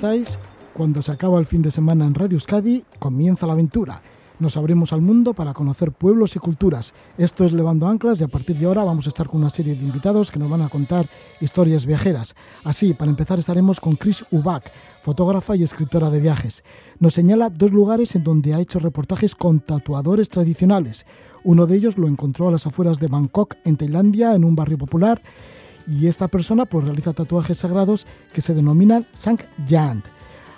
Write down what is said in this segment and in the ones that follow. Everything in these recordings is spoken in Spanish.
estáis? Cuando se acaba el fin de semana en Radio Euskadi, comienza la aventura. Nos abrimos al mundo para conocer pueblos y culturas. Esto es Levando Anclas y a partir de ahora vamos a estar con una serie de invitados que nos van a contar historias viajeras. Así, para empezar estaremos con Chris Ubak, fotógrafa y escritora de viajes. Nos señala dos lugares en donde ha hecho reportajes con tatuadores tradicionales. Uno de ellos lo encontró a las afueras de Bangkok, en Tailandia, en un barrio popular. Y esta persona pues, realiza tatuajes sagrados que se denominan Sank Yant.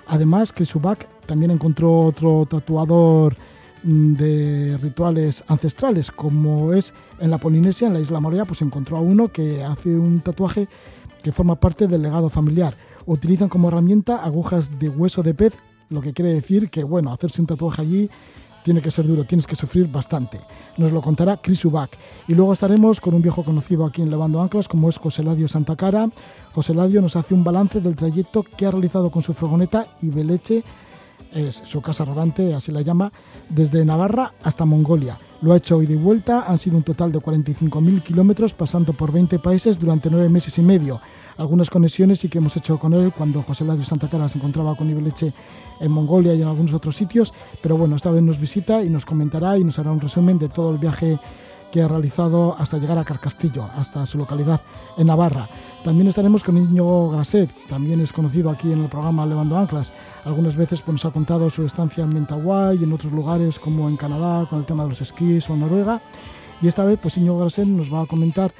Además, Chris Ubak también encontró otro tatuador mm, de rituales ancestrales, como es en la Polinesia, en la isla Morea, pues encontró a uno que hace un tatuaje que forma parte del legado familiar. Utilizan como herramienta agujas de hueso de pez, lo que quiere decir que, bueno, hacerse un tatuaje allí tiene que ser duro, tienes que sufrir bastante. Nos lo contará Chris Ubak. Y luego estaremos con un viejo conocido aquí en Levando Anclas, como es José Ladio Santa Cara. José Ladio nos hace un balance del trayecto que ha realizado con su furgoneta y Beleche, es su casa rodante, así la llama, desde Navarra hasta Mongolia. Lo ha hecho hoy de vuelta, han sido un total de 45.000 kilómetros, pasando por 20 países durante nueve meses y medio. Algunas conexiones sí que hemos hecho con él cuando José Ladio Santa Cara se encontraba con Ibeleche en Mongolia y en algunos otros sitios, pero bueno, esta vez nos visita y nos comentará y nos hará un resumen de todo el viaje que ha realizado hasta llegar a Carcastillo, hasta su localidad en Navarra. También estaremos con Íñigo Graset, también es conocido aquí en el programa Levando Anclas. Algunas veces pues, nos ha contado su estancia en Mentawai y en otros lugares como en Canadá con el tema de los esquís o Noruega. Y esta vez pues Íñigo Graset nos va a comentar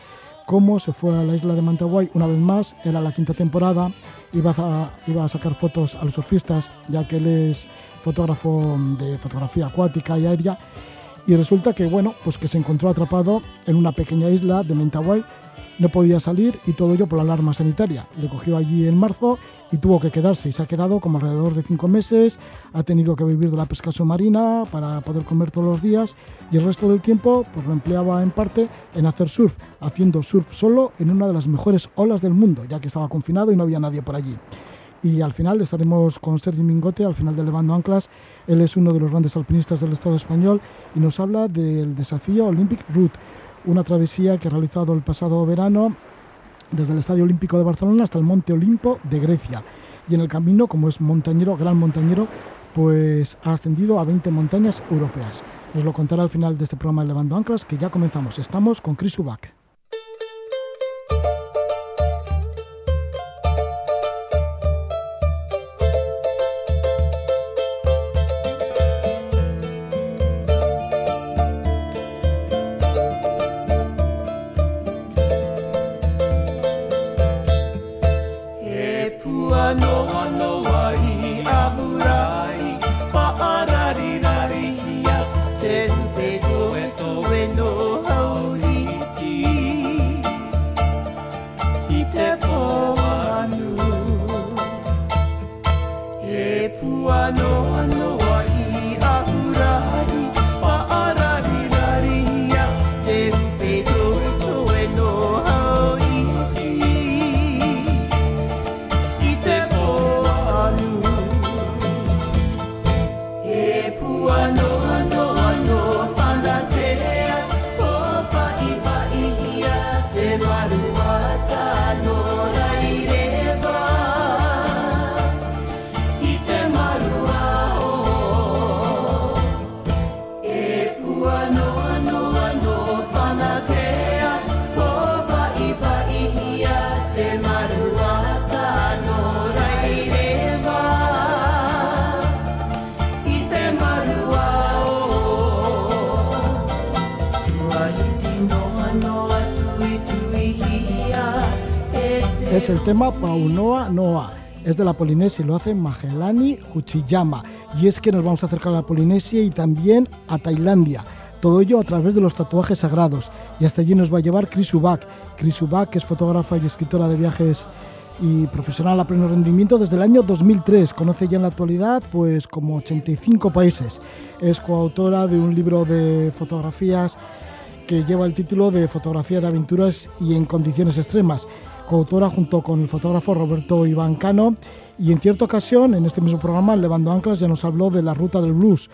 cómo se fue a la isla de Mantaguay una vez más, era la quinta temporada, iba a, iba a sacar fotos a los surfistas, ya que él es fotógrafo de fotografía acuática y aérea, y resulta que, bueno, pues que se encontró atrapado en una pequeña isla de Mentawai, no podía salir y todo ello por la alarma sanitaria. Le cogió allí en marzo y tuvo que quedarse y se ha quedado como alrededor de cinco meses, ha tenido que vivir de la pesca submarina para poder comer todos los días y el resto del tiempo pues lo empleaba en parte en hacer surf, haciendo surf solo en una de las mejores olas del mundo, ya que estaba confinado y no había nadie por allí. Y al final estaremos con Sergi Mingote, al final de Levando Anclas. Él es uno de los grandes alpinistas del Estado español y nos habla del desafío Olympic Route, una travesía que ha realizado el pasado verano desde el Estadio Olímpico de Barcelona hasta el Monte Olimpo de Grecia. Y en el camino, como es montañero, gran montañero, pues ha ascendido a 20 montañas europeas. Nos lo contará al final de este programa de Levando Anclas, que ya comenzamos. Estamos con Chris Ubak. Tema Paunoa Noa. Es de la Polinesia lo hace Magelani Huchiyama. Y es que nos vamos a acercar a la Polinesia y también a Tailandia. Todo ello a través de los tatuajes sagrados. Y hasta allí nos va a llevar Chris Ubak. Chris Ubak es fotógrafa y escritora de viajes y profesional a pleno rendimiento desde el año 2003. Conoce ya en la actualidad pues como 85 países. Es coautora de un libro de fotografías que lleva el título de Fotografía de aventuras y en condiciones extremas coautora junto con el fotógrafo Roberto Iván Cano y en cierta ocasión en este mismo programa Levando Anclas ya nos habló de la ruta del blues,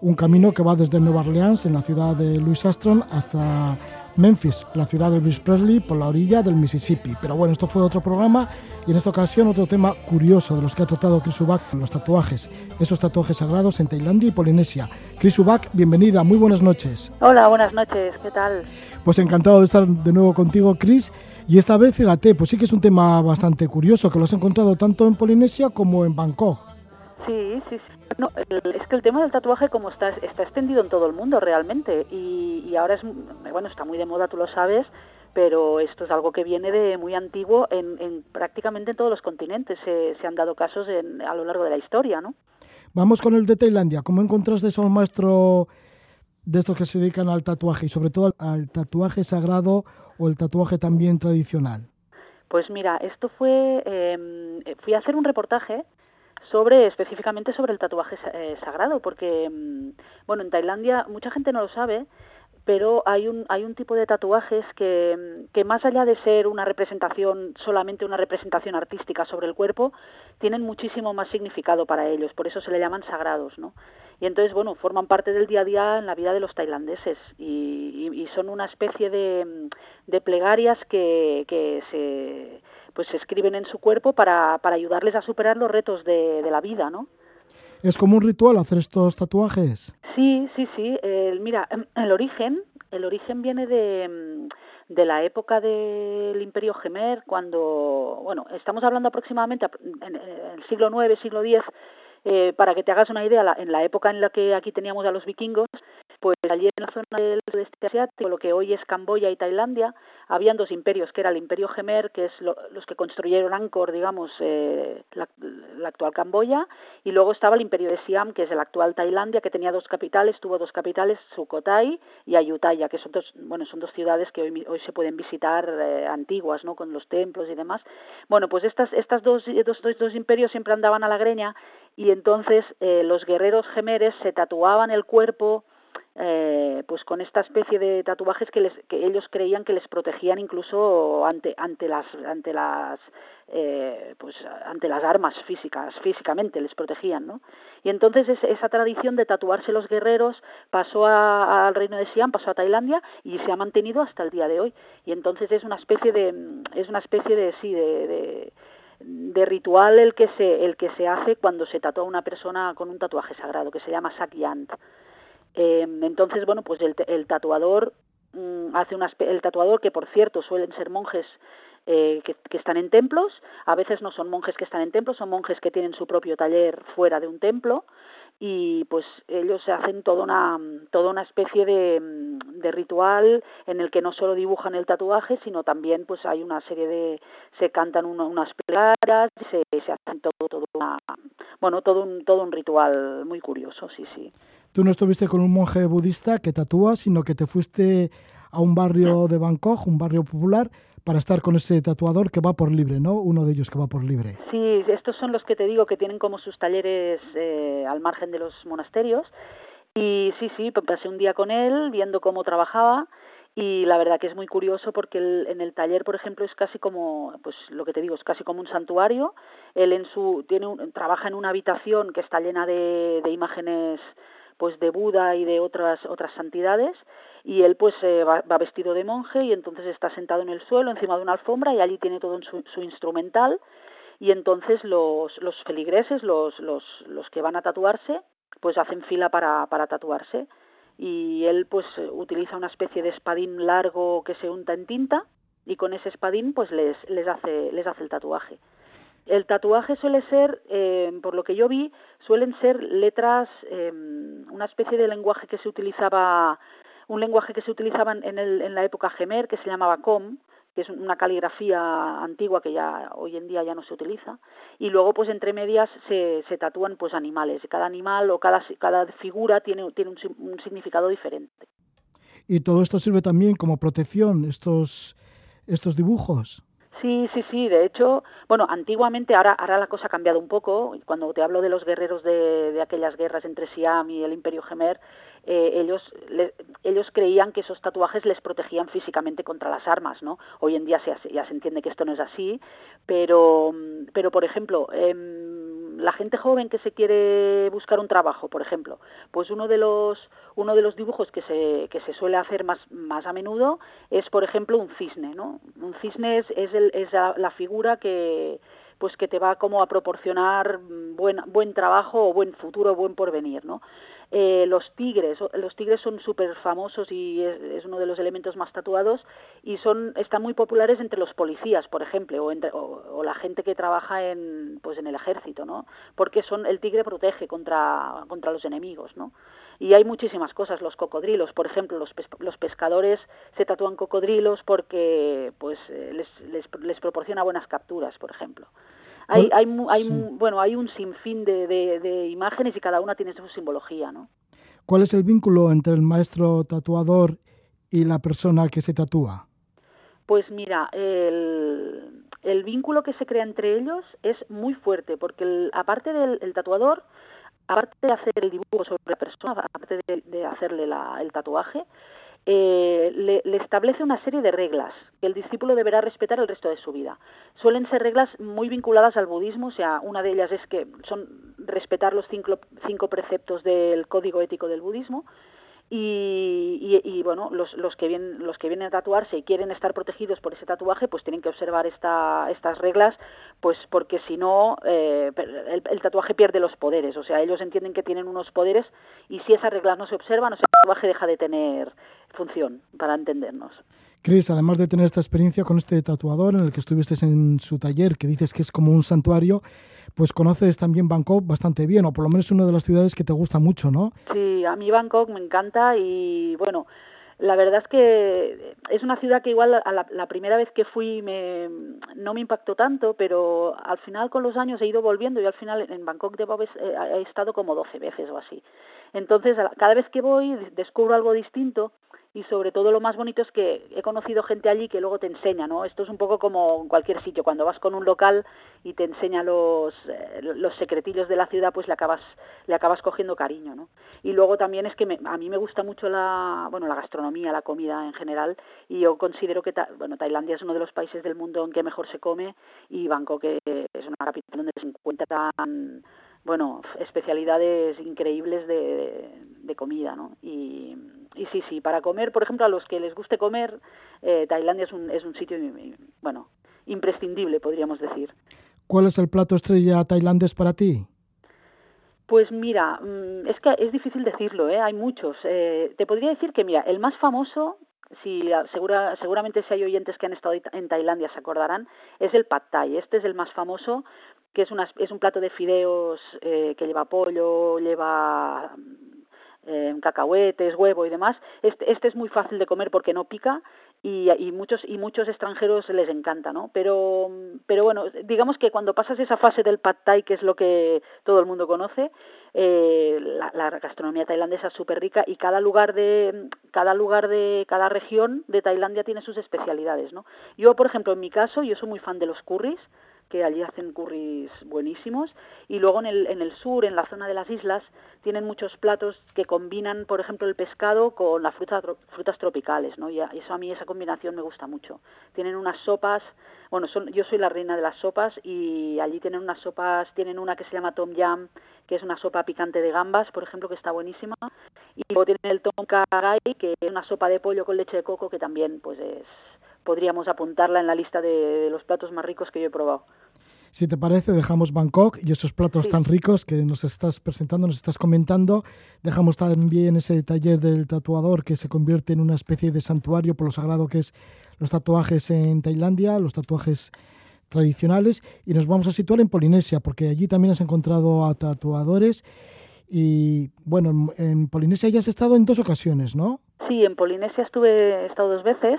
un camino que va desde Nueva Orleans en la ciudad de Louis Armstrong hasta Memphis, la ciudad de Elvis Presley, por la orilla del Mississippi. Pero bueno, esto fue otro programa y en esta ocasión otro tema curioso de los que ha tratado Chris Ubach, los tatuajes, esos tatuajes sagrados en Tailandia y Polinesia. Chris Ubach, bienvenida, muy buenas noches. Hola, buenas noches, ¿qué tal? Pues encantado de estar de nuevo contigo, Chris. Y esta vez, fíjate, pues sí que es un tema bastante curioso, que lo has encontrado tanto en Polinesia como en Bangkok. Sí, sí, sí. No, es que el tema del tatuaje como está está extendido en todo el mundo realmente y, ahora es bueno está muy de moda tú lo sabes pero esto es algo que viene de muy antiguo en, prácticamente en todos los continentes se, han dado casos a lo largo de la historia no vamos con el de Tailandia cómo encontraste a un maestro de estos que se dedican al tatuaje y sobre todo al tatuaje sagrado o el tatuaje también tradicional pues mira esto fue em, fui a hacer un reportaje sobre específicamente sobre el tatuaje eh, sagrado, porque mm, bueno, en Tailandia mucha gente no lo sabe, pero hay un hay un tipo de tatuajes que, que más allá de ser una representación solamente una representación artística sobre el cuerpo, tienen muchísimo más significado para ellos, por eso se le llaman sagrados, ¿no? Y entonces, bueno, forman parte del día a día en la vida de los tailandeses y, y, son una especie de, de plegarias que, que se pues se escriben en su cuerpo para, para ayudarles a superar los retos de, de la vida, ¿no? ¿Es como un ritual hacer estos tatuajes? Sí, sí, sí. mira, el origen, el origen viene de, de la época del Imperio Gemer, cuando, bueno, estamos hablando aproximadamente en el siglo IX, siglo X, eh, para que te hagas una idea, en la época en la que aquí teníamos a los vikingos, pues allí en la zona del sudeste asiático, lo que hoy es Camboya y Tailandia, habían dos imperios, que era el imperio Gemer, que es los que construyeron Angkor, digamos, eh, la, actual Camboya, y luego estaba el imperio de Siam, que es el actual Tailandia, que tenía dos capitales, tuvo dos capitales, Sukhothai y Ayutthaya, que son dos, bueno, son dos ciudades que hoy, hoy se pueden visitar eh, antiguas, ¿no? Con los templos y demás. Bueno, pues estas, estas dos, dos, dos, dos imperios siempre andaban a la greña y entonces eh, los guerreros gemeres se tatuaban el cuerpo eh, pues con esta especie de tatuajes que, les, que ellos creían que les protegían incluso ante ante las ante las eh, pues ante las armas físicas físicamente les protegían no y entonces esa tradición de tatuarse los guerreros pasó al reino de Siam pasó a Tailandia y se ha mantenido hasta el día de hoy. Y entonces es una especie de es una especie de sí de, de ritual el que se el que se hace cuando se tatúa a una persona con un tatuaje sagrado que se llama sakyant eh, entonces, bueno, pues el, el tatuador mm, hace una, el tatuador que por cierto suelen ser monjes eh, que, que, están en templos, a veces no son monjes que están en templos, son monjes que tienen su propio taller fuera de un templo y pues ellos hacen toda una toda una especie de, de ritual en el que no solo dibujan el tatuaje sino también pues hay una serie de se cantan unas plegarias se, se hacen todo todo una, bueno todo un todo un ritual muy curioso sí sí. Tú no estuviste con un monje budista que tatúa, sino que te fuiste a un barrio de Bangkok, un barrio popular, para estar con ese tatuador que va por libre, ¿no? Uno de ellos que va por libre. Sí, estos son los que te digo que tienen como sus talleres eh, al margen de los monasterios. Y sí, sí, pasé un día con él viendo cómo trabajaba y la verdad que es muy curioso porque en el taller por ejemplo es casi como pues lo que te digo es casi como un santuario él en su tiene un, trabaja en una habitación que está llena de, de imágenes pues de Buda y de otras otras santidades y él pues eh, va, vestido de monje y entonces está sentado en el suelo encima de una alfombra y allí tiene todo su, su instrumental y entonces los, los feligreses, los, los, los que van a tatuarse, pues hacen fila para, para tatuarse y él pues utiliza una especie de espadín largo que se unta en tinta y con ese espadín pues les, les hace les hace el tatuaje. El tatuaje suele ser, eh, por lo que yo vi, suelen ser letras, eh, una especie de lenguaje que se utilizaba, un lenguaje que se utilizaba en, el, en la época Gemer, que se llamaba Com, que es una caligrafía antigua que ya hoy en día ya no se utiliza. Y luego pues entre medias se, se tatúan pues animales. Cada animal o cada, cada figura tiene, un, un significado diferente. Y todo esto sirve también como protección estos estos dibujos Sí, sí, sí. De hecho, bueno, antiguamente, ahora, ahora la cosa ha cambiado un poco. Cuando te hablo de los guerreros de, de aquellas guerras entre Siam y el Imperio Gemer, eh, ellos, ellos creían que esos tatuajes les protegían físicamente contra las armas, ¿no? Hoy en día se, ya se entiende que esto no es así, pero, pero por ejemplo, eh, la gente joven que se quiere buscar un trabajo, por ejemplo, pues uno de los uno de los dibujos que se, que se suele hacer más, más a menudo es, por ejemplo, un cisne, ¿no? Un cisne es, es, el, es la, figura que pues que te va como a proporcionar buen, buen trabajo o buen futuro, buen porvenir, ¿no? Eh, los tigres, los tigres son súper famosos y es, uno de los elementos más tatuados y son están muy populares entre los policías, por ejemplo, o, entre, o, la gente que trabaja en pues en el ejército, ¿no? Porque son el tigre protege contra contra los enemigos, ¿no? Y hay muchísimas cosas, los cocodrilos, por ejemplo, los, los pescadores se tatúan cocodrilos porque pues eh, les, les, les proporciona buenas capturas, por ejemplo. Hay, hay, hay bueno, hay un sinfín de, de, imágenes y cada una tiene su simbología, ¿no? ¿Cuál es el vínculo entre el maestro tatuador y la persona que se tatúa? Pues mira, el, el vínculo que se crea entre ellos es muy fuerte, porque aparte del tatuador, aparte de hacer el dibujo sobre la persona, aparte de, de hacerle la, el tatuaje, eh, le, le, establece una serie de reglas que el discípulo deberá respetar el resto de su vida. Suelen ser reglas muy vinculadas al budismo, o sea, una de ellas es que son respetar los cinco, cinco preceptos del código ético del budismo, y, y, bueno los, los que vienen los que vienen a tatuarse y quieren estar protegidos por ese tatuaje pues tienen que observar esta, estas reglas pues porque si no eh, el, el, tatuaje pierde los poderes. O sea ellos entienden que tienen unos poderes y si esas reglas no se observan o sea, el tatuaje deja de tener función para entendernos Cris, además de tener esta experiencia con este tatuador en el que estuviste en su taller, que dices que es como un santuario, pues conoces también Bangkok bastante bien, o por lo menos una de las ciudades que te gusta mucho, ¿no? Sí, a mí Bangkok me encanta y bueno, la verdad es que es una ciudad que igual a la, primera vez que fui me, no me impactó tanto, pero al final con los años he ido volviendo y al final en Bangkok de Bob he, he estado como 12 veces o así. Entonces, cada vez que voy descubro algo distinto y sobre todo lo más bonito es que he conocido gente allí que luego te enseña, ¿no? Esto es un poco como en cualquier sitio, cuando vas con un local y te enseña los, eh, los secretillos de la ciudad, pues le acabas le acabas cogiendo cariño, ¿no? Y luego también es que me, a mí me gusta mucho la, bueno, la gastronomía, la comida en general y yo considero que bueno, Tailandia es uno de los países del mundo en que mejor se come y Bangkok es una capital donde se encuentran bueno, especialidades increíbles de, de comida, ¿no? Y, y sí, sí, para comer, por ejemplo, a los que les guste comer, eh, Tailandia es un, es un sitio, bueno, imprescindible, podríamos decir. ¿Cuál es el plato estrella tailandés para ti? Pues mira, mm, es que es difícil decirlo, ¿eh? hay muchos. Eh, te podría decir que, mira, el más famoso, si segura, seguramente si hay oyentes que han estado en Tailandia se acordarán, es el pad thai. Este es el más famoso, que es, una, es un plato de fideos eh, que lleva pollo, lleva eh, cacahuetes, huevo y demás. Este, este es muy fácil de comer porque no pica y, y muchos y muchos extranjeros les encanta, ¿no? Pero pero bueno, digamos que cuando pasas esa fase del pad thai, que es lo que todo el mundo conoce, eh, la, la, gastronomía tailandesa es súper rica y cada lugar de cada lugar de cada región de Tailandia tiene sus especialidades, ¿no? Yo, por ejemplo, en mi caso, yo soy muy fan de los curries que allí hacen curries buenísimos y luego en el, en el sur, en la zona de las islas, tienen muchos platos que combinan, por ejemplo, el pescado con las frutas, frutas tropicales, ¿no? Y eso a mí, esa combinación me gusta mucho. Tienen unas sopas, bueno, son, yo soy la reina de las sopas y allí tienen unas sopas, tienen una que se llama tom yam, que es una sopa picante de gambas, por ejemplo, que está buenísima, y luego tienen el tom kagai, que es una sopa de pollo con leche de coco, que también, pues es, podríamos apuntarla en la lista de, de los platos más ricos que yo he probado. Si te parece, dejamos Bangkok y esos platos sí. tan ricos que nos estás presentando, nos estás comentando. Dejamos también ese taller del tatuador que se convierte en una especie de santuario por lo sagrado que es los tatuajes en Tailandia, los tatuajes tradicionales. Y nos vamos a situar en Polinesia, porque allí también has encontrado a tatuadores. Y bueno, en, en Polinesia ya has estado en dos ocasiones, ¿no? Sí, en Polinesia estuve, he estado dos veces.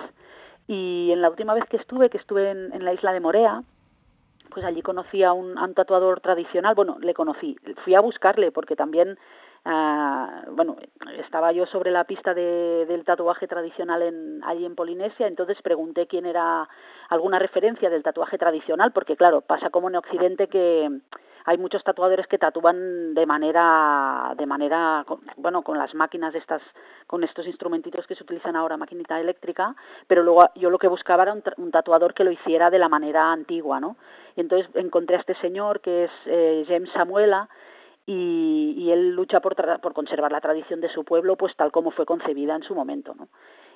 Y en la última vez que estuve, que estuve en, la isla de Morea, pues allí conocí a un, tatuador tradicional, bueno, le conocí, fui a buscarle porque también, uh, bueno, estaba yo sobre la pista de, del tatuaje tradicional en, allí en Polinesia, entonces pregunté quién era alguna referencia del tatuaje tradicional, porque claro, pasa como en Occidente que hay muchos tatuadores que tatúan de manera, de manera, bueno, con las máquinas estas, con estos instrumentitos que se utilizan ahora, maquinita eléctrica, pero luego yo lo que buscaba era un, tatuador que lo hiciera de la manera antigua, ¿no? Y entonces encontré a este señor que es eh, James Samuela, y, y, él lucha por, por conservar la tradición de su pueblo pues tal como fue concebida en su momento ¿no?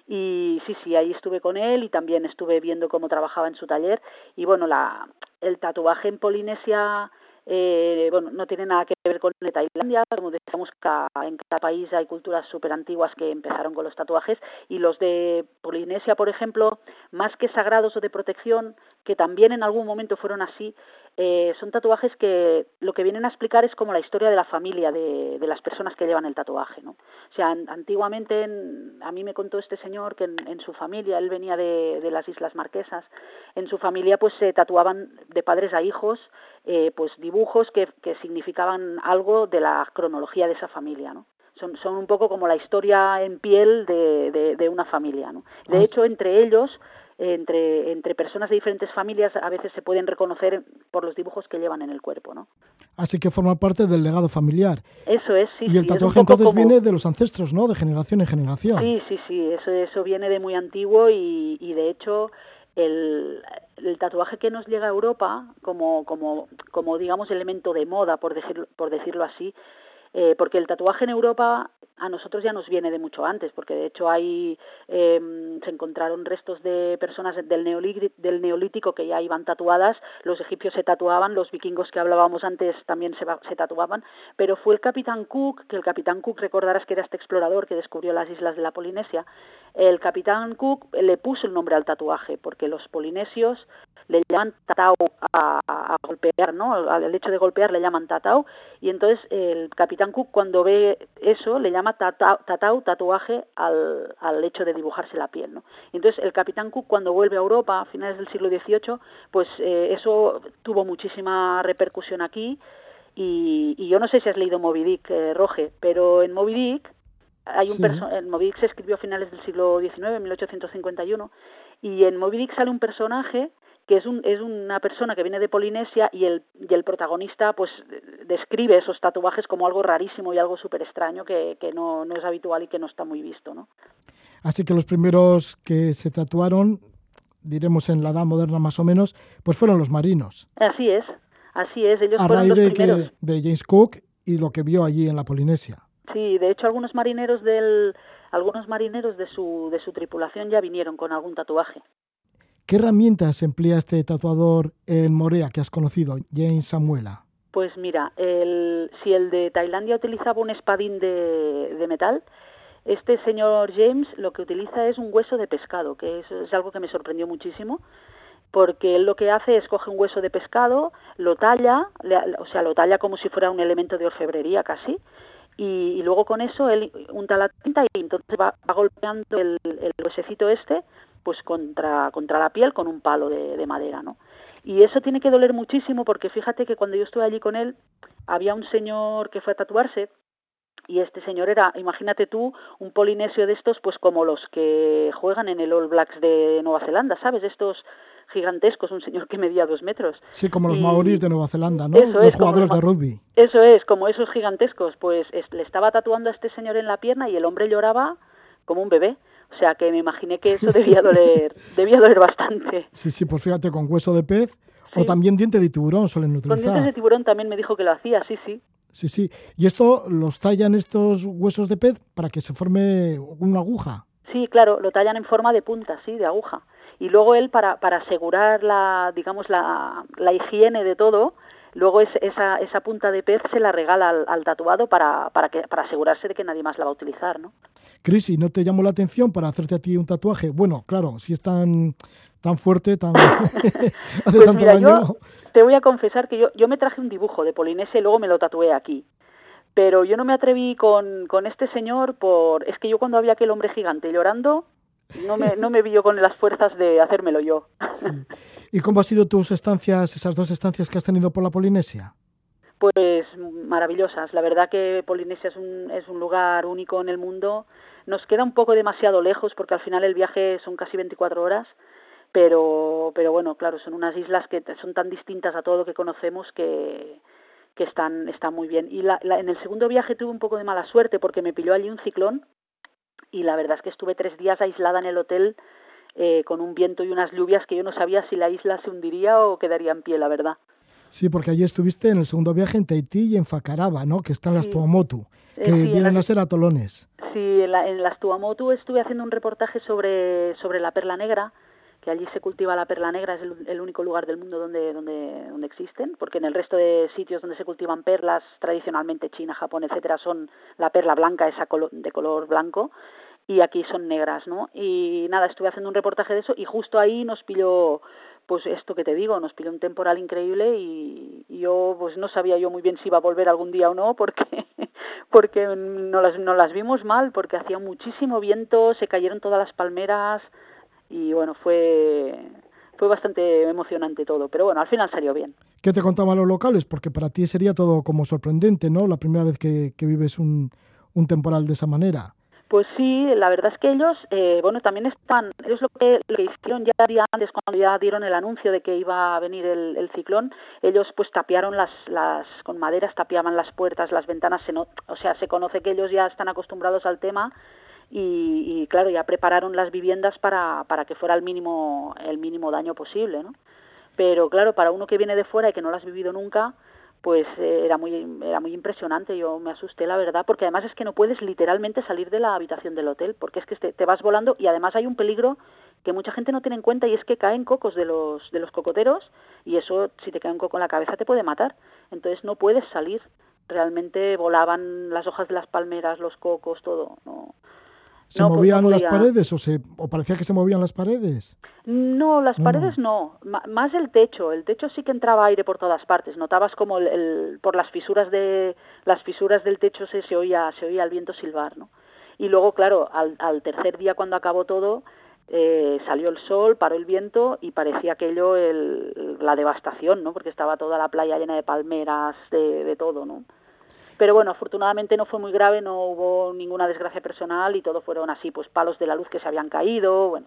y sí sí ahí estuve con él y también estuve viendo cómo trabajaba en su taller y bueno la el tatuaje en Polinesia eh, bueno, no tiene nada que ver con Tailandia, como decíamos, en cada país hay culturas súper antiguas que empezaron con los tatuajes y los de Polinesia, por ejemplo, más que sagrados o de protección, que también en algún momento fueron así, eh, son tatuajes que lo que vienen a explicar es como la historia de la familia de, de las personas que llevan el tatuaje, ¿no? O sea, antiguamente a mí me contó este señor que en, su familia, él venía de, de, las Islas Marquesas, en su familia pues se tatuaban de padres a hijos eh, pues dibujos que, que significaban algo de la cronología de esa familia, ¿no? Son, son un poco como la historia en piel de, de, de una familia, ¿no? De ah. hecho, entre ellos entre, entre personas de diferentes familias a veces se pueden reconocer por los dibujos que llevan en el cuerpo, ¿no? Así que forma parte del legado familiar. Eso es, sí. Y el tatuaje entonces viene de los ancestros, ¿no? De generación en generación. Sí, sí, sí, eso, eso viene de muy antiguo y, y de hecho el, el, tatuaje que nos llega a Europa como, como, como digamos elemento de moda, por, decir, por decirlo así, eh, porque el tatuaje en Europa a nosotros ya nos viene de mucho antes, porque de hecho hay eh, se encontraron restos de personas del neolítico, del neolítico que ya iban tatuadas, los egipcios se tatuaban, los vikingos que hablábamos antes también se, se tatuaban, pero fue el capitán Cook, que el capitán Cook recordarás que era este explorador que descubrió las islas de la Polinesia, el capitán Cook le puso el nombre al tatuaje, porque los polinesios le llaman tatau a, a, golpear, ¿no? Al hecho de golpear le llaman tatau y entonces el capitán Cook cuando ve eso le llama tatau tatuaje al, al hecho de dibujarse la piel, ¿no? Y entonces el capitán Cook cuando vuelve a Europa a finales del siglo XVIII, pues eh, eso tuvo muchísima repercusión aquí y, y, yo no sé si has leído Moby Dick, eh, Roge, pero en Moby Dick hay un sí. Moby Dick se escribió a finales del siglo XIX, 1851, y en Moby Dick sale un personaje que es, un, es una persona que viene de Polinesia y el, y el protagonista pues describe esos tatuajes como algo rarísimo y algo súper extraño que, que no, no es habitual y que no está muy visto, ¿no? Así que los primeros que se tatuaron, diremos en la edad moderna más o menos, pues fueron los marinos. Así es, así es, ellos A fueron raíz los de, primeros. que, de James Cook y lo que vio allí en la Polinesia. Sí, de hecho algunos marineros del algunos marineros de su de su tripulación ya vinieron con algún tatuaje. ¿Qué herramientas emplea este tatuador en Morea que has conocido, James Samuela? Pues mira, el, si el de Tailandia utilizaba un espadín de, metal, este señor James lo que utiliza es un hueso de pescado, que es, es algo que me sorprendió muchísimo, porque él lo que hace es coge un hueso de pescado, lo talla, le, o sea, lo talla como si fuera un elemento de orfebrería casi, y, luego con eso él unta la tinta y entonces va, va golpeando el, el huesecito este pues contra, contra la piel con un palo de, de madera, ¿no? Y eso tiene que doler muchísimo porque fíjate que cuando yo estuve allí con él había un señor que fue a tatuarse y este señor era, imagínate tú, un polinesio de estos, pues como los que juegan en el All Blacks de Nueva Zelanda, ¿sabes? Estos gigantescos, un señor que medía dos metros. Sí, como los y... maoríes de Nueva Zelanda, ¿no? Eso los es, jugadores de rugby. Eso es, como esos gigantescos. Pues es, le estaba tatuando a este señor en la pierna y el hombre lloraba como un bebé. O sea que me imaginé que eso debía doler, debía doler bastante. Sí, sí, pues fíjate, con hueso de pez sí. o también diente de tiburón suelen utilizar. Con dientes de tiburón también me dijo que lo hacía, sí, sí. Sí, sí. Y esto los tallan estos huesos de pez para que se forme una aguja. Sí, claro, lo tallan en forma de punta, sí, de aguja. Y luego él, para, para asegurar la, digamos, la, la higiene de todo, luego es, esa, esa punta de pez se la regala al, al tatuado para, para, que, para asegurarse de que nadie más la va a utilizar, ¿no? Cris, ¿y no te llamó la atención para hacerte a ti un tatuaje? Bueno, claro, si es tan, tan fuerte, tan hace pues tanto mira, daño. Yo te voy a confesar que yo, yo me traje un dibujo de Polinesia y luego me lo tatué aquí. Pero yo no me atreví con, con este señor por... Es que yo cuando había aquel hombre gigante llorando, no me, no me vi yo con las fuerzas de hacérmelo yo. Sí. ¿Y cómo han sido tus estancias, esas dos estancias que has tenido por la Polinesia? Pues maravillosas. La verdad que Polinesia es un, es un lugar único en el mundo. Nos queda un poco demasiado lejos porque al final el viaje son casi 24 horas, pero, pero bueno, claro, son unas islas que son tan distintas a todo lo que conocemos que, que están, están muy bien. Y la, en el segundo viaje tuve un poco de mala suerte porque me pilló allí un ciclón y la verdad es que estuve tres días aislada en el hotel eh, con un viento y unas lluvias que yo no sabía si la isla se hundiría o quedaría en pie, la verdad. Sí, porque allí estuviste en el segundo viaje en Tahití y en Facaraba, ¿no? Que están las Tuamotu, eh, que vienen a ser atolones. Sí, en, en, las Tuamotu estuve haciendo un reportaje sobre, sobre la perla negra, que allí se cultiva la perla negra, es el, único lugar del mundo donde, donde, donde existen, porque en el resto de sitios donde se cultivan perlas, tradicionalmente China, Japón, etcétera, son la perla blanca, esa de color blanco, y aquí son negras, ¿no? Y nada, estuve haciendo un reportaje de eso y justo ahí nos pilló pues esto que te digo, nos pilló un temporal increíble y, yo pues no sabía yo muy bien si iba a volver algún día o no porque porque no las, no las vimos mal porque hacía muchísimo viento, se cayeron todas las palmeras, y bueno, fue, fue bastante emocionante todo, pero bueno, al final salió bien. ¿Qué te contaban los locales? Porque para ti sería todo como sorprendente, ¿no? La primera vez que, que vives un, un temporal de esa manera. Pues sí, la verdad es que ellos, eh, bueno, también están, ellos lo que, lo que hicieron ya día antes, cuando ya dieron el anuncio de que iba a venir el, el ciclón, ellos pues tapiaron las, las, con maderas tapiaban las puertas, las ventanas, se no, o sea, se conoce que ellos ya están acostumbrados al tema y, claro, ya prepararon las viviendas para, para que fuera el mínimo, el mínimo daño posible, ¿no? Pero claro, para uno que viene de fuera y que no lo has vivido nunca, pues eh, era muy era muy impresionante. Yo me asusté la verdad porque además es que no puedes literalmente salir de la habitación del hotel porque es que te, te, vas volando y además hay un peligro que mucha gente no tiene en cuenta y es que caen cocos de los de los cocoteros y eso si te cae un coco en la cabeza te puede matar. Entonces no puedes salir. Realmente volaban las hojas de las palmeras los cocos todo no ¿Se pues movían las paredes o, se, o parecía que se movían las paredes? No, las paredes no, más el techo. El techo sí que entraba aire por todas partes. Notabas como el, por las fisuras de las fisuras del techo se, se oía se oía el viento silbar, ¿no? Y luego, claro, al, al tercer día cuando acabó todo, eh, salió el sol, paró el viento y parecía aquello el, la devastación, ¿no? Porque estaba toda la playa llena de palmeras, de, de todo, ¿no? Pero bueno, afortunadamente no fue muy grave, no hubo ninguna desgracia personal y todo fueron así, pues palos de la luz que se habían caído, bueno.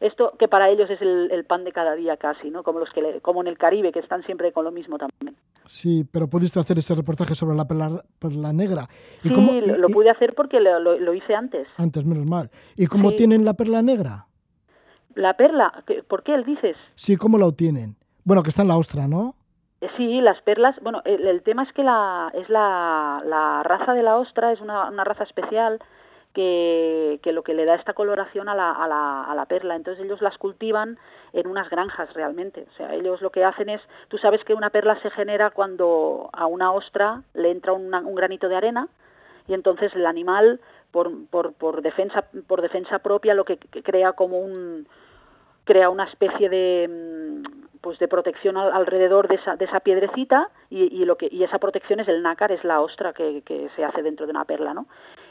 Esto que para ellos es el, pan de cada día casi, ¿no? Como los que como en el Caribe que están siempre con lo mismo también. Sí, pero pudiste hacer ese reportaje sobre la perla, negra. ¿Y sí, lo, pude hacer porque lo, hice antes. Antes, menos mal. ¿Y cómo tienen la perla negra? La perla, ¿por qué él dices? Sí, ¿cómo la obtienen? Bueno, que está en la ostra, ¿no? Sí, las perlas, bueno, el, tema es que la, es la, raza de la ostra es una, una raza especial que, que, lo que le da esta coloración a la, a, la, a la perla. Entonces ellos las cultivan en unas granjas realmente. O sea, ellos lo que hacen es, tú sabes que una perla se genera cuando a una ostra le entra un granito de arena y entonces el animal por, por, por, defensa, por defensa propia lo que crea como un crea una especie de pues de protección alrededor de esa, de esa piedrecita y, lo que, y esa protección es el nácar, es la ostra que, que se hace dentro de una perla, ¿no?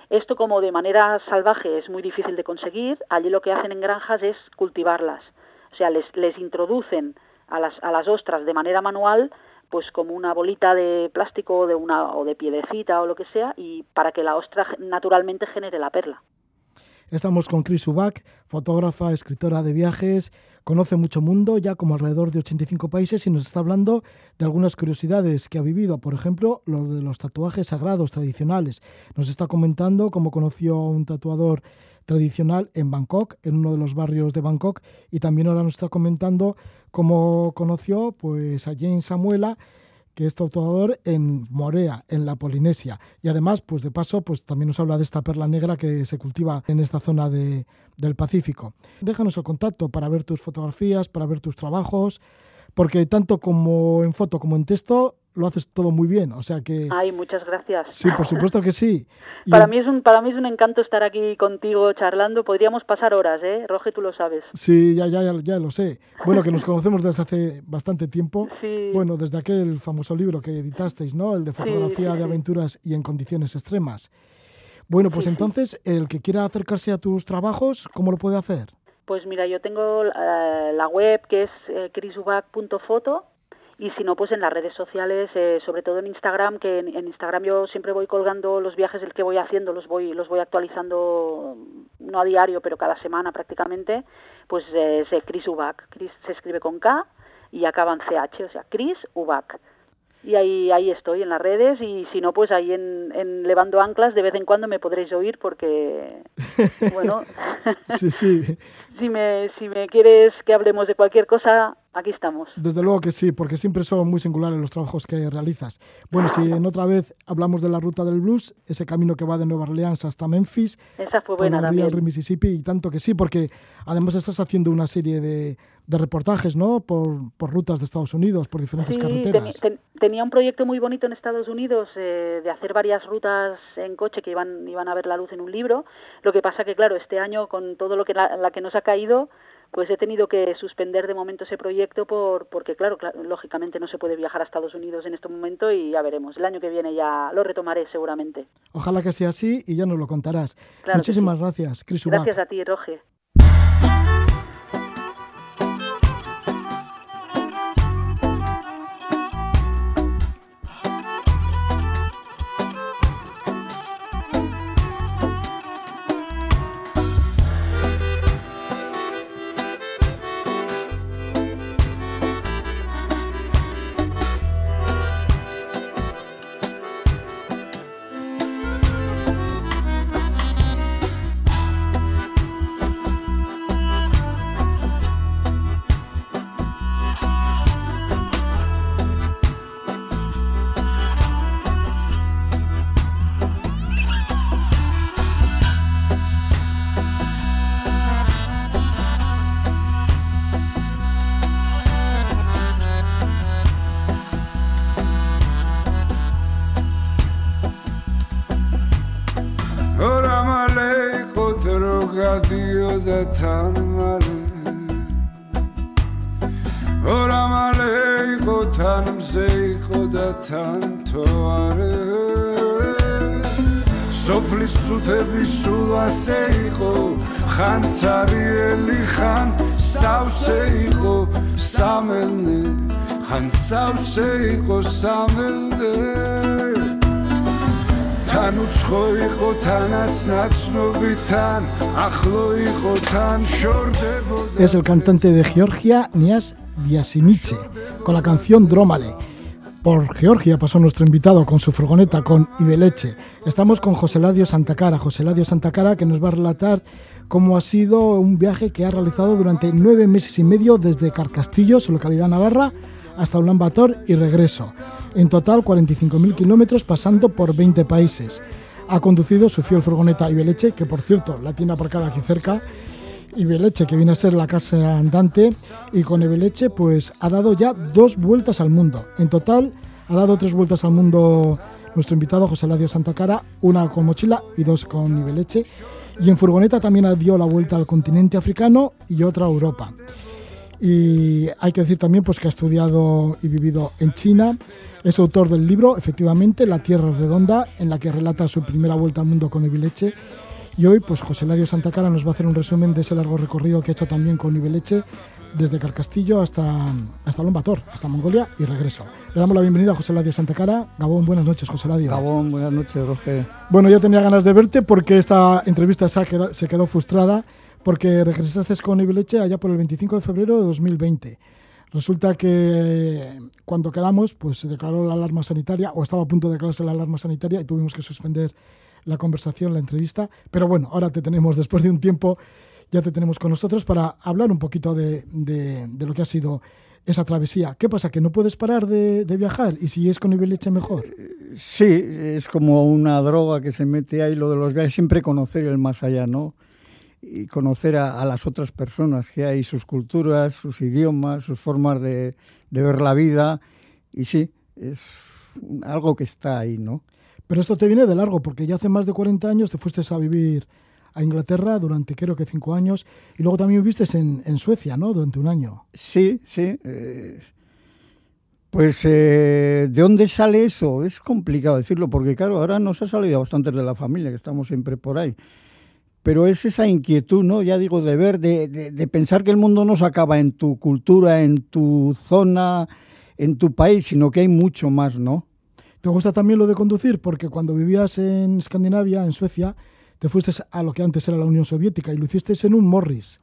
Esto como de manera salvaje es muy difícil de conseguir, allí lo que hacen en granjas es cultivarlas, o sea, les, les introducen a las, a las ostras de manera manual pues como una bolita de plástico de una, o de piedrecita o lo que sea y para que la ostra naturalmente genere la perla. Estamos con Chris Ubach, fotógrafa, escritora de viajes, conoce mucho mundo, ya como alrededor de 85 países, y nos está hablando de algunas curiosidades que ha vivido, por ejemplo, lo de los tatuajes sagrados tradicionales. Nos está comentando cómo conoció a un tatuador tradicional en Bangkok, en uno de los barrios de Bangkok, y también ahora nos está comentando cómo conoció pues, a Jane Samuela, que es tatuador en Morea, en la Polinesia. Y además, pues de paso, pues también nos habla de esta perla negra que se cultiva en esta zona de, del Pacífico. Déjanos el contacto para ver tus fotografías, para ver tus trabajos, porque tanto como en foto como en texto lo haces todo muy bien, o sea que... Ay, muchas gracias. Sí, por supuesto que sí. para, mí es un, para mí es un encanto estar aquí contigo charlando, podríamos pasar horas, ¿eh? Roge, tú lo sabes. Sí, ya, ya, ya, lo sé. Bueno, que nos conocemos desde hace bastante tiempo. Sí. Bueno, desde aquel famoso libro que editasteis, ¿no? El de fotografía de aventuras y en condiciones extremas. Bueno, pues entonces, el que quiera acercarse a tus trabajos, ¿cómo lo puede hacer? Pues mira, yo tengo eh, la web que es crisubac.foto y si no, pues en las redes sociales, eh, sobre todo en Instagram, que en, Instagram yo siempre voy colgando los viajes el que voy haciendo, los voy, los voy actualizando no a diario, pero cada semana prácticamente, pues eh, es Chris Ubac. Chris se escribe con K y acaba en CH, o sea, Chris Ubac. Y ahí, ahí estoy en las redes y si no, pues ahí en, en Levando Anclas de vez en cuando me podréis oír porque, bueno, sí, sí. si, me, si me quieres que hablemos de cualquier cosa, aquí estamos. Desde luego que sí, porque siempre son muy singulares los trabajos que realizas. Bueno, si en otra vez hablamos de la ruta del blues, ese camino que va de Nueva Orleans hasta Memphis, Esa fue buena por Mississippi, y tanto que sí, porque además estás haciendo una serie de, de reportajes, ¿no? Por, por rutas de Estados Unidos, por diferentes Sí, carreteras. ten- tenía un proyecto muy bonito en Estados Unidos eh, de hacer varias rutas en coche que iban, iban a ver la luz en un libro. Lo que pasa que, claro, este año con todo lo que la, la que nos ha caído, pues he tenido que suspender de momento ese proyecto por, porque, claro, cla- lógicamente no se puede viajar a Estados Unidos en este momento y ya veremos. El año que viene ya lo retomaré seguramente. Ojalá que sea así y ya nos lo contarás. Claro Muchísimas sí. gracias, Chris. Gracias a ti, Roge. იყო სამელნე თან უცხო იყო თანაც ნაცნობიდან ახლო იყო თან შორდებოდა Es el cantante de Georgia, Nias Biasimiche, con la canción Drómale. Por Georgia pasó nuestro invitado con su furgoneta con Ibeleche. Estamos con José Ladio Santacara. José Ladio Santacara que nos va a relatar cómo ha sido un viaje que ha realizado durante nueve meses y medio desde Carcastillo, su localidad navarra, hasta Ulan Bator y regreso. En total 45.000 kilómetros pasando por 20 países. Ha conducido su fiel furgoneta Ibeleche, que por cierto la tiene aparcada aquí cerca, Ibeleche, que viene a ser la casa andante, y con Ibeleche pues ha dado ya dos vueltas al mundo. En total ha dado tres vueltas al mundo nuestro invitado José Ladio Santacara, una con mochila y dos con Ibeleche. Y en furgoneta también dio la vuelta al continente africano y otra a Europa. Y hay que decir también pues, que ha estudiado y vivido en China. Es autor del libro, efectivamente, La Tierra Redonda, en la que relata su primera vuelta al mundo con Ibeleche. Y hoy, pues José Ladio Santacara nos va a hacer un resumen de ese largo recorrido que ha hecho también con Ibeleche, desde Carcastillo hasta, hasta Lombator, hasta Mongolia y regreso. Le damos la bienvenida a José Ladio Santacara. Gabón, buenas noches, José Ladio. Gabón, buenas noches, Roger. Bueno, yo tenía ganas de verte porque esta entrevista se, ha queda- se quedó frustrada porque regresaste con Ibeleche allá por el 25 de febrero de 2020. Resulta que cuando quedamos, pues se declaró la alarma sanitaria, o estaba a punto de declararse la alarma sanitaria, y tuvimos que suspender la conversación, la entrevista. Pero bueno, ahora te tenemos, después de un tiempo, ya te tenemos con nosotros para hablar un poquito de, lo que ha sido esa travesía. ¿Qué pasa? ¿Que no puedes parar de, viajar? ¿Y si es con Ibeleche mejor? Sí, es como una droga que se mete ahí lo de los viajes, siempre conocer el más allá, ¿no? Y conocer a, a las otras personas que hay, sus culturas, sus idiomas, sus formas de, de ver la vida. Y sí, es algo que está ahí, ¿no? Pero esto te viene de largo, porque ya hace más de 40 años te fuiste a vivir a Inglaterra durante creo que cinco años y luego también viviste en, en Suecia, ¿no? Durante un año. Sí, sí. eh, pues, eh, ¿de dónde sale eso? Es complicado decirlo, porque claro, ahora nos ha salido bastantes de la familia, que estamos siempre por ahí. Pero es esa inquietud, ¿no? Ya digo, de ver, de, de- de pensar que el mundo no se acaba en tu cultura, en tu zona, en tu país, sino que hay mucho más, ¿no? ¿Te gusta también lo de conducir? Porque cuando vivías en Escandinavia, en Suecia, te fuiste a lo que antes era la Unión Soviética y lo hiciste en un Morris,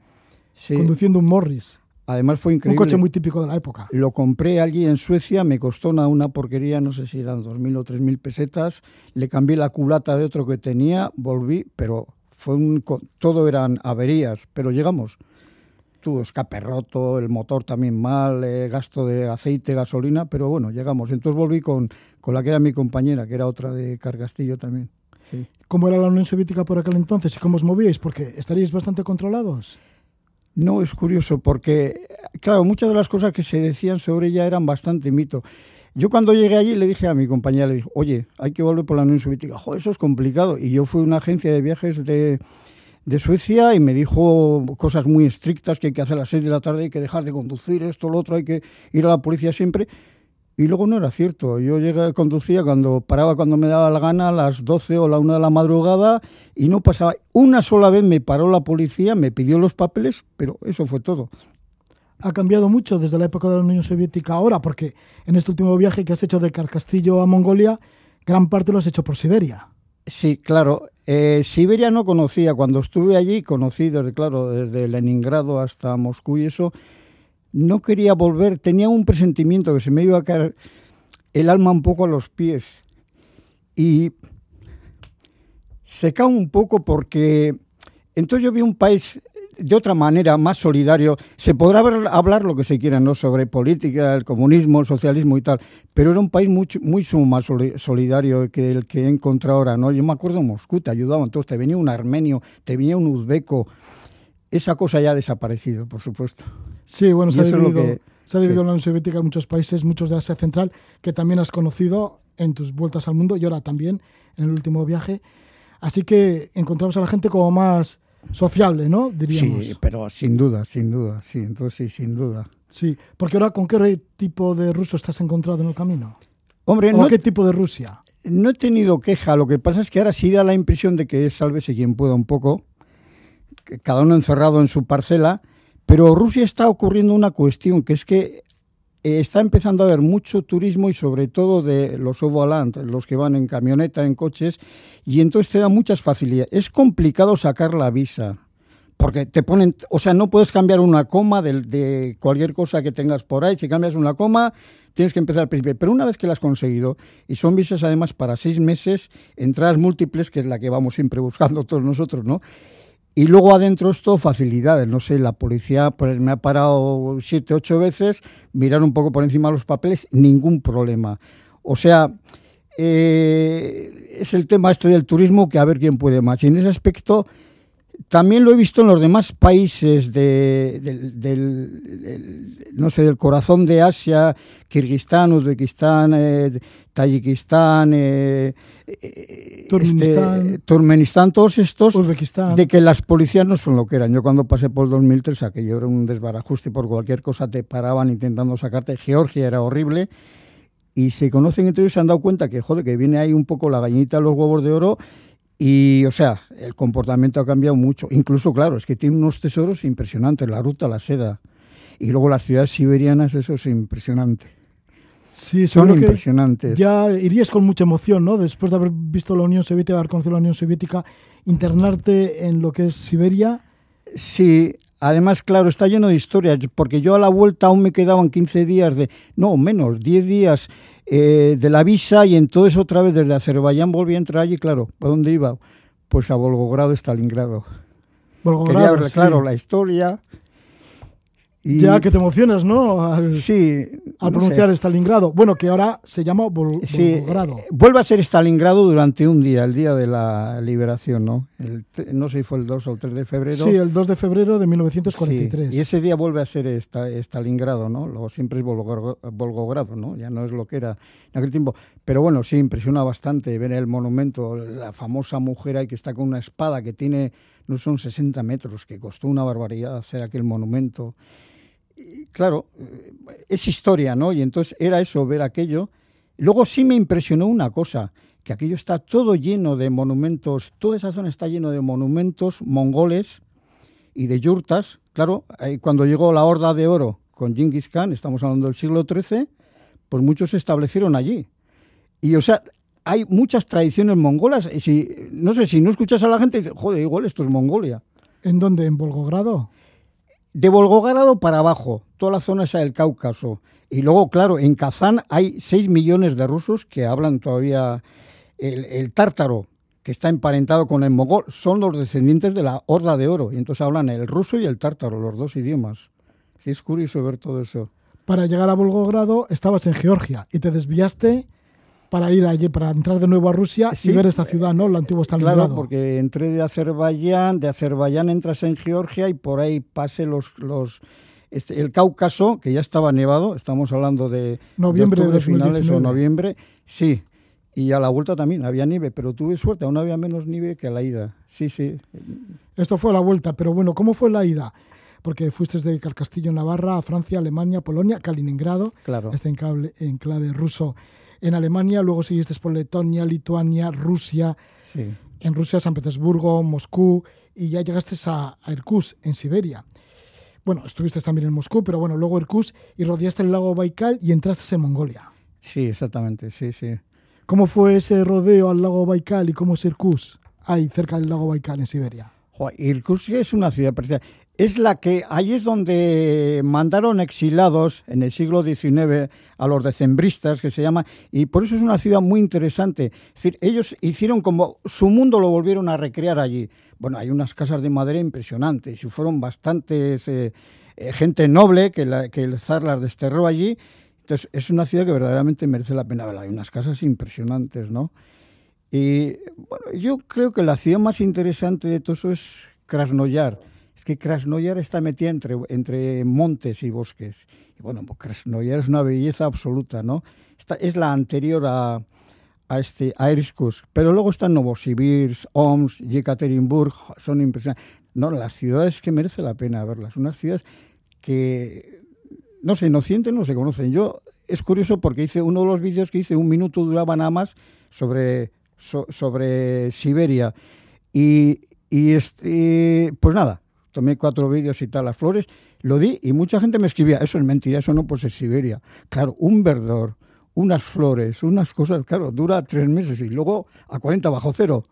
Sí. conduciendo un Morris. Además fue increíble. Un coche muy típico de la época. Lo compré allí en Suecia, me costó una, una porquería, no sé si eran 2.000 o 3.000 pesetas. Le cambié la culata de otro que tenía, volví, pero fue un, todo eran averías, pero llegamos. Tuvo escape roto, el motor también mal, eh, gasto de aceite, gasolina, pero bueno, llegamos. Entonces volví con, con la que era mi compañera, que era otra de Cargastillo también. Sí. ¿Cómo era la Unión Soviética por aquel entonces y cómo os movíais? Porque estaríais bastante controlados. No, es curioso porque, claro, muchas de las cosas que se decían sobre ella eran bastante mito. Yo cuando llegué allí le dije a mi compañera, le dije, oye, hay que volver por la Unión Soviética. Joder, eso es complicado. Y yo fui a una agencia de viajes de, de Suecia y me dijo cosas muy estrictas que hay que hacer a las seis de la tarde, hay que dejar de conducir, esto, lo otro, hay que ir a la policía siempre. Y luego no era cierto. Yo llegué, conducía cuando paraba cuando me daba la gana, a las 12 o la 1 de la madrugada, y no pasaba. Una sola vez me paró la policía, me pidió los papeles, pero eso fue todo. Ha cambiado mucho desde la época de la Unión Soviética ahora, porque en este último viaje que has hecho de Carcastillo a Mongolia, gran parte lo has hecho por Siberia. Sí, claro. Eh, Siberia no conocía. Cuando estuve allí, conocí desde, claro, desde Leningrado hasta Moscú y eso no quería volver, tenía un presentimiento que se me iba a caer el alma un poco a los pies. Y se cae un poco porque entonces yo vi un país de otra manera, más solidario. Se podrá hablar lo que se quiera, ¿no? Sobre política, el comunismo, el socialismo y tal, pero era un país mucho, muy más solidario que el que he encontrado ahora, ¿no? Yo me acuerdo en Moscú, te ayudaban, entonces te venía un armenio, te venía un uzbeco. Esa cosa ya ha desaparecido, por supuesto. Sí, bueno, se ha dividido, se ha dividido la Unión Soviética en muchos países, muchos de Asia Central, que también has conocido en tus vueltas al mundo y ahora también en el último viaje. Así que encontramos a la gente como más sociable, ¿no? Diríamos. Sí, pero sin duda, sin duda, sí, entonces sí, sin duda. Sí, porque ahora, ¿con qué tipo de ruso estás encontrado en el camino? Hombre, ¿O qué tipo de Rusia? No he tenido queja, lo que pasa es que ahora sí da la impresión de que es sálvese quien pueda un poco, cada uno encerrado en su parcela, pero Rusia está ocurriendo una cuestión, que es que está empezando a haber mucho turismo y sobre todo de los overland, los que van en camioneta, en coches, y entonces te da muchas facilidades. Es complicado sacar la visa, porque te ponen, o sea, no puedes cambiar una coma de, de, cualquier cosa que tengas por ahí. Si cambias una coma, tienes que empezar al principio. Pero una vez que la has conseguido, y son visas además para seis meses, entradas múltiples, que es la que vamos siempre buscando todos nosotros, ¿no? Y luego adentro esto, facilidades. No sé, la policía pues, me ha parado siete, ocho veces, mirar un poco por encima de los papeles, ningún problema. O sea, eh, es el tema este del turismo que a ver quién puede más. Y en ese aspecto también lo he visto en los demás países de, del, no sé, del corazón de Asia, Kirguistán, Uzbekistán, eh, Tayikistán, eh, eh, este, Turmenistán, todos estos, de que las policías no son lo que eran. Yo cuando pasé por el 2003, aquello era un desbarajuste, por cualquier cosa te paraban intentando sacarte. Georgia era horrible. Y se conocen entre ellos se han dado cuenta que, joder, que viene ahí un poco la gallinita de los huevos de oro y, o sea, el comportamiento ha cambiado mucho. Incluso, claro, es que tiene unos tesoros impresionantes, la ruta, la seda. Y luego las ciudades siberianas, eso es impresionante. Sí, son impresionantes. Ya irías con mucha emoción, ¿no? Después de haber visto la Unión Soviética, haber conocido la Unión Soviética, internarte en lo que es Siberia. Sí, además, claro, está lleno de historias, porque yo a la vuelta aún me quedaban 15 días de, no, menos, 10 días eh, de la visa y entonces otra vez desde Azerbaiyán volví a entrar allí, claro, ¿a dónde iba? Pues a Volgogrado, Stalingrado. Volgogrado, Quería claro, la historia, ya que te emocionas, ¿no? Al, sí. Al pronunciar Stalingrado. Bueno, que ahora se llama Vol sí, Volgogrado. Vuelve a ser Stalingrado durante un día, el día de la liberación, ¿no? no sé si fue el 2 o el 3 de febrero. Sí, el 2 de febrero de 1943. y ese día vuelve a ser Stalingrado, ¿no? Luego siempre es Volgogrado, ¿no? Ya no es lo que era en aquel tiempo. Pero bueno, sí, impresiona bastante ver el monumento, la famosa mujer ahí que está con una espada que tiene, no son 60 metros, que costó una barbaridad hacer aquel monumento claro, eh, es historia, ¿no? Y entonces era eso, ver aquello. Luego sí me impresionó una cosa, que aquello está todo lleno de monumentos, toda esa zona está lleno de monumentos mongoles y de yurtas. Claro, cuando llegó la Horda de Oro con Genghis Khan, estamos hablando del siglo XIII, pues muchos se establecieron allí. Y o sea, hay muchas tradiciones mongolas. Y si, no sé, si no escuchas a la gente, dice, joder, igual esto es Mongolia. ¿En dónde? ¿En Volgogrado? De Volgogrado para abajo, toda la zona esa del Cáucaso. Y luego, claro, en Kazán hay 6 millones de rusos que hablan todavía el, tártaro, que está emparentado con el mogol, son los descendientes de la Horda de Oro. Y entonces hablan el ruso y el tártaro, los dos idiomas. Sí, es curioso ver todo eso. Para llegar a Volgogrado estabas en Georgia y te desviaste para ir allí, para entrar de nuevo a Rusia y ver esta ciudad, ¿no? La antigua Stalingrado. Claro, porque entré de Azerbaiyán, de Azerbaiyán entras en Georgia y por ahí pasé los, los este, el Cáucaso, que ya estaba nevado, estamos hablando de noviembre de, finales o noviembre, sí. Y a la vuelta también había nieve, pero tuve suerte, aún había menos nieve que a la ida. Sí, sí. Esto fue a la vuelta, pero bueno, ¿cómo fue la ida? Porque fuiste de Carcastillo, Navarra, a Francia, Alemania, Polonia, Kaliningrado, claro. este enclave, enclave ruso en Alemania, luego seguiste por Letonia, Lituania, Rusia, sí. en Rusia, San Petersburgo, Moscú, y ya llegaste a, Irkutsk, en Siberia. Bueno, estuviste también en Moscú, pero bueno, luego Irkutsk y rodeaste el lago Baikal y entraste en Mongolia. Sí, exactamente, sí, sí. ¿Cómo fue ese rodeo al lago Baikal y cómo es Irkutsk, ahí cerca del lago Baikal en Siberia? Irkutsk es una ciudad preciosa es la que ahí es donde mandaron exilados en el siglo XIX a los decembristas, que se llama, y por eso es una ciudad muy interesante. Es decir, ellos hicieron como su mundo lo volvieron a recrear allí. Bueno, hay unas casas de madera impresionantes y fueron bastantes eh, eh, gente noble que, que el zar las desterró allí. Entonces, es una ciudad que verdaderamente merece la pena ver. Hay unas casas impresionantes, ¿no? Y bueno, yo creo que la ciudad más interesante de todo eso es Krasnoyar es que Krasnoyar está metida entre, entre montes y bosques. Y bueno, Krasnoyar es una belleza absoluta, ¿no? Esta es la anterior a, a, este, a pero luego están Novosibirsk, Omsk, Yekaterinburg, son impresionantes. No, las ciudades que merece la pena verlas, unas ciudades que, no sé, inocentes no se conocen. Yo, es curioso porque hice uno de los vídeos que hice, un minuto duraba nada más, sobre, sobre Siberia. Y, y este, pues nada, tomé cuatro vídeos y tal, las flores, lo di y mucha gente me escribía, eso es mentira, eso no pues es Siberia. Claro, un verdor, unas flores, unas cosas, claro, dura tres meses y luego a 40 bajo cero.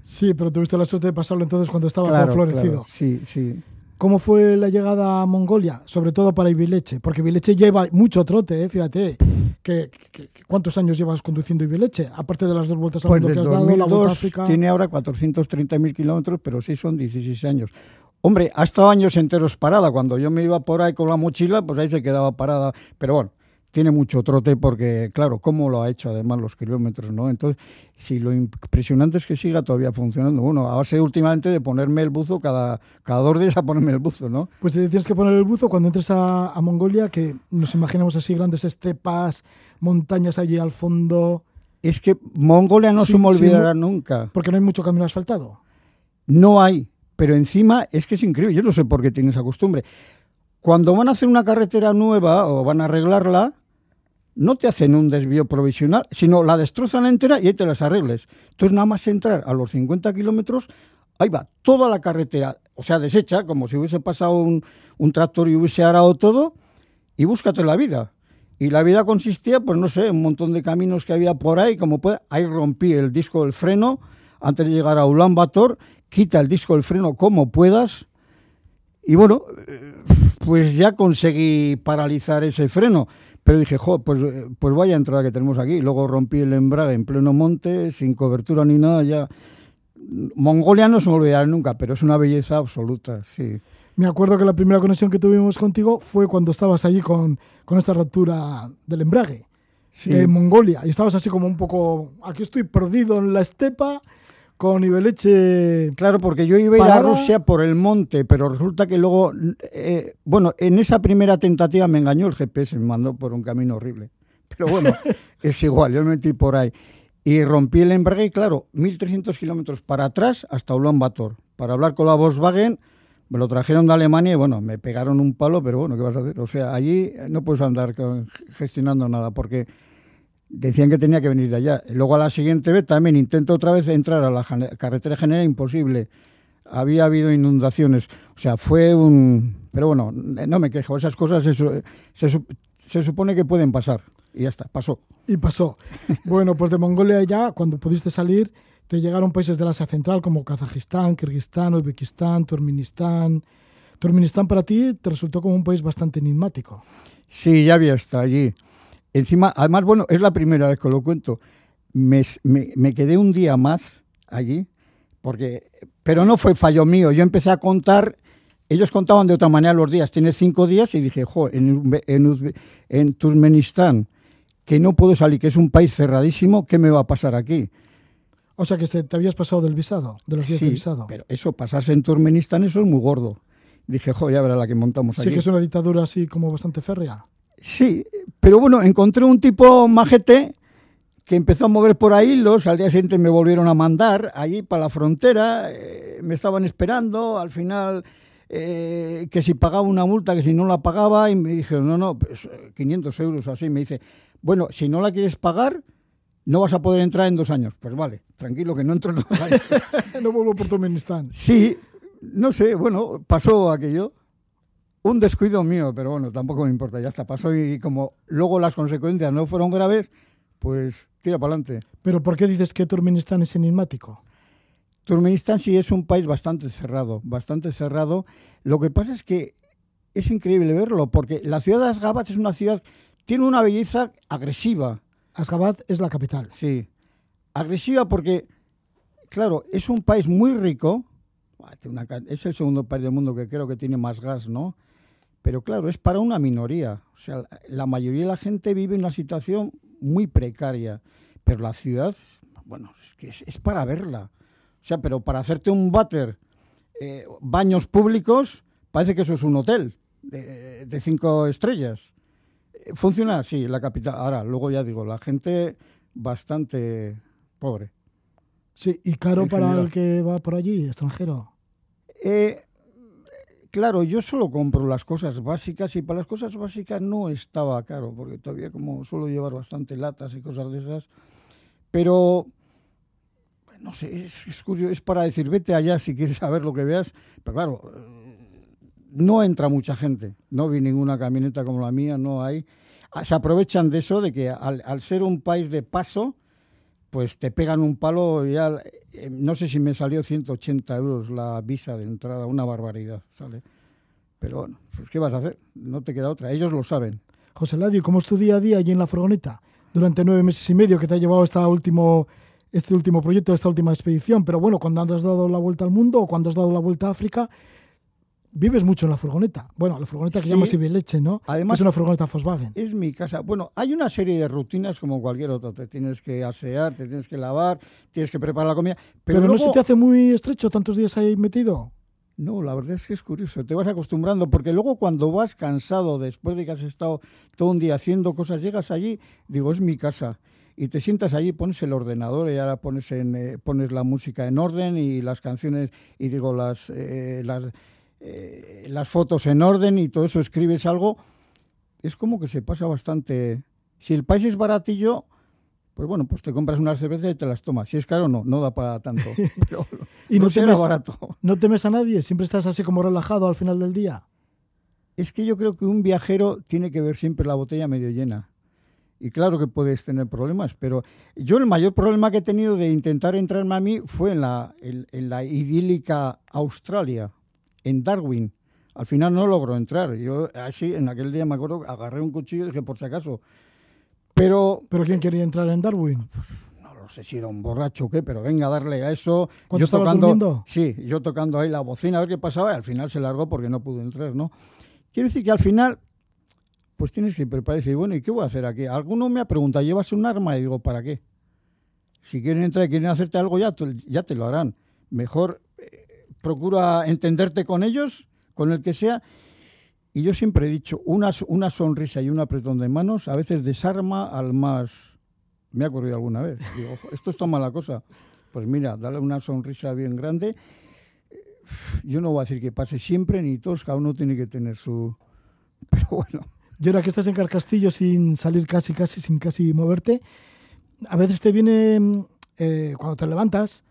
Sí, pero tuviste la suerte de pasarlo entonces cuando estaba todo florecido. sí, sí. ¿Cómo fue la llegada a Mongolia? Sobre todo para Ibileche, porque Ibileche lleva mucho trote, ¿eh? fíjate. Que, ¿Cuántos años llevas conduciendo Ibileche? Aparte de las dos vueltas al pues mundo que has dado, la Vuelta África. Tiene ahora 430.000 kilómetros, pero sí son 16 años. Hombre, ha estado años enteros parada. Cuando yo me iba por ahí con la mochila, pues ahí se quedaba parada. Pero bueno, tiene mucho trote porque, claro, cómo lo ha hecho además los kilómetros, ¿no? Entonces, si lo impresionante es que siga todavía funcionando. Bueno, a base últimamente de ponerme el buzo cada, cada dos días a ponerme el buzo, ¿no? Pues te tienes que poner el buzo cuando entres a, Mongolia, que nos imaginamos así grandes estepas, montañas allí al fondo. Es que Mongolia no se me olvidará nunca. Porque no hay mucho camino asfaltado. No hay, pero encima es que es increíble. Yo no sé por qué tiene esa costumbre. Cuando van a hacer una carretera nueva o van a arreglarla, no te hacen un desvío provisional, sino la destrozan entera y ahí te las arregles. Entonces, nada más entrar a los 50 kilómetros, ahí va toda la carretera, o sea, deshecha, como si hubiese pasado un, tractor y hubiese arado todo, y búscate la vida. Y la vida consistía, pues no sé, un montón de caminos que había por ahí, como puede, ahí rompí el disco del freno antes de llegar a Ulan Bator, quita el disco del freno como puedas, y bueno, pues ya conseguí paralizar ese freno. Pero dije, jo, pues, pues vaya entrada que tenemos aquí. Luego rompí el embrague en pleno monte, sin cobertura ni nada, ya. Mongolia no se me olvidará nunca, pero es una belleza absoluta, sí. Me acuerdo que la primera conexión que tuvimos contigo fue cuando estabas allí con, con esta rotura del embrague en Mongolia. Y estabas así como un poco, aquí estoy perdido en la estepa con Ibeleche. Claro, porque yo iba a ir a Rusia por el monte, pero resulta que luego, eh, bueno, en esa primera tentativa me engañó el GPS, me mandó por un camino horrible. Pero bueno, es igual, yo me metí por ahí. Y rompí el embrague y claro, 1.300 kilómetros para atrás hasta Ulan Bator. Para hablar con la Volkswagen, me lo trajeron de Alemania y bueno, me pegaron un palo, pero bueno, ¿qué vas a hacer? O sea, allí no puedes andar gestionando nada porque decían que tenía que venir de allá. Luego a la siguiente vez también intento otra vez entrar a la carretera general, imposible. Había habido inundaciones. O sea, fue un... Pero bueno, no me quejo. Esas cosas se, se, supone que pueden pasar. Y ya está, pasó. Y pasó. bueno, pues de Mongolia ya, cuando pudiste salir, te llegaron países del Asia Central como Kazajistán, Kirguistán, Uzbekistán, Turkmenistán, Turkmenistán para ti te resultó como un país bastante enigmático. Sí, ya había estado allí. Encima, además, bueno, es la primera vez que lo cuento. Me, me, me quedé un día más allí, porque, pero no fue fallo mío. Yo empecé a contar, ellos contaban de otra manera los días. Tienes cinco días y dije, jo, en, en, en Turkmenistán, que no puedo salir, que es un país cerradísimo, ¿qué me va a pasar aquí? O sea que te habías pasado del visado, de los días Sí, del visado. pero eso, pasarse en Turkmenistán, eso es muy gordo. Dije, jo, ya verá la que montamos Sí aquí. que es una dictadura así como bastante férrea. Sí, pero bueno, encontré un tipo majete que empezó a mover por ahí hilos, al día siguiente me volvieron a mandar allí para la frontera, eh, me estaban esperando, al final eh, que si pagaba una multa, que si no la pagaba, y me dijeron, no, no, pues eh, 500 euros así, me dice, bueno, si no la quieres pagar, no vas a poder entrar en dos años. Pues vale, tranquilo que no entro en dos años. no vuelvo por Turkmenistán. Sí, no sé, bueno, pasó aquello. Un descuido mío, pero bueno, tampoco me importa, ya está, pasó y como luego las consecuencias no fueron graves, pues tira para adelante. Pero ¿por qué dices que Turkmenistán es enigmático? Turkmenistán sí es un país bastante cerrado, bastante cerrado. Lo que pasa es que es increíble verlo, porque la ciudad de Asgabat es una ciudad, tiene una belleza agresiva, Ashgabat es la capital. Sí, agresiva porque, claro, es un país muy rico, es el segundo país del mundo que creo que tiene más gas, ¿no? Pero claro, es para una minoría. O sea, la- mayoría de la gente vive en una situación muy precaria. Pero la ciudad, bueno, es que es, es para verla. O sea, pero para hacerte un váter, eh, baños públicos, parece que eso es un hotel de, de cinco estrellas. Eh, Funciona así, la capital. Ahora, luego ya digo, la gente bastante pobre. Sí, y caro para el que va por allí, extranjero. Eh, claro, yo solo compro las cosas básicas y para las cosas básicas no estaba caro, porque todavía como suelo llevar bastante latas y cosas de esas. Pero, no sé, es, curioso, es para decir, vete allá si quieres saber lo que veas. Pero claro, eh, no entra mucha gente. No vi ninguna camioneta como la mía, no hay. Ah, Se aprovechan de eso, de que al ser un país de paso, pues te pegan un palo ya, eh, no sé si me salió 180 euros la visa de entrada, una barbaridad, ¿sale? Pero bueno, pues ¿qué vas a hacer? No te queda otra, ellos lo saben. José Ladio, ¿cómo es tu día a día allí en la furgoneta? Durante nueve meses y medio que te ha llevado esta último, este último proyecto, esta última expedición. Pero bueno, cuando has dado la vuelta al mundo o cuando has dado la vuelta a África, vives mucho en la furgoneta. Bueno, la furgoneta que Sí. llamas Ibeleche, ¿no? Además- es una furgoneta Volkswagen. Es mi casa. Bueno, hay una serie de rutinas como cualquier otra. Te tienes que asear, te tienes que lavar, tienes que preparar la comida. Pero, Pero, no se te hace muy estrecho tantos días ahí metido. No, la verdad es que es curioso, te vas acostumbrando, porque luego cuando vas cansado, después de que has estado todo un día haciendo cosas, llegas allí, digo, es mi casa, y te sientas allí, pones el ordenador y ahora pones, en, eh, pones la música en orden y las canciones, y digo, las, eh, las, eh, las fotos en orden y todo eso, escribes algo, es como que se pasa bastante... Si el país es baratillo, pues bueno, pues te compras unas cervezas y te las tomas. Si es caro, no, no da para tanto. Pero Y no, no temes, barato. no temes a nadie, siempre estás así como relajado al final del día. Es que yo creo que un viajero tiene que ver siempre la botella medio llena. Y claro que puedes tener problemas, pero yo el mayor problema que he tenido de intentar entrarme a mí fue en la, en, en la idílica Australia, en Darwin. Al final no logró entrar. Yo así, en aquel día me acuerdo, agarré un cuchillo y dije, por si acaso. Pero ¿Pero quién quería entrar en Darwin? no lo sé si era un borracho o qué, pero venga a darle a eso. ¿Cuándo yo estabas tocando, durmiendo? Sí, yo tocando ahí la bocina a ver qué pasaba y al final se largó porque no pudo entrar, ¿no? Quiero decir que al final, pues tienes que prepararse y bueno, ¿y qué voy a hacer aquí? Alguno me ha preguntado, ¿llevas un arma? Y digo, ¿para qué? Si quieren entrar y quieren hacerte algo, ya, te- ya te lo harán. Mejor procura entenderte con ellos, con el que sea. Y yo siempre he dicho, una, una sonrisa y un apretón de manos a veces desarma al más... Me ha ocurrido alguna vez. Digo, "Ojo, esto está mala cosa. Pues mira, dale una sonrisa bien grande. Yo no voy a decir que pase siempre, ni todos, cada uno tiene que tener su... Pero bueno, Y ahora que estás en Carcastillo sin salir casi, casi, sin casi moverte, a veces te viene, mm, eh, cuando te levantas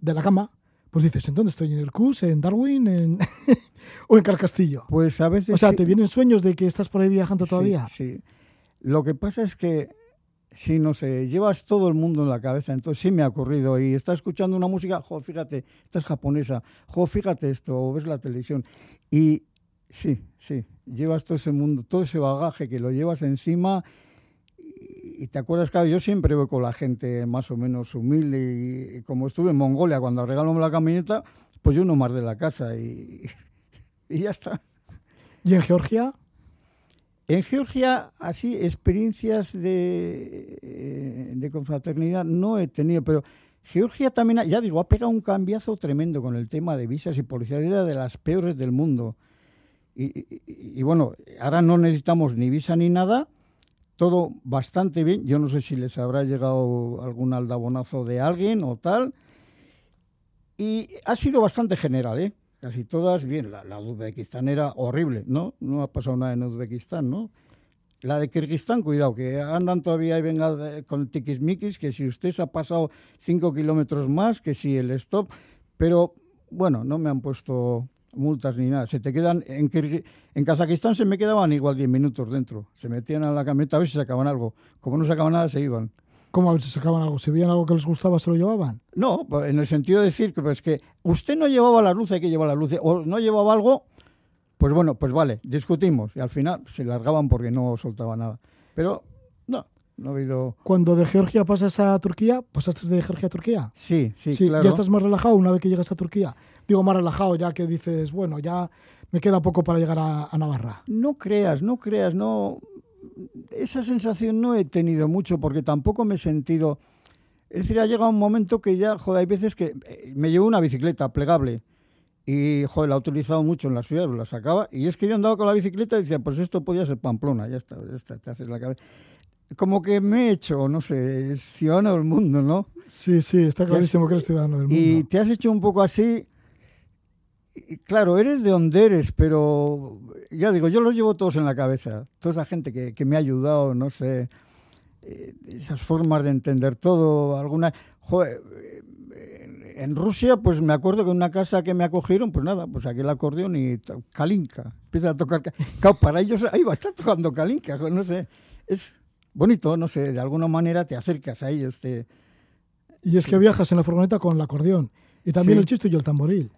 de la cama, pues dices, ¿en dónde estoy? ¿En el CUS? ¿En Darwin? En... ¿O en Carcastillo? pues a veces... O sea, sí- ¿te vienen sueños de que estás por ahí viajando sí, todavía? Sí, Lo que pasa es que Sí, no sé, llevas todo el mundo en la cabeza, entonces sí me ha ocurrido. Y estás escuchando una música, jo, fíjate, esta es japonesa, jo, fíjate esto, o ves la televisión. Y sí, sí, llevas todo ese mundo, todo ese bagaje que lo llevas encima. Y te acuerdas, claro, yo siempre voy con la gente más o menos humilde. Y, como estuve en Mongolia cuando regaló la camioneta, pues yo no más de la casa y, y ya está. ¿Y en Georgia? En Georgia, así, experiencias de, eh, de confraternidad no he tenido, pero Georgia también, ha, ya digo, ha pegado un cambiazo tremendo con el tema de visas y policía, era de las peores del mundo. Y, y, y, bueno, ahora no necesitamos ni visa ni nada, todo bastante bien. Yo no sé si les habrá llegado algún aldabonazo de alguien o tal. Y ha sido bastante general, ¿eh? casi todas bien. La, de Uzbekistán era horrible, ¿no? No ha pasado nada en Uzbekistán, ¿no? La de Kirguistán, cuidado, que andan todavía y venga con tiquismiquis, que si usted se ha pasado cinco kilómetros más, que si el stop, pero bueno, no me han puesto multas ni nada. Se te quedan, en, en Kazajistán se me quedaban igual diez minutos dentro. Se metían a la camioneta a ver si sacaban algo. Como no sacaban nada, se iban. ¿Cómo a ver si sacaban algo? ¿Si veían algo que les gustaba, se lo llevaban? No, en el sentido de decir que, pues, que usted no llevaba la luz, hay que llevar la luz, o no llevaba algo, pues bueno, pues vale, discutimos. Y al final se largaban porque no soltaba nada. Pero no, no ha habido... Cuando de Georgia pasas a Turquía, ¿pasaste de Georgia a Turquía? Sí, sí, sí claro. ¿Ya estás más relajado una vez que llegas a Turquía? Digo, más relajado ya que dices, bueno, ya me queda poco para llegar a, a Navarra. No creas, no creas, no esa sensación no he tenido mucho porque tampoco me he sentido... Es decir, ha llegado un momento que ya, joder, hay veces que eh, me llevo una bicicleta plegable y, joder, la he utilizado mucho en la ciudad, la sacaba y es que yo andaba con la bicicleta y decía, pues esto podía ser Pamplona, ya está, ya está, te haces la cabeza. Como que me he hecho, no sé, ciudadano del mundo, ¿no? Sí, sí, está clarísimo que eres ciudadano del mundo. Y te has hecho un poco así y claro, eres de donde eres, pero ya digo, yo los llevo todos en la cabeza. Toda esa gente que, que me ha ayudado, no sé, eh, esas formas de entender todo, alguna... Joder, en Rusia, pues me acuerdo que en una casa que me acogieron, pues nada, pues aquel acordeón y Kalinka. Empieza a tocar. Claro, para ellos, ahí va a estar tocando Kalinka, no sé. Es bonito, no sé, de alguna manera te acercas a ellos. Te... Y es que viajas en la furgoneta con el acordeón. Y también sí. el chisto y el tamboril.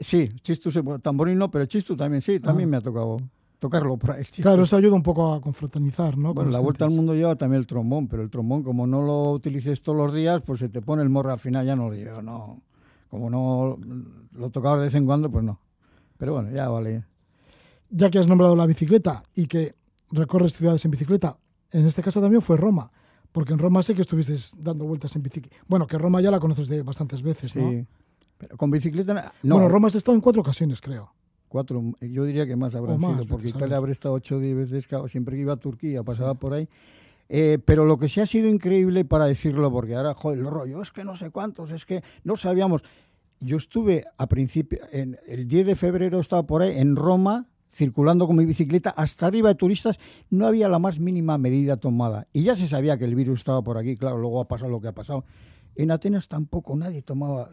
Sí, chistu, tamboril no, pero chistu también sí, también ah. me ha tocado tocarlo por ahí. Claro, eso ayuda un poco a confraternizar, ¿no? Bueno, la vuelta al mundo lleva también el trombón, pero el trombón, como no lo utilices todos los días, pues se te pone el morro al final, ya no lo llevo, no. Como no lo tocaba de vez en cuando, pues no. Pero bueno, ya vale. Ya que has nombrado la bicicleta y que recorres ciudades en bicicleta, en este caso también fue Roma, porque en Roma sé que estuviste dando vueltas en bicicleta. Bueno, que Roma ya la conoces de bastantes veces, sí. ¿no? Pero con bicicleta. No. Bueno, Roma has estado en cuatro ocasiones, creo. Cuatro, yo diría que más habrán más, sido, porque Italia habrá estado ocho o diez veces, siempre que iba a Turquía, pasaba sí. por ahí. Eh, pero lo que sí ha sido increíble para decirlo, porque ahora, joder, el rollo, es que no sé cuántos, es que no sabíamos. Yo estuve a principio, en, el 10 de febrero estaba por ahí, en Roma, circulando con mi bicicleta, hasta arriba de turistas, no había la más mínima medida tomada. Y ya se sabía que el virus estaba por aquí, claro, luego ha pasado lo que ha pasado. En Atenas tampoco nadie tomaba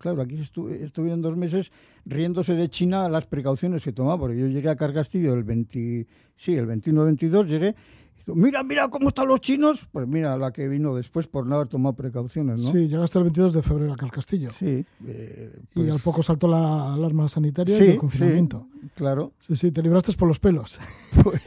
Claro, aquí estuve, estuvieron dos meses riéndose de China las precauciones que tomaba, porque yo llegué a Carcastillo el 20, sí, el 21-22 llegué, mira, mira cómo están los chinos, pues mira la que vino después por no haber tomado precauciones, ¿no? Sí, llegaste el 22 de febrero a Carcastillo. Sí. Eh, pues... Y al poco saltó la alarma sanitaria sí, y el confinamiento. Sí, claro. Sí, sí, te libraste por los pelos. Pues,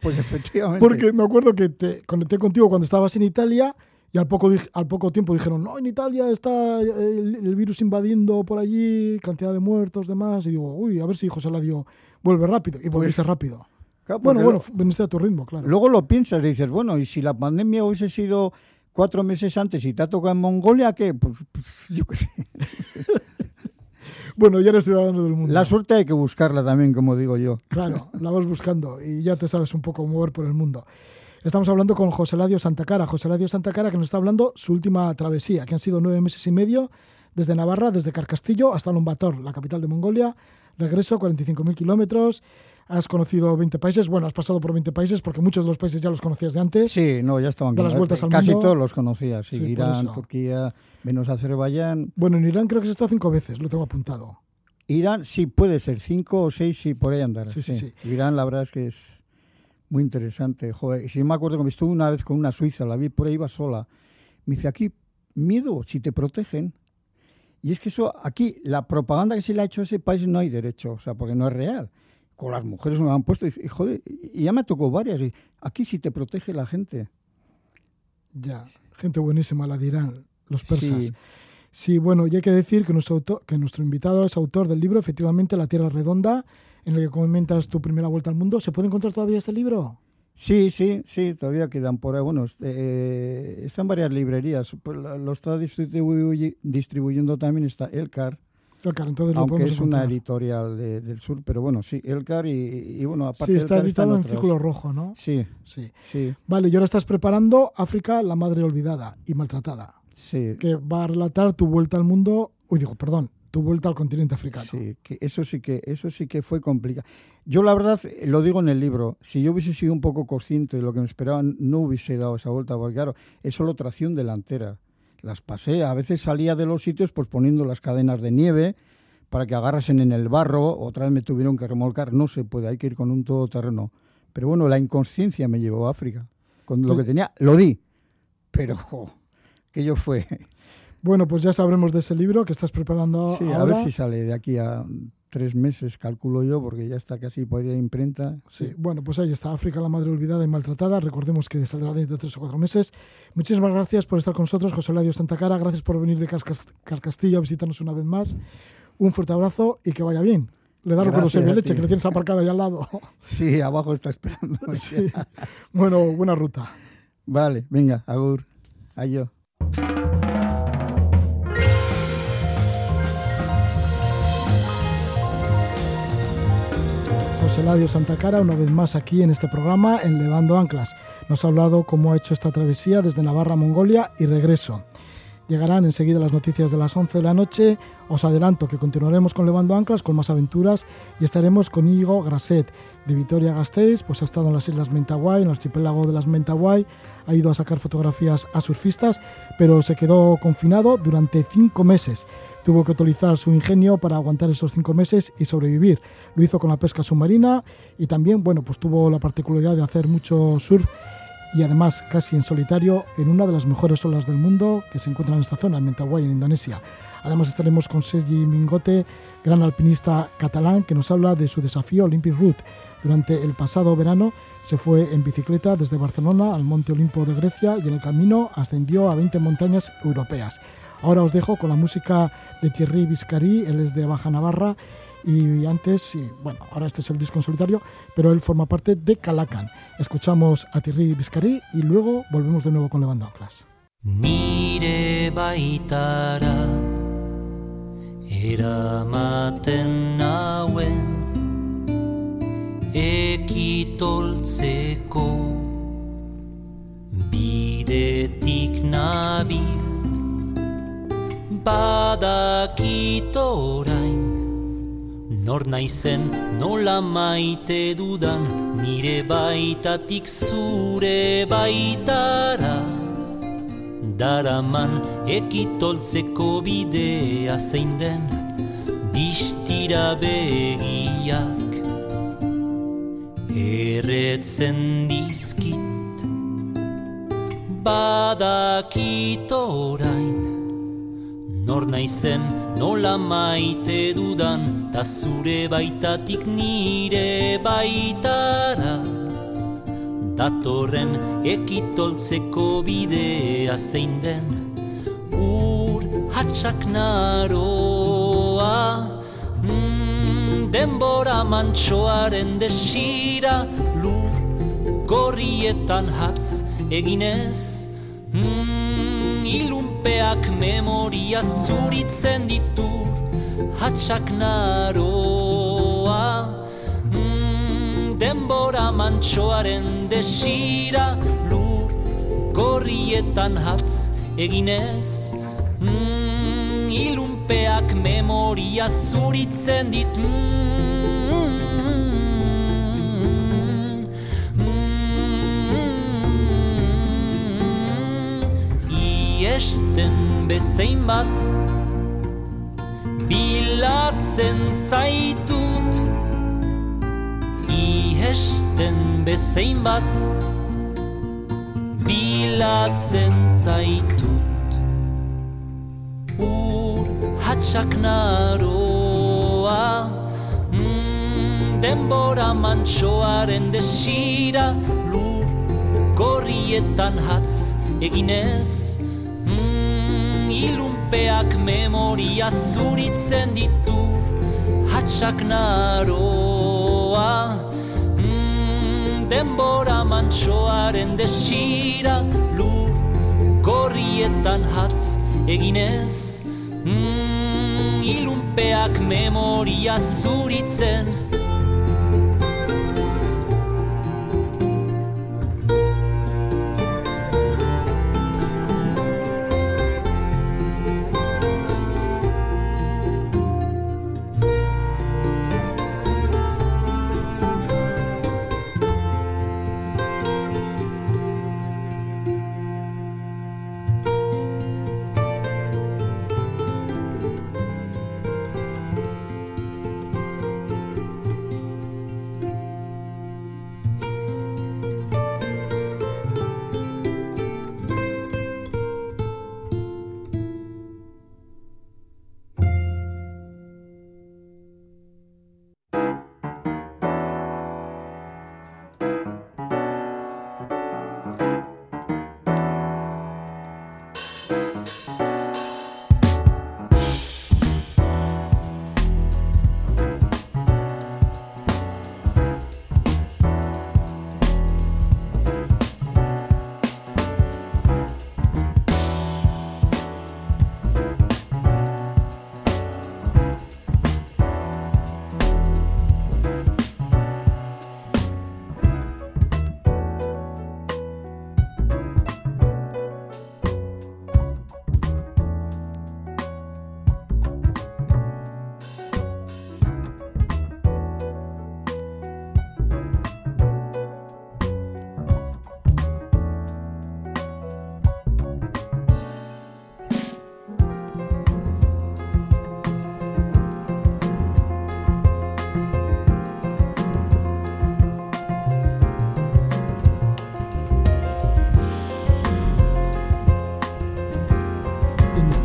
pues efectivamente. Porque me acuerdo que te conecté contigo cuando estabas en Italia y al poco, al poco tiempo dijeron, no, en Italia está el, el, virus invadiendo por allí, cantidad de muertos, demás. Y digo, uy, a ver si José Ladio vuelve rápido. Y volviste pues, rápido. Claro, bueno, bueno, veniste a tu ritmo, claro. Luego lo piensas y dices, bueno, y si la pandemia hubiese sido cuatro meses antes y te ha tocado en Mongolia, ¿qué? Pues, pues yo qué sé. bueno, ya eres ciudadano del mundo. La suerte hay que buscarla también, como digo yo. Claro, la vas buscando y ya te sabes un poco mover por el mundo. Estamos hablando con José Ladio Santacara. José Ladio Santacara que nos está hablando su última travesía, que han sido nueve meses y medio desde Navarra, desde Carcastillo hasta Lombator, la capital de Mongolia. Regreso, 45.000 kilómetros. Has conocido 20 países. Bueno, has pasado por 20 países porque muchos de los países ya los conocías de antes. Sí, no, ya estaban de las vueltas al Casi mundo. todos los conocía. Sí, sí Irán, Turquía, menos Azerbaiyán. Bueno, en Irán creo que se está cinco veces, lo tengo apuntado. Irán sí puede ser, cinco o seis, sí, por ahí andar. Sí, sí, sí. Irán, la verdad es que es muy interesante. Joder, si me acuerdo que estuve una vez con una suiza, la vi por ahí, iba sola. Me dice, aquí, miedo, si te protegen. Y es que eso, aquí, la propaganda que se le ha hecho a ese país no hay derecho, o sea, porque no es real. Con las mujeres me han puesto, y, joder, y ya me tocó varias. Y aquí sí te protege la gente. Ya, gente buenísima, la dirán los persas. Sí. bueno, y hay que decir que nuestro, que nuestro invitado es autor del libro, efectivamente, La Tierra Redonda, en el que comentas tu primera vuelta al mundo. ¿Se puede encontrar todavía este libro? Sí, sí, sí, todavía quedan por ahí. Bueno, eh, están varias librerías. Pues lo está distribuyendo también está Elcar. Elcar, entonces lo Aunque es una editorial del sur, pero bueno, sí, Elcar y, bueno, aparte Sí, está editado en Círculo Rojo, ¿no? Sí, sí. sí. Vale, y ahora estás preparando África, la madre olvidada y maltratada. Sí. Que va a relatar tu vuelta al mundo, uy, digo, perdón, tu vuelta al continente africano. Sí, que eso sí que eso sí que fue complicado. Yo la verdad lo digo en el libro, si yo hubiese sido un poco consciente de lo que me esperaban, no hubiese dado esa vuelta, porque claro, es solo tracción delantera. Las pasé, a veces salía de los sitios pues poniendo las cadenas de nieve para que agarrasen en el barro, otra vez me tuvieron que remolcar, no se puede, hay que ir con un todoterreno. Pero bueno, la inconsciencia me llevó a África. Con lo que tenía, lo di. Pero que yo fue bueno, pues ya sabremos de ese libro que estás preparando sí, a ver si sale de aquí a tres meses, calculo yo, porque ya está casi por ir a imprenta. Sí, bueno, pues ahí está, África, la madre olvidada y maltratada. Recordemos que saldrá dentro de tres o cuatro meses. Muchísimas gracias por estar con nosotros, José Ladio Cara. Gracias por venir de Carcastillo a visitarnos una vez más. Un fuerte abrazo y que vaya bien. Le da por de leche, que le tienes aparcada ahí al lado. Sí, abajo está esperando. Sí. Bueno, buena ruta. Vale, venga, agur. Adiós. Eladio Santa Cara, una vez más aquí en este programa en Levando Anclas. Nos ha hablado cómo ha hecho esta travesía desde Navarra Mongolia y regreso. Llegarán enseguida las noticias de las 11 de la noche. Os adelanto que continuaremos con Levando Anclas, con más aventuras y estaremos con Íñigo Graset de Vitoria-Gasteiz. Pues ha estado en las Islas Mentawai, en el archipiélago de las Mentawai. Ha ido a sacar fotografías a surfistas, pero se quedó confinado durante cinco meses tuvo que utilizar su ingenio para aguantar esos cinco meses y sobrevivir. Lo hizo con la pesca submarina y también, bueno, pues tuvo la particularidad de hacer mucho surf y además casi en solitario en una de las mejores olas del mundo que se encuentra en esta zona, en Mentawai, en Indonesia. Además estaremos con Sergi Mingote, gran alpinista catalán, que nos habla de su desafío Olympic Route. Durante el pasado verano se fue en bicicleta desde Barcelona al Monte Olimpo de Grecia y en el camino ascendió a 20 montañas europeas. Ahora os dejo con la música de Thierry Viscari, él es de Baja Navarra y antes, bueno, ahora este es el disco en solitario, pero él forma parte de Calacan. Escuchamos a Thierry Viscari y luego volvemos de nuevo con Levando Anclas. Nire baitara nauen ekitoltzeko. Bidetik nabil badakit orain. Nor naizen nola maite dudan Nire baitatik zure baitara. Daraman ekitoltzeko bidea zein den Distira begiak Erretzen dizkit. Badakit orain Nor naizen nola maite dudan Ta zure baitatik nire baitara. Datorren ekitoltzeko bidea zein den Ur hatxak naroa Denbora mantxoaren desira Lur gorrietan hatz eginez. Mm, ilunpeak memoria zuritzen ditu hatxak naroa. Mm, denbora mantxoaren desira lur gorrietan hatz eginez. Mm, ilunpeak memoria zuritzen ditu esten bezein bat Bilatzen zaitut. Iesten bezein bat Bilatzen zaitut. Ur hatxak naroa mm, Denbora mantxoaren desira Lur gorrietan hatz eginez. Mm, Ilunpeak memoria zuritzen ditu Hatxak naroa mm, Denbora mantxoaren desira Lur gorrietan hatz eginez. Mm, Ilunpeak memoria zuritzen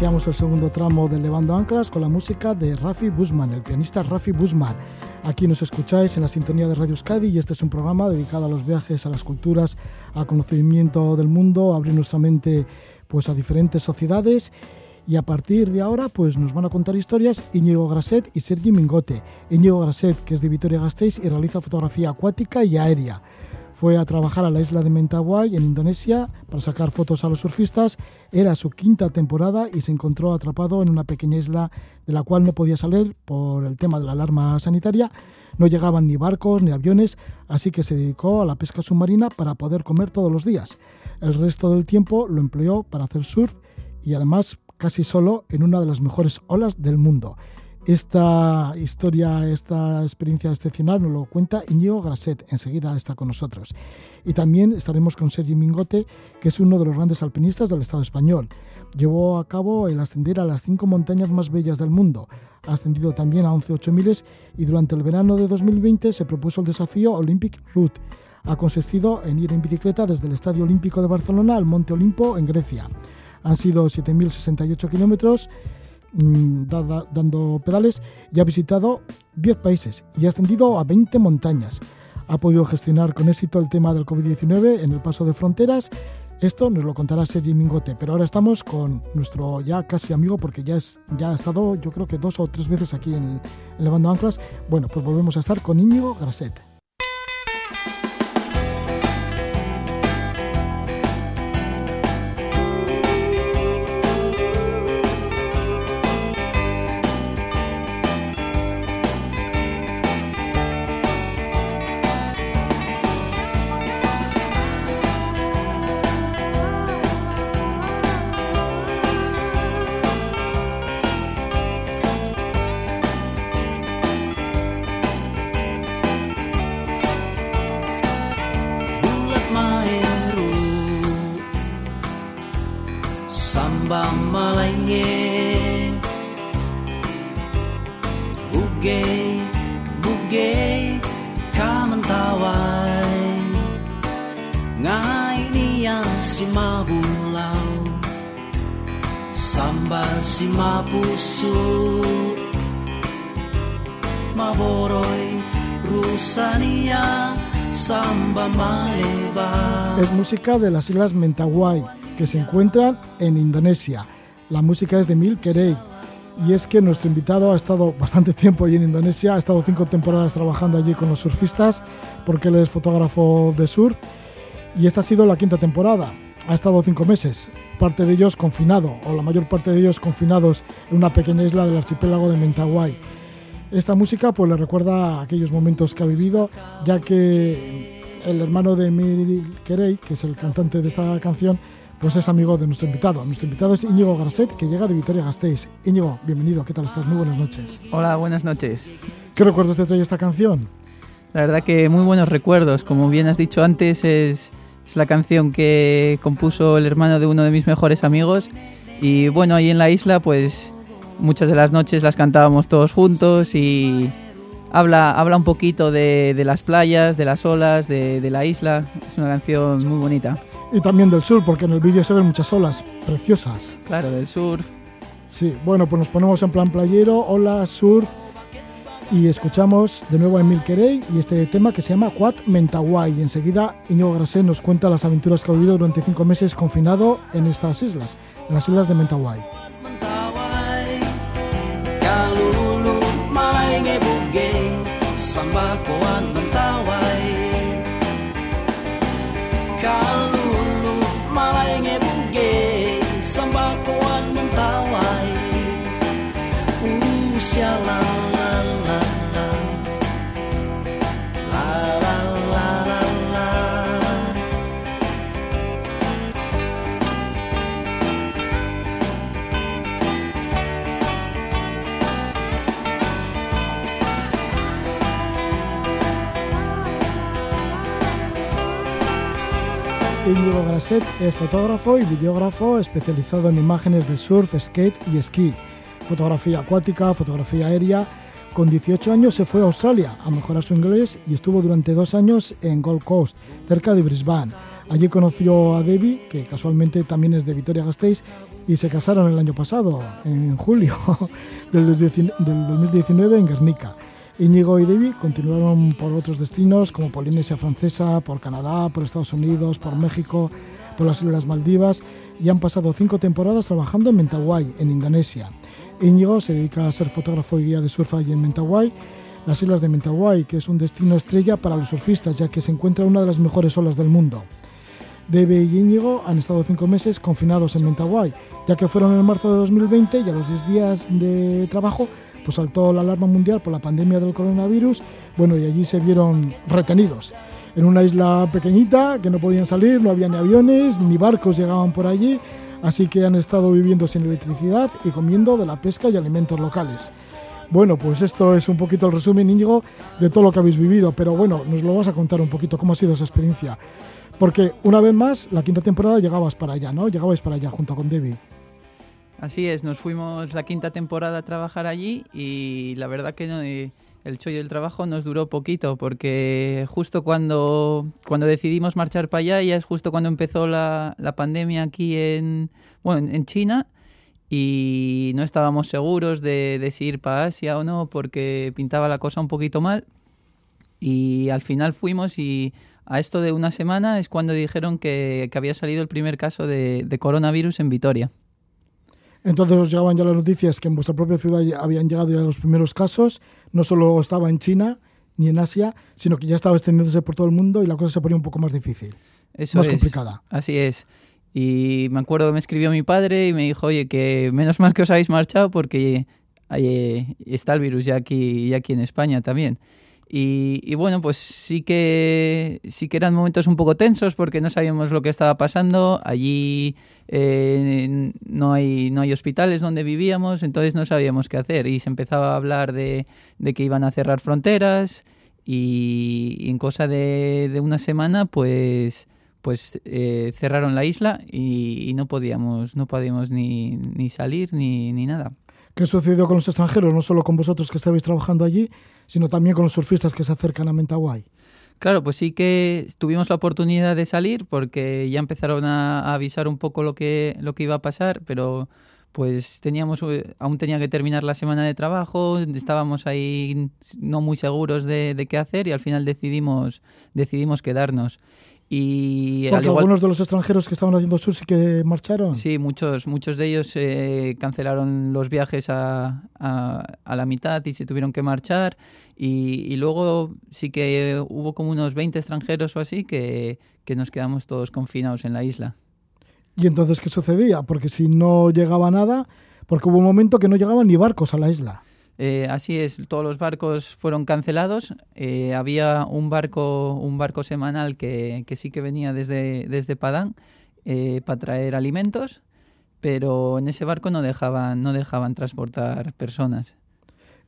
Iniciamos el segundo tramo de Levando Anclas con la música de Rafi Busman, el pianista Rafi Busman. Aquí nos escucháis en la sintonía de Radio Euskadi y este es un programa dedicado a los viajes, a las culturas, al conocimiento del mundo, abrir nuestra mente pues, a diferentes sociedades. Y a partir de ahora pues, nos van a contar historias Íñigo Graset y Sergi Mingote. Íñigo Graset, que es de Vitoria-Gasteiz y realiza fotografía acuática y aérea. Fue a trabajar a la isla de Mentawai, en Indonesia, para sacar fotos a los surfistas. Era su quinta temporada y se encontró atrapado en una pequeña isla de la cual no podía salir por el tema de la alarma sanitaria. No llegaban ni barcos ni aviones, así que se dedicó a la pesca submarina para poder comer todos los días. El resto del tiempo lo empleó para hacer surf y además casi solo en una de las mejores olas del mundo. Esta historia, esta experiencia excepcional nos lo cuenta Íñigo Graset, enseguida está con nosotros. Y también estaremos con Sergi Mingote, que es uno de los grandes alpinistas del Estado español. Llevó a cabo el ascender a las cinco montañas más bellas del mundo. Ha ascendido también a 11 miles y durante el verano de 2020 se propuso el desafío Olympic Route. Ha consistido en ir en bicicleta desde el Estadio Olímpico de Barcelona al Monte Olimpo en Grecia. Han sido 7.068 kilómetros Mm, dando pedales y ha visitado 10 países y ha ascendido a 20 montañas. Ha podido gestionar con éxito el tema del COVID-19 en el paso de fronteras. Esto nos lo contará Sergi Mingote, pero ahora estamos con nuestro ya casi amigo porque ya, es, ya ha estado yo creo que dos o tres veces aquí en, Levando Anclas. Bueno, pues volvemos a estar con Íñigo Graset. Samba malaye buge buge kaman tawa ngai niya si mabulaw. Samba si mapuso. Maboroy Samba maeva Es música de las islas Mentawai, que se encuentran en Indonesia. La música es de Mil Kerey. Y es que nuestro invitado ha estado bastante tiempo allí en Indonesia, ha estado cinco temporadas trabajando allí con los surfistas, porque él es fotógrafo de surf. Y esta ha sido la quinta temporada. Ha estado cinco meses, parte de ellos confinado, o la mayor parte de ellos confinados en una pequeña isla del archipiélago de Mentawai. Esta música pues le recuerda aquellos momentos que ha vivido, ya que el hermano de Mil Kerey, que es el cantante de esta canción, pues es amigo de nuestro invitado. Nuestro invitado es Íñigo Graset, que llega de Vitoria-Gasteiz. Íñigo, bienvenido, ¿qué tal estás? Muy buenas noches. Hola, buenas noches. ¿Qué recuerdos te trae esta canción? La verdad que muy buenos recuerdos. Como bien has dicho antes, es, es la canción que compuso el hermano de uno de mis mejores amigos. Y bueno, ahí en la isla, pues muchas de las noches las cantábamos todos juntos y habla, habla un poquito de, de las playas, de las olas, de, de la isla. Es una canción muy bonita. Y también del sur, porque en el vídeo se ven muchas olas preciosas. Claro, del sur. Sí, bueno, pues nos ponemos en plan playero, olas, surf, y escuchamos de nuevo a Emil Querey y este tema que se llama Quat Mentawai. Y enseguida Íñigo Grasé nos cuenta las aventuras que ha vivido durante cinco meses confinado en estas islas, en las islas de mentawai Íñigo Graset es fotógrafo y videógrafo especializado en imágenes de surf, skate y esquí, fotografía acuática, fotografía aérea. Con 18 años se fue a Australia a mejorar su inglés y estuvo durante dos años en Gold Coast, cerca de Brisbane. Allí conoció a Debbie, que casualmente también es de Vitoria-Gasteiz, y se casaron el año pasado, en julio del 2019 en Guernica. Íñigo y Debbie continuaron por otros destinos como Polinesia Francesa, por Canadá, por Estados Unidos, por México, por las Islas Maldivas y han pasado cinco temporadas trabajando en Mentawai, en Indonesia. Íñigo se dedica a ser fotógrafo y guía de surf allí en Mentawai, las islas de Mentawai, que es un destino estrella para los surfistas ya que se encuentra una de las mejores olas del mundo. Debe y Íñigo han estado cinco meses confinados en Mentawai, ya que fueron en marzo de 2020 y a los 10 días de trabajo pues saltó la alarma mundial por la pandemia del coronavirus, bueno, y allí se vieron retenidos. En una isla pequeñita que no podían salir, no había ni aviones, ni barcos llegaban por allí, así que han estado viviendo sin electricidad y comiendo de la pesca y alimentos locales. Bueno, pues esto es un poquito el resumen, Íñigo, de todo lo que habéis vivido, pero bueno, nos lo vas a contar un poquito cómo ha sido esa experiencia. Porque una vez más, la quinta temporada llegabas para allá, ¿no? Llegabais para allá junto con Debbie. Así es, nos fuimos la quinta temporada a trabajar allí y la verdad que no, eh, el chollo del trabajo nos duró poquito porque justo cuando, cuando decidimos marchar para allá ya es justo cuando empezó la, la pandemia aquí en, bueno, en- China y no estábamos seguros de, de si ir para Asia o no porque pintaba la cosa un poquito mal y al final fuimos y a esto de una semana es cuando dijeron que, que había salido el primer caso de, de coronavirus en Vitoria. Entonces os llegaban ya las noticias que en vuestra propia ciudad habían llegado ya los primeros casos. No solo estaba en China ni en Asia, sino que ya estaba extendiéndose por todo el mundo y la cosa se ponía un poco más difícil. Eso más es, complicada. Así es. Y me acuerdo que me escribió mi padre y me dijo, oye, que menos mal que os habéis marchado porque eh, está el virus ya aquí, ya aquí en España también. Y, bueno, pues sí que, sí que eran momentos un poco tensos porque no sabíamos lo que estaba pasando. Allí eh, no, hay, no hay hospitales donde vivíamos, entonces no sabíamos qué hacer. Y se empezaba a hablar de, de que iban a cerrar fronteras y, en cosa de, de una semana, pues pues eh, cerraron la isla y, y no podíamos no podíamos ni, ni salir ni, ni nada. ¿Qué sucedió con los extranjeros? No solo con vosotros que estabais trabajando allí, sino también con los surfistas que se acercan a Mentawai. Claro, pues sí que tuvimos la oportunidad de salir porque ya empezaron a, avisar un poco lo que, lo que iba a pasar, pero pues teníamos, eh, aún tenía que terminar la semana de trabajo, estábamos ahí no muy seguros de, de qué hacer y al final decidimos, decidimos quedarnos. Y al Porque igual- algunos de los extranjeros que estaban haciendo sur sí que marcharon. Sí, muchos, muchos de ellos eh, cancelaron los viajes a, a- a la mitad y se tuvieron que marchar. Y, y luego sí que hubo como unos 20 extranjeros o así que, que nos quedamos todos confinados en la isla. ¿Y entonces qué sucedía? Porque si no llegaba nada, porque hubo un momento que no llegaban ni barcos a la isla. Eh, así es, todos los barcos fueron cancelados. Eh, había un barco, un barco semanal que, que sí que venía desde, desde Padán eh, para traer alimentos, pero en ese barco no dejaban, no dejaban transportar personas.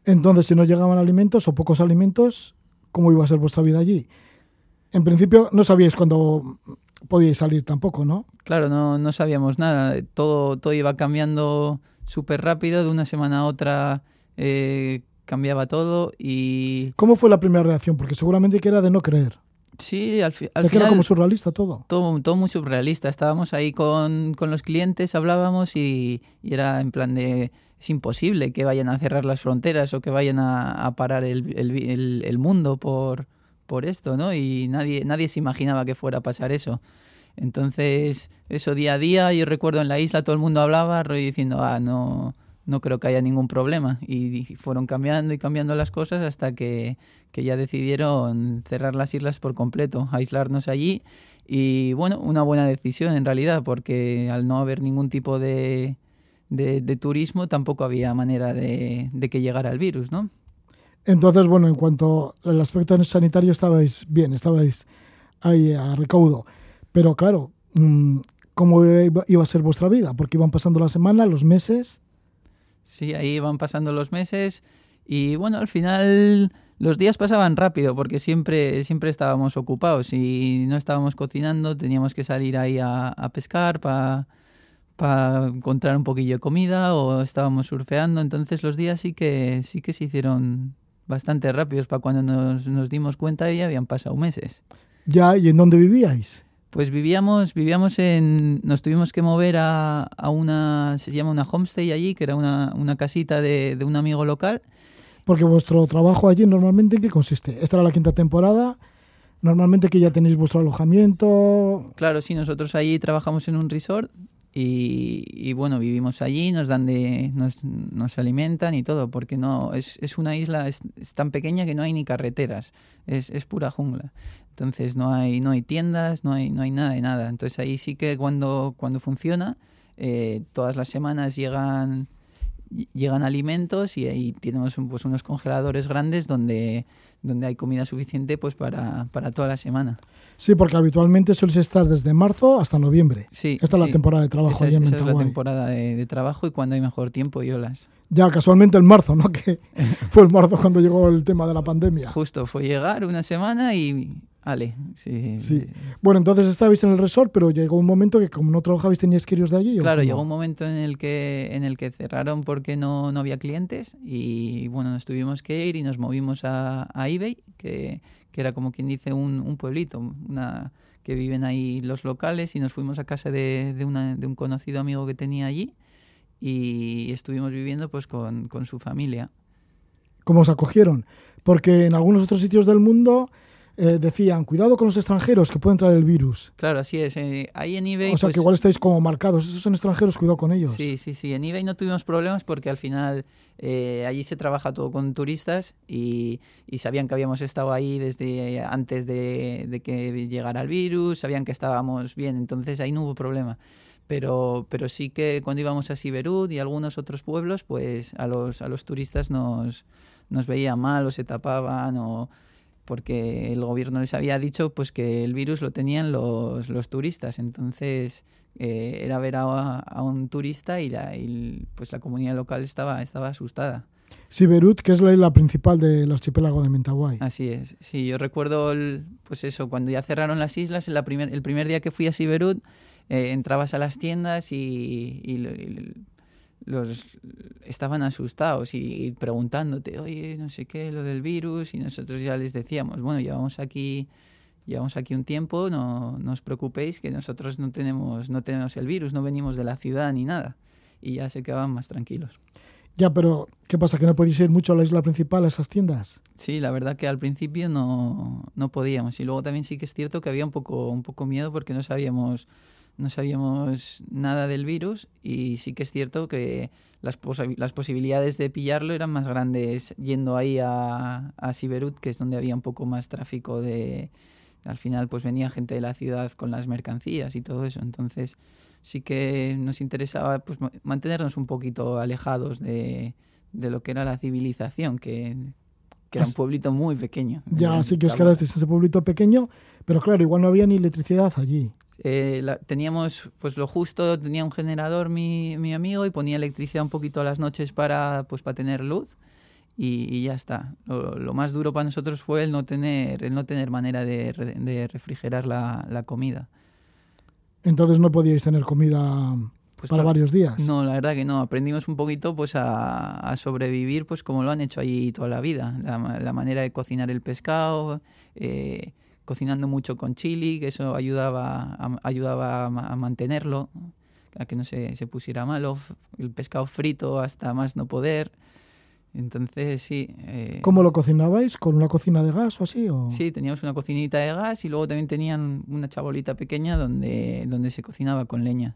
Entonces, si no llegaban alimentos o pocos alimentos, ¿cómo iba a ser vuestra vida allí? En principio no sabíais cuándo podíais salir tampoco, ¿no? Claro, no, no sabíamos nada. Todo, todo iba cambiando súper rápido. De una semana a otra eh, cambiaba todo. Y ¿Cómo fue la primera reacción? Porque seguramente que era de no creer. sí, al, fi- al De que era final como surrealista todo. todo, todo muy surrealista. Estábamos ahí con, con los clientes, hablábamos y, y era en plan de... Es imposible que vayan a cerrar las fronteras o que vayan a, a parar el, el, el- el mundo por, por esto, ¿no? Y nadie, nadie se imaginaba que fuera a pasar eso. Entonces, eso día a día, yo recuerdo en la isla todo el mundo hablaba, rollo diciendo, ah, no, no creo que haya ningún problema. Y, fueron cambiando y cambiando las cosas hasta que, que ya decidieron cerrar las islas por completo, aislarnos allí. Y bueno, una buena decisión en realidad, porque al no haber ningún tipo de, de, turismo, tampoco había manera de, de que llegara el virus, ¿no? Entonces, bueno, en cuanto al aspecto sanitario estabais bien, estabais ahí a recaudo. Pero claro, mm, ¿cómo iba a ser vuestra vida? Porque iban pasando las semanas, los meses. Sí, ahí van pasando los meses y bueno, al final los días pasaban rápido porque siempre, siempre estábamos ocupados y no estábamos cocinando, teníamos que salir ahí a, pescar para encontrar un poquillo de comida o estábamos surfeando, entonces los días sí que, sí que se hicieron bastante rápidos para cuando nos, nos dimos cuenta ya habían pasado meses. Ya, ¿y en dónde vivíais? Pues vivíamos, vivíamos en. Nos tuvimos que mover a, a una. Se llama una homestay allí, que era una, una casita de, de un amigo local. Porque vuestro trabajo allí normalmente en qué consiste. Esta era la quinta temporada. Normalmente que ya tenéis vuestro alojamiento. Claro, sí, nosotros allí trabajamos en un resort y, y bueno, vivimos allí, nos dan de. Nos, nos alimentan y todo, porque no. Es, es una isla, es, es tan pequeña que no hay ni carreteras. Es, es pura jungla. Entonces no hay, no hay tiendas, no hay, no hay nada de nada. Entonces ahí sí que cuando, cuando funciona, eh, todas las semanas llegan, ll- llegan alimentos y ahí tenemos un- pues, unos congeladores grandes donde, donde hay comida suficiente pues para, para toda la semana. Sí, porque habitualmente sueles estar desde marzo hasta noviembre. Sí, Esta es la temporada de trabajo Esa, es, en esa es la temporada de, de trabajo y cuando hay mejor tiempo y olas. Ya casualmente el marzo, ¿no? Que fue el marzo cuando llegó el tema de la pandemia. Justo fue llegar una semana y... Ale, sí. Sí. Bueno, entonces estabais en el resort, pero llegó un momento que como no trabajabais teníais que iros de allí. ¿o Claro, llegó un momento en el que, en el que cerraron porque no, no había clientes y bueno, nos tuvimos que ir y nos movimos a, a eBay, que, que era como quien dice un, un pueblito, una, que viven ahí los locales y nos fuimos a casa de, de, una- de un conocido amigo que tenía allí y estuvimos viviendo pues con, con su familia. ¿Cómo os acogieron? Porque en algunos otros sitios del mundo eh, decían, cuidado con los extranjeros que pueden traer el virus. Claro, así es. eh, ahí en eBay... o sea, pues, que igual estáis como marcados. Esos son extranjeros, cuidado con ellos. Sí, sí, sí. En eBay no tuvimos problemas porque al final eh, allí se trabaja todo con turistas y, y sabían que habíamos estado ahí desde antes de, de que llegara el virus, sabían que estábamos bien, entonces ahí no hubo problema. Pero, pero sí que cuando íbamos a Siberut y algunos otros pueblos, pues a los, a los turistas nos, nos veían mal o se tapaban o porque el gobierno les había dicho pues que el virus lo tenían los, los turistas. Entonces eh, era ver a, a un turista y, la, y, pues la comunidad local estaba, estaba asustada. Siberut, que es la isla principal del archipiélago de Mentawai. Así es. Sí, yo recuerdo el- pues eso, cuando ya cerraron las islas, en la primer, el primer día que fui a Siberut, eh, entrabas a las tiendas y, y y los estaban asustados y, y preguntándote, oye, no sé qué, lo del virus, y nosotros ya les decíamos, bueno, llevamos aquí, llevamos aquí un tiempo, no, no os preocupéis, que nosotros no tenemos, no tenemos el virus, no venimos de la ciudad ni nada. Y ya se quedaban más tranquilos. Ya, pero ¿qué pasa? ¿Que no podéis ir mucho a la isla principal, a esas tiendas? Sí, la verdad que al principio no, no podíamos. Y luego también sí que es cierto que había un poco, un poco miedo porque no sabíamos, no sabíamos nada del virus y sí que es cierto que las, posi- las posibilidades de pillarlo eran más grandes yendo ahí a, a Siberut, que es donde había un poco más tráfico de... Al final pues venía gente de la ciudad con las mercancías y todo eso. Entonces sí que nos interesaba pues ma- mantenernos un poquito alejados de, de lo que era la civilización, que, que era un pueblito muy pequeño. Ya, Era sí que os quedasteis en ese pueblito pequeño, pero claro, igual no había ni electricidad allí. Eh, la- teníamos pues lo justo, tenía un generador mi, mi amigo y ponía electricidad un poquito a las noches para pues para tener luz y, y ya está. Lo, lo más duro para nosotros fue el no tener, el no tener manera de, re- de refrigerar la, la comida. Entonces no podíais tener comida Pues para varios días. No, la verdad que no. Aprendimos un poquito pues a, a sobrevivir pues como lo han hecho allí toda la vida. La, la manera de cocinar el pescado, eh, cocinando mucho con chili, que eso ayudaba a, ayudaba a, ma- a mantenerlo, a que no se, se pusiera malo. El pescado frito hasta más no poder. Entonces sí. eh, ¿Cómo lo cocinabais? ¿Con una cocina de gas o así? O... Sí, teníamos una cocinita de gas y luego también tenían una chabolita pequeña donde, donde se cocinaba con leña.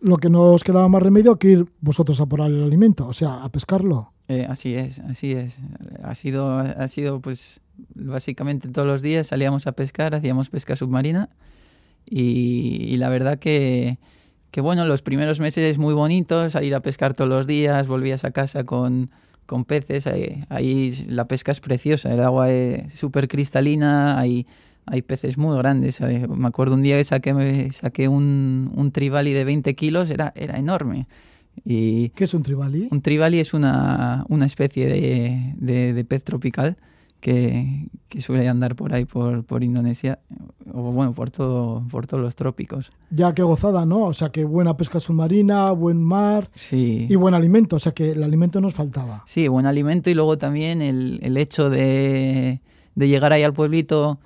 Lo que no os quedaba más remedio que ir vosotros a por el alimento, o sea, a pescarlo. Eh, así es, así es. Ha sido, ha sido, pues, básicamente todos los días salíamos a pescar, hacíamos pesca submarina y, y la verdad que, que, bueno, los primeros meses muy bonitos, salir a pescar todos los días, volvías a casa con, con peces, ahí, ahí la pesca es preciosa, el agua es súper cristalina, hay, hay peces muy grandes. eh, Me acuerdo un día que saqué, saqué un, un trevally de 20 kilos, era, era enorme. Y, ¿Qué es un tribali? un trevally es una, una especie de, de- de pez tropical que, que suele andar por ahí, por, por Indonesia, o bueno, por, todo, por todos los trópicos. Ya que gozada, ¿no? O sea, que buena pesca submarina, buen mar Sí, y buen alimento. O sea, que el alimento nos faltaba. sí buen alimento y luego también el, el hecho de, de llegar ahí al pueblito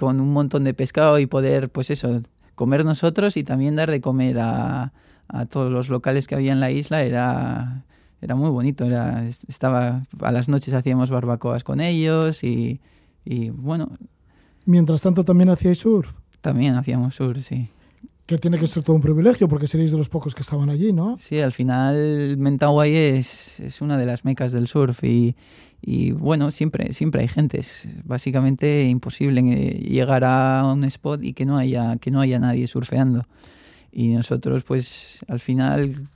con un montón de pescado y poder, pues eso, comer nosotros y también dar de comer a, a todos los locales que había en la isla era, era muy bonito. Era, estaba, a las noches hacíamos barbacoas con ellos y, y bueno, Mientras tanto, también hacíais surf, también hacíamos sur, sí. Que tiene que ser todo un privilegio porque seréis de los pocos que estaban allí, ¿no? Sí, al final Mentawai es, es una de las mecas del surf y, y, bueno, siempre, siempre hay gente. Es básicamente imposible llegar a un spot y que no haya, que no haya nadie surfeando. Y nosotros, pues, al final,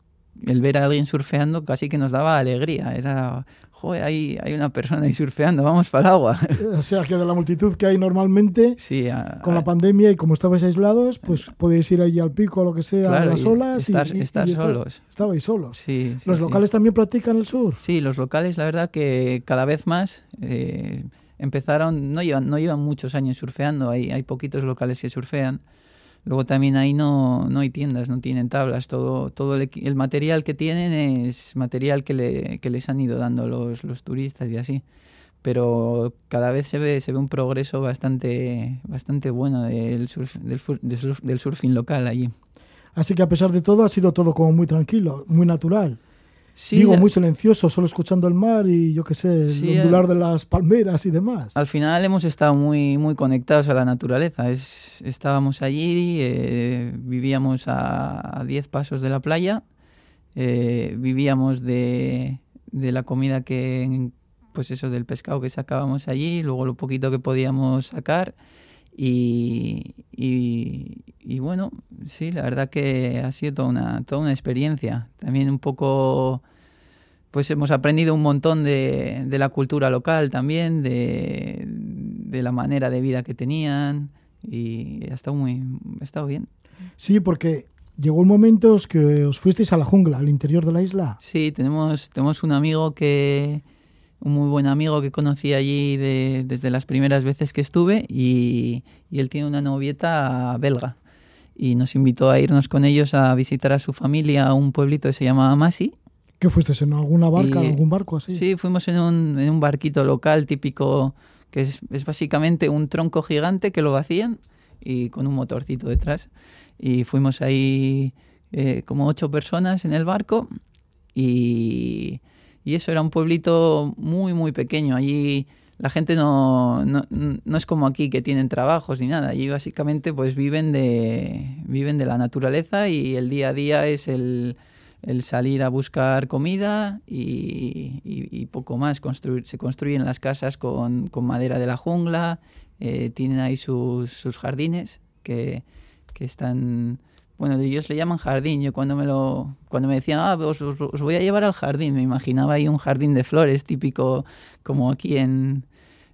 el ver a alguien surfeando casi que nos daba alegría. Era, joder, hay, hay una persona ahí surfeando, vamos para el agua. O sea, que de la multitud que hay normalmente, Sí, a- con la a- pandemia y como estabais aislados, pues podéis ir allí al pico o lo que sea, a claro, las y olas estar, y, y- estar y esta- solos. Estabais solos. Sí, sí, ¿Los sí. locales también practican el surf? Sí, los locales, la verdad que cada vez más eh, empezaron, no llevan, no llevan muchos años surfeando, hay, hay poquitos locales que surfean. Luego también ahí no, no hay tiendas, no tienen tablas, todo, todo el, el material que tienen es material que, le, que les han ido dando los, los turistas y así. Pero cada vez se ve, se ve un progreso bastante, bastante bueno del, surf- del, del del surfing local allí. Así que a pesar de todo, ha sido todo como muy tranquilo, muy natural. Sí, Digo, muy silencioso, solo escuchando el mar y yo qué sé, el Sí, ondular de las palmeras y demás. Al final hemos estado muy, muy conectados a la naturaleza. Es, estábamos allí, eh, vivíamos a, a 10 pasos de la playa, eh, vivíamos de, de la comida que, pues eso, del pescado que sacábamos allí, luego lo poquito que podíamos sacar. Y, y, y bueno, sí, la verdad que ha sido toda una, toda una experiencia. También un poco pues hemos aprendido un montón de, de la cultura local también, de, de la manera de vida que tenían y ha estado muy ha estado bien. Sí, porque llegó un momento que os fuisteis a la jungla, al interior de la isla. Sí, tenemos, tenemos un amigo que un muy buen amigo que conocí allí de- desde las primeras veces que estuve y, y él tiene una novieta belga. y nos invitó a irnos con ellos a visitar a su familia a un pueblito que se llama Masi. ¿Qué fuiste? ¿En alguna barca, Y- algún barco así? Sí, fuimos en un, en un barquito local típico que es, es básicamente un tronco gigante que lo vacían y con un motorcito detrás. Y fuimos ahí eh, como ocho personas en el barco y, y eso era un pueblito muy, muy pequeño. Allí la gente no, no, no es como aquí que tienen trabajos ni nada. Allí básicamente pues viven de, viven de la naturaleza y el día a día es el, el salir a buscar comida y, y- poco más. Construir, se construyen las casas con, con madera de la jungla, eh, tienen ahí sus, sus jardines que, que están... Bueno, ellos le llaman jardín. Yo cuando me lo cuando me decían, ah, os, os- os voy a llevar al jardín, me imaginaba ahí un jardín de flores típico como aquí en,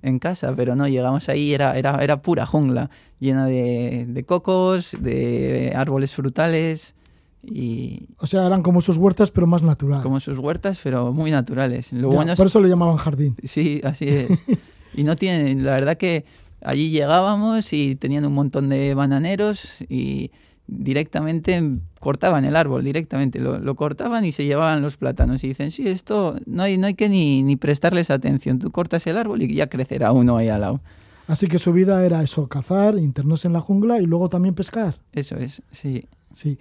en casa, pero no, llegamos ahí y era, era, era pura jungla, llena de, de cocos, de árboles frutales y O sea, eran como sus huertas, pero más natural. como sus huertas, pero muy naturales. Lo Ya, bueno es Por eso le llamaban jardín. Sí, así es. y no tienen, la verdad que allí llegábamos y tenían un montón de bananeros y directamente cortaban el árbol, directamente, lo, lo cortaban y se llevaban los plátanos y dicen, sí, esto no hay, no hay que ni, ni prestarles atención, tú cortas el árbol y ya crecerá uno ahí al lado. Así que su vida era eso, cazar, internarse en la jungla y luego también pescar. Eso es, sí. Sí.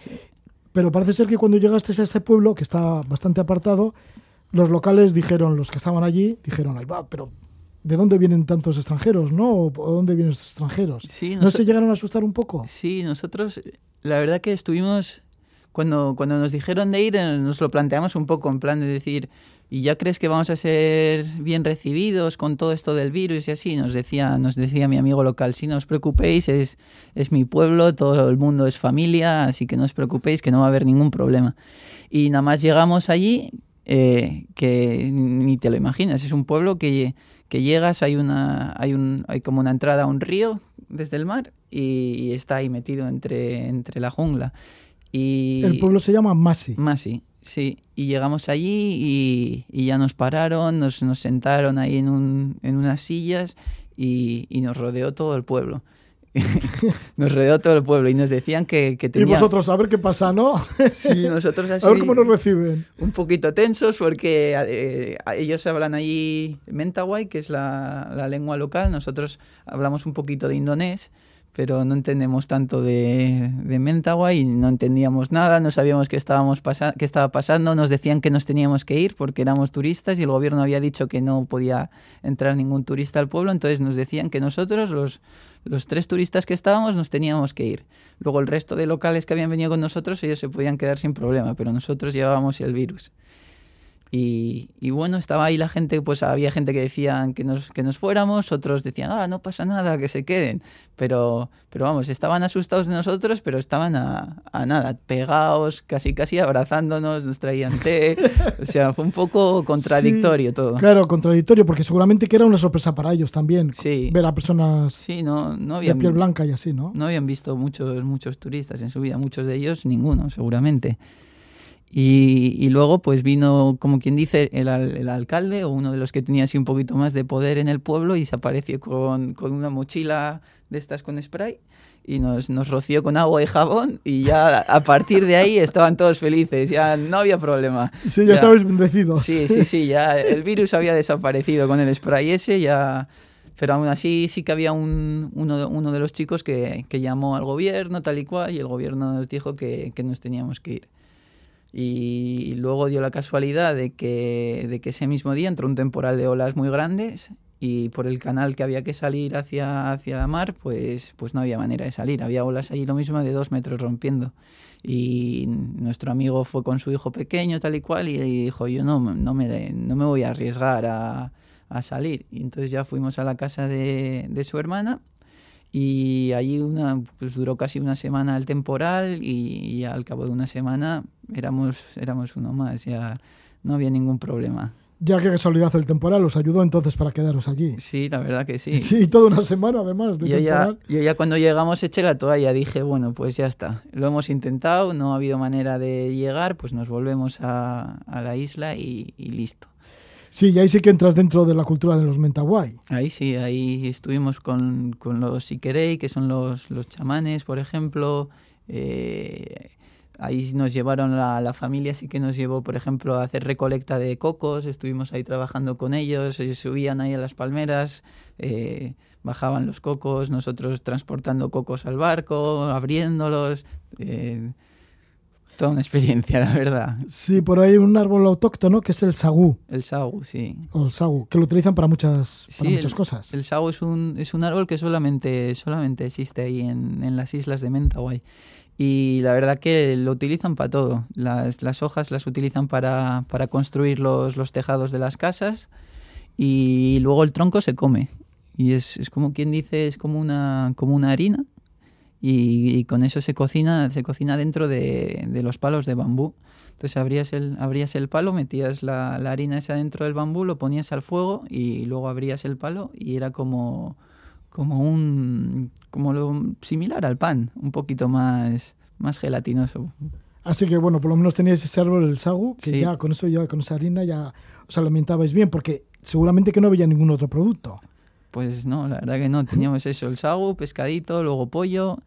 Pero parece ser que cuando llegaste a este pueblo, que está bastante apartado, los locales dijeron, los que estaban allí, dijeron, ay va, pero ¿de dónde vienen tantos extranjeros, no? ¿O de dónde vienen estos extranjeros? Sí, ¿No se llegaron a asustar un poco? Sí, nosotros, la verdad que estuvimos, cuando, cuando nos dijeron de ir, eh, nos lo planteamos un poco en plan de decir, ¿y ya crees que vamos a ser bien recibidos con todo esto del virus y así? Nos decía, nos decía mi amigo local, sí, no os preocupéis, es, es mi pueblo, todo el mundo es familia, así que no os preocupéis, que no va a haber ningún problema. Y nada más llegamos allí, eh, que ni te lo imaginas, es un pueblo que, que llegas, hay, una, hay, un, hay como una entrada a un río desde el mar y, y está ahí metido entre, entre la jungla. Y El pueblo se llama Masi. Masi, sí. Y llegamos allí y, y ya nos pararon, nos, nos sentaron ahí en, un, en unas sillas y, y nos rodeó todo el pueblo. nos rodeó todo el pueblo y nos decían que, que Y tenía... vosotros a ver qué pasa, ¿no? Sí, nosotros así a ver cómo nos reciben. un poquito tensos porque eh, ellos hablan allí Mentawai, que es la, la lengua local, nosotros hablamos un poquito de indonés, pero no entendemos tanto de, de Mentawai y no entendíamos nada, no sabíamos qué, estábamos qué estaba pasando, nos decían que nos teníamos que ir porque éramos turistas y el gobierno había dicho que no podía entrar ningún turista al pueblo, entonces nos decían que nosotros, los tres turistas que estábamos, nos teníamos que ir. Luego el resto de locales que habían venido con nosotros, ellos se podían quedar sin problema, pero nosotros llevábamos el virus. Y, y bueno, estaba ahí la gente, pues había gente que decían que nos, que nos fuéramos, otros decían, ah, no pasa nada, que se queden. Pero, pero vamos, estaban asustados de nosotros, pero estaban a, a nada, pegados, casi casi abrazándonos, nos traían té. o sea, fue un poco contradictorio todo. Claro, contradictorio, porque seguramente que era una sorpresa para ellos también. Sí. Ver a personas Sí, no, no de habían, piel blanca y así, ¿no? no habían visto muchos, muchos turistas en su vida, muchos de ellos ninguno, seguramente. Y, y luego pues vino, como quien dice, el, al- el alcalde o uno de los que tenía así un poquito más de poder en el pueblo y se apareció con, con una mochila de estas con spray y nos, nos roció con agua y jabón y ya a partir de ahí estaban todos felices, ya no había problema. Sí, ya, estabais bendecidos. Sí, sí, sí, ya el virus había desaparecido con el spray ese, ya... Pero aún así sí que había un, uno, de, uno de los chicos que, que llamó al gobierno tal y cual y el gobierno nos dijo que, que nos teníamos que ir. Y luego dio la casualidad de que, de que ese mismo día entró un temporal de olas muy grandes y por el canal que había que salir hacia, hacia la mar, pues, pues no había manera de salir. Había olas ahí lo mismo de dos metros rompiendo. Y nuestro amigo fue con su hijo pequeño, tal y cual, y dijo, yo no, no, me, no me voy a arriesgar a, a salir. Y entonces ya fuimos a la casa de, de su hermana y allí una, pues duró casi una semana el temporal y al cabo de una semana éramos, éramos uno más, ya no había ningún problema. Ya que casualidad el temporal os ayudó entonces para quedaros allí. Sí, la verdad que sí. Sí, toda una semana además de Yo ya, temporal. yo ya cuando llegamos eché la toalla, dije, bueno, pues ya está, lo hemos intentado, no ha habido manera de llegar, pues nos volvemos a, a la isla y, y listo. Sí, y ahí sí que entras dentro de la cultura de los Mentawai. Ahí sí, ahí estuvimos con, con los Siquerei, que son los, los chamanes, por ejemplo. Eh, ahí nos llevaron la, la familia, sí que nos llevó, por ejemplo, a hacer recolecta de cocos, estuvimos ahí trabajando con ellos, ellos subían ahí a las palmeras, eh, bajaban los cocos, nosotros transportando cocos al barco, abriéndolos. eh, toda una experiencia, la verdad. Sí, por ahí un árbol autóctono que es el sagú, El sagu, sí. o el sagu, que lo utilizan para muchas, para muchas el- cosas. El sago es un, es un árbol que solamente, solamente existe ahí en, en las islas de Mentawai. Y la verdad que lo utilizan para todo. Las, las hojas las utilizan para, para construir los, los tejados de las casas y luego el tronco se come. Y es, es como quien dice, es como una, como una harina y, y con eso se cocina, se cocina dentro de, de los palos de bambú. Entonces abrías el, abrías el palo, metías la, la harina esa dentro del bambú, lo ponías al fuego y luego abrías el palo y era como, como un como lo similar al pan, un poquito más, más gelatinoso. Así que bueno, por lo menos teníais ese árbol, el sagu, que Sí. ya con eso, ya con esa harina ya os alimentabais bien, porque seguramente que no había ningún otro producto. Pues no, la verdad que no, teníamos eso, el sagu, pescadito, luego pollo.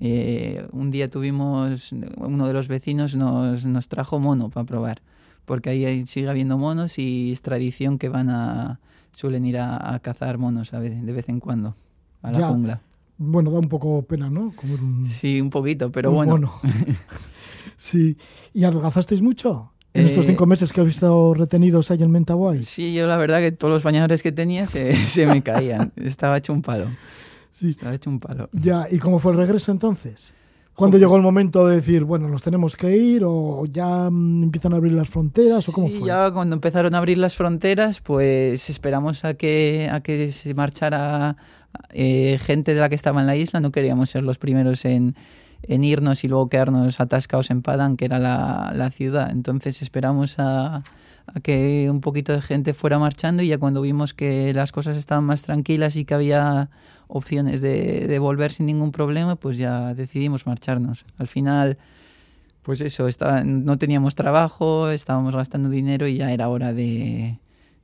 Eh, un día tuvimos, uno de los vecinos nos, nos trajo mono para probar, porque ahí sigue habiendo monos y es tradición que van a, suelen ir a, a cazar monos a de vez en cuando, a la Ya. jungla. Bueno, da un poco pena, ¿no? Comer un, Sí, un poquito, pero un bueno. mono. sí. ¿Y adelgazasteis mucho? En estos Eh, cinco meses que habéis estado retenidos ahí en Mentawai. Sí, yo la verdad que todos los bañadores que tenía se, se me caían. Estaba hecho un palo. Sí. Estaba hecho un palo. Ya, ¿y cómo fue el regreso entonces? ¿Cuándo llegó el momento de decir, bueno, nos tenemos que ir o ya mm, empiezan a abrir las fronteras o cómo sí, fue? ya cuando empezaron a abrir las fronteras, pues esperamos a que, a que se marchara eh, gente de la que estaba en la isla. No queríamos ser los primeros en, en irnos y luego quedarnos atascados en Padang, que era la, la ciudad. Entonces esperamos a, a que un poquito de gente fuera marchando y ya cuando vimos que las cosas estaban más tranquilas y que había opciones de, de volver sin ningún problema, pues ya decidimos marcharnos. Al final, pues eso, estaba, no teníamos trabajo, estábamos gastando dinero y ya era hora de,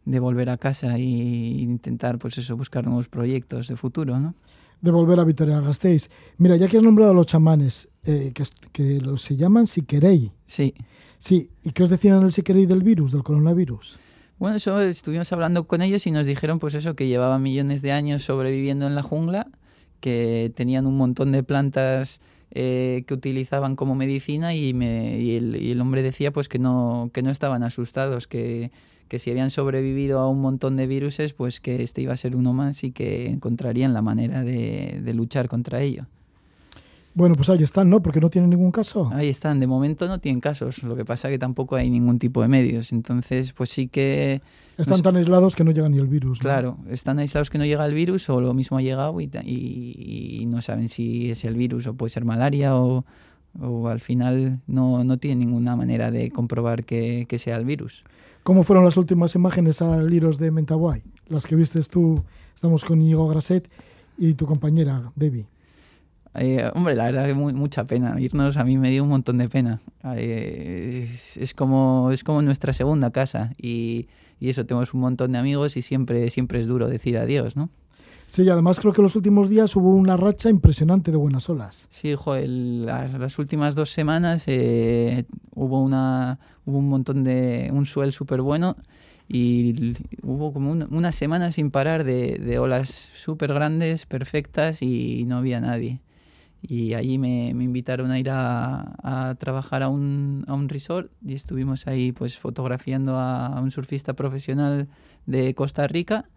de volver a casa e intentar, pues eso, buscar nuevos proyectos de futuro, ¿no? De volver a Vitoria Gasteiz. Mira, ya que has nombrado a los chamanes, eh, que, que los se llaman Siquerei. Sí. Sí, ¿y qué os decían el Siquerei del virus, del coronavirus? Bueno, eso estuvimos hablando con ellos y nos dijeron pues eso, que llevaban millones de años sobreviviendo en la jungla, que tenían un montón de plantas eh, que utilizaban como medicina y, me, y, el, y el hombre decía pues que no, que no estaban asustados, que, que si habían sobrevivido a un montón de viruses, pues que este iba a ser uno más y que encontrarían la manera de, de luchar contra ello. Bueno, pues ahí están, ¿no? Porque no tienen ningún caso. Ahí están, de momento no tienen casos, lo que pasa que tampoco hay ningún tipo de medios, entonces pues sí que... Están no sé- tan aislados que no llega ni el virus. ¿no? Claro, están aislados que no llega el virus o lo mismo ha llegado y, y- y no saben si es el virus o puede ser malaria o, o al final no, no tienen ninguna manera de comprobar que, que sea el virus. ¿Cómo fueron las últimas imágenes al iros de Mentawai? Las que vistes tú, estamos con Íñigo Graset y tu compañera, Debbie. Eh, hombre, la verdad que mu- mucha pena. Irnos a mí me dio un montón de pena. Eh, es, es como, es como nuestra segunda casa y, y eso, tenemos un montón de amigos y siempre, siempre es duro decir adiós, ¿no? Sí, y además creo que los últimos días hubo una racha impresionante de buenas olas. Sí, joder, las, las últimas dos semanas eh, hubo una hubo un montón de un suel súper bueno y hubo como un- una semana sin parar de, de olas súper grandes, perfectas y no había nadie. Y allí me, me invitaron a ir a, a trabajar a un, a un resort y estuvimos ahí pues fotografiando a, a un surfista profesional de Costa Rica.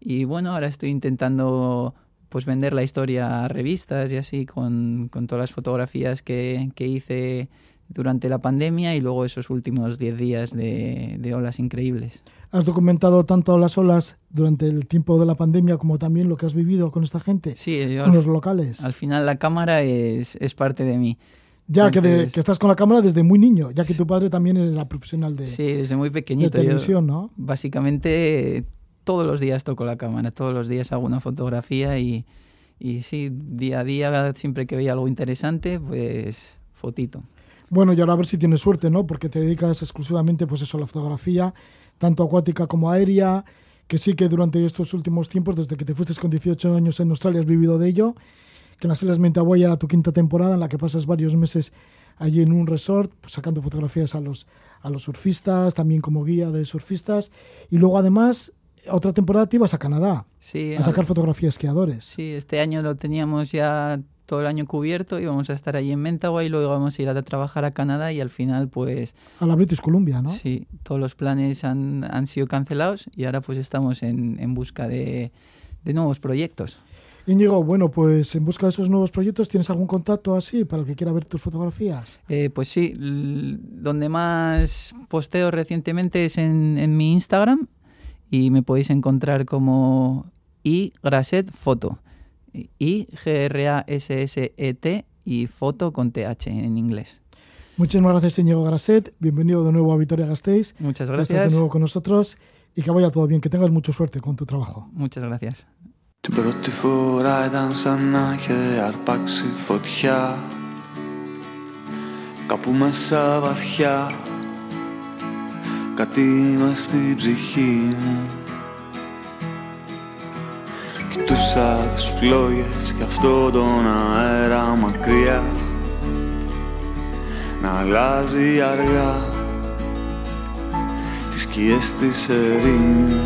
Y bueno, ahora estoy intentando pues vender la historia a revistas y así con, con todas las fotografías que, que hice durante la pandemia y luego esos últimos 10 días de, de olas increíbles. ¿Has documentado tanto las olas durante el tiempo de la pandemia como también lo que has vivido con esta gente? Sí, yo con al, los locales. al final la cámara es, es parte de mí. ya que, de- entonces- que estás con la cámara desde muy niño, ya que tu padre también era profesional de, Sí, desde muy de pequeñito. yo televisión, ¿no? básicamente todos los días toco la cámara, todos los días hago una fotografía y, y sí, día a día, siempre que veía algo interesante, pues fotito. Bueno, y ahora a ver si tienes suerte, ¿no? Porque te dedicas exclusivamente, pues eso, a la fotografía, tanto acuática como aérea, que sí que durante estos últimos tiempos, desde que te fuiste con 18 años en Australia, has vivido de ello. que en las Islas Mentawai era tu quinta temporada en la que pasas varios meses allí en un resort, pues, sacando fotografías a los, a los surfistas, también como guía de surfistas. Y luego además, otra temporada te ibas a Canadá Sí, a sacar fotografías de esquiadores. sí, este año lo teníamos ya todo el año cubierto, íbamos a estar allí en Mentawai, luego íbamos a ir a trabajar a Canadá y al final pues A la British Columbia, ¿no? sí, todos los planes han, han sido cancelados y ahora pues estamos en, en busca de, de nuevos proyectos. Íñigo, bueno, pues en busca de esos nuevos proyectos, ¿tienes algún contacto así para el que quiera ver tus fotografías? Eh, pues sí, donde más posteo recientemente es en, en mi Instagram y me podéis encontrar como igraset foto. I G R A S S E T y foto con TH en inglés. Muchísimas gracias, Íñigo Graset. Bienvenido de nuevo a Vitoria Gasteiz. Muchas Ya Estás de gracias. nuevo con nosotros y que vaya todo bien, que tengas mucha suerte con tu trabajo. Muchas gracias. Την πρώτη φορά ήταν σαν να είχε αρπάξει φωτιά Κάπου μέσα βαθιά Κάτι μες στην ψυχή μου Κοιτούσα τις φλόγες και αυτό τον αέρα μακριά. Να αλλάζει αργά Τις σκιές της ερήμου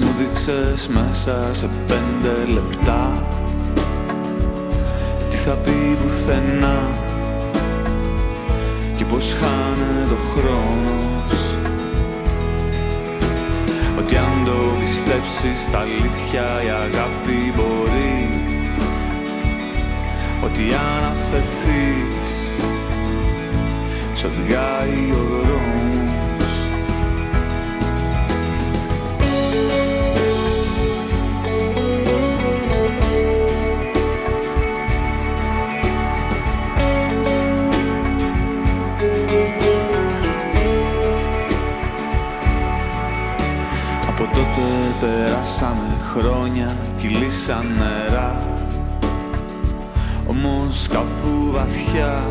μου δείξες μέσα σε πέντε λεπτά. Τι θα πει πουθενά Και πως χάνε το χρόνος. Ότι αν το πιστέψεις τα αλήθεια η αγάπη μπορεί. Ότι αν αφαιθείς Σ' οδηγάει ο δρόμος τότε περάσαμε χρόνια, κυλήσαν νερά. Όμως κάπου βαθιά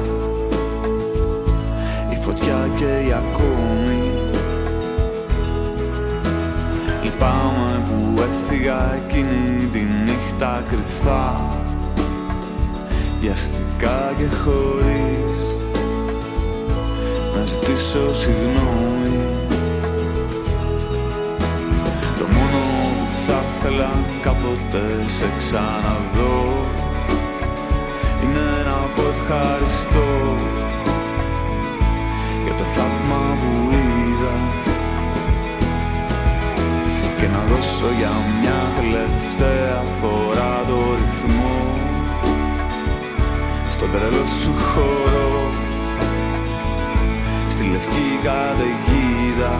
Η φωτιά και η ακόμη. Λυπάμαι που έφυγα εκείνη τη νύχτα κρυφά. Βιαστικά και χωρίς Να ζητήσω συγγνώμη θα ήθελα κάποτε σε ξαναδώ. Είναι να πω ευχαριστώ Για το θαύμα που είδα. Και να δώσω για μια τελευταία φορά το ρυθμό. Στον τρελό σου χώρο Στη λευκή καταιγίδα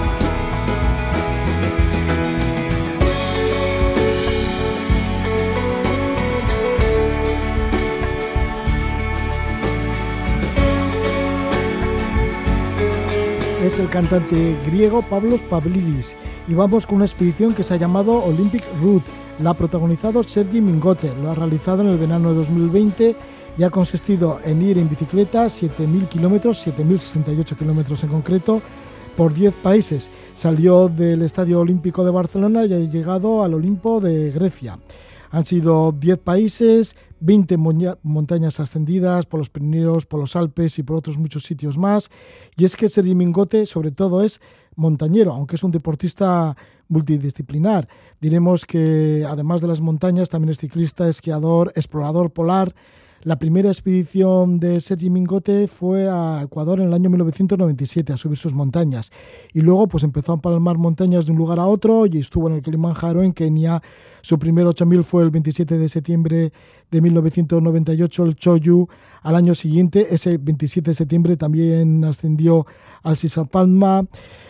Es el cantante griego Pablos Pavlidis y vamos con una expedición que se ha llamado Olympic Route. La ha protagonizado Sergi Mingote, lo ha realizado en el verano de 2020 y ha consistido en ir en bicicleta 7.000 kilómetros, 7.068 kilómetros en concreto, por 10 países. Salió del Estadio Olímpico de Barcelona y ha llegado al Olimpo de Grecia. Han sido 10 países, 20 moña- montañas ascendidas por los Pirineos, por los Alpes y por otros muchos sitios más. Y es que Sergi Mingote, sobre todo, es montañero, aunque es un deportista multidisciplinar. Diremos que además de las montañas, también es ciclista, esquiador, explorador polar. La primera expedición de Sergi Mingote fue a Ecuador en el año 1997 a subir sus montañas y luego pues empezó a palmar montañas de un lugar a otro y estuvo en el Kilimanjaro en Kenia. Su primer 8000 fue el 27 de septiembre de 1998 el Choyu. Al año siguiente, ese 27 de septiembre, también ascendió al Sisapalma.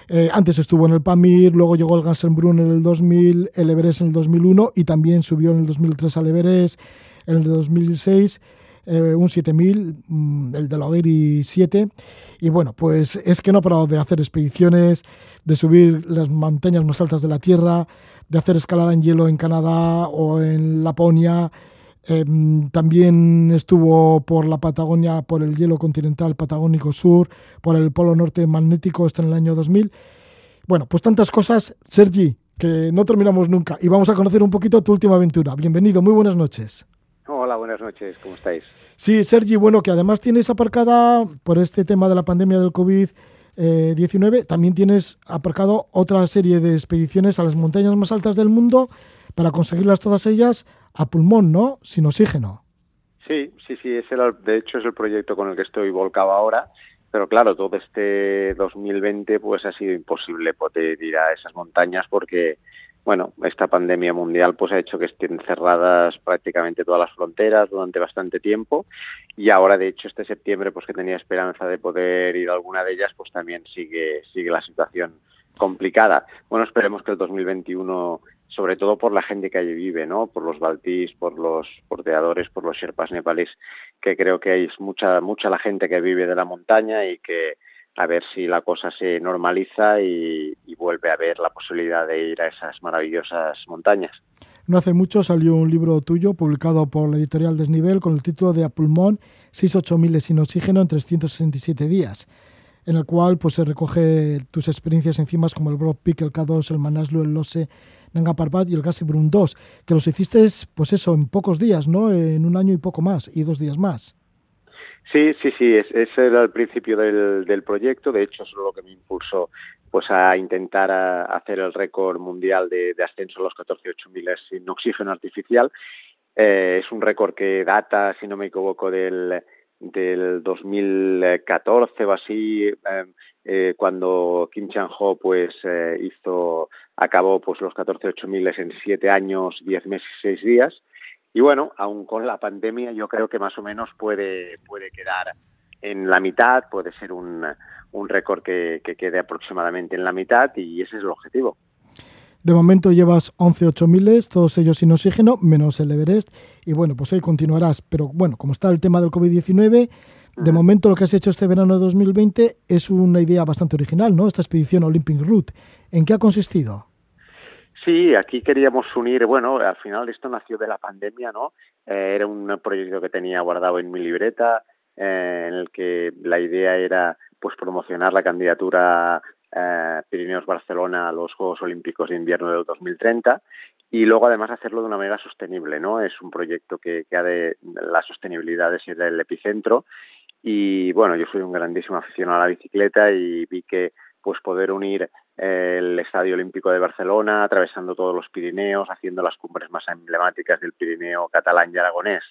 Eh, antes estuvo en el Pamir, luego llegó el Gansenbrunn en el 2000, el Everest en el 2001 y también subió en el 2003 al Everest, en el 2006 eh, un 7000, mm, el de la Oguiri 7. Y bueno, pues es que no ha parado de hacer expediciones, de subir las montañas más altas de la Tierra, de hacer escalada en hielo en Canadá o en Laponia. Em, también estuvo por la Patagonia, por el hielo continental patagónico sur, por el polo norte magnético, esto en el año 2000. Bueno, pues tantas cosas, Sergi, que no terminamos nunca. Y vamos a conocer un poquito tu última aventura. Bienvenido, muy buenas noches. Hola, buenas noches, ¿cómo estáis? Sí, Sergi, bueno, que además tienes aparcada por este tema de la pandemia del COVID-19, también tienes aparcado otra serie de expediciones a las montañas más altas del mundo para conseguirlas todas ellas a pulmón, ¿no? Sin oxígeno. Sí, sí, sí, ese era, de hecho es el proyecto con el que estoy volcado ahora, pero claro, todo este 2020 pues ha sido imposible poder ir a esas montañas porque bueno, esta pandemia mundial pues ha hecho que estén cerradas prácticamente todas las fronteras durante bastante tiempo y ahora de hecho este septiembre pues que tenía esperanza de poder ir a alguna de ellas pues también sigue sigue la situación complicada. Bueno, esperemos que el 2021 sobre todo por la gente que allí vive, ¿no? Por los baltís, por los porteadores, por los sherpas nepalíes, que creo que hay mucha mucha la gente que vive de la montaña y que a ver si la cosa se normaliza y, vuelve a haber la posibilidad de ir a esas maravillosas montañas. No hace mucho salió un libro tuyo publicado por la editorial Desnivel con el título de A pulmón, 6-8 miles sin oxígeno en 367 días, en el cual pues, se recoge tus experiencias encima como el Broad Peak, el K2, el Manaslu, el Lose, Nanga Parbat y el Brun 2, que los hiciste pues eso, en pocos días, ¿no? En un año y poco más, y dos días más. Sí, sí, sí, ese era el principio del, del proyecto, de hecho, eso es lo que me impulsó pues a intentar hacer el récord mundial de, ascenso a los 14.8 miles sin oxígeno artificial. Eh, es un récord que data, si no me equivoco, del, del 2014 o así, eh, eh, cuando Kim Chan-ho pues eh, hizo, acabó pues los 14.8 miles en 7 años, 10 meses y 6 días. Y bueno, aún con la pandemia yo creo que más o menos puede, puede quedar en la mitad, puede ser un, un récord que, que quede aproximadamente en la mitad y ese es el objetivo. De momento llevas 11 8000, todos ellos sin oxígeno, menos el Everest. Y bueno, pues ahí continuarás. Pero bueno, como está el tema del COVID-19, de momento lo que has hecho este verano de 2020 es una idea bastante original, ¿no? Esta expedición Olympic Route. ¿En qué ha consistido? Sí, aquí queríamos unir, bueno, al final esto nació de la pandemia, ¿no? Eh, era un proyecto que tenía guardado en mi libreta, eh, en el que la idea era pues promocionar la candidatura eh, Pirineos Barcelona a los Juegos Olímpicos de Invierno del 2030 y luego además hacerlo de una manera sostenible, ¿no? Es un proyecto que, que ha de la sostenibilidad de ser el epicentro y bueno, yo soy un grandísimo aficionado a la bicicleta y vi que pues poder unir el Estadio Olímpico de Barcelona, atravesando todos los Pirineos, haciendo las cumbres más emblemáticas del Pirineo catalán y aragonés,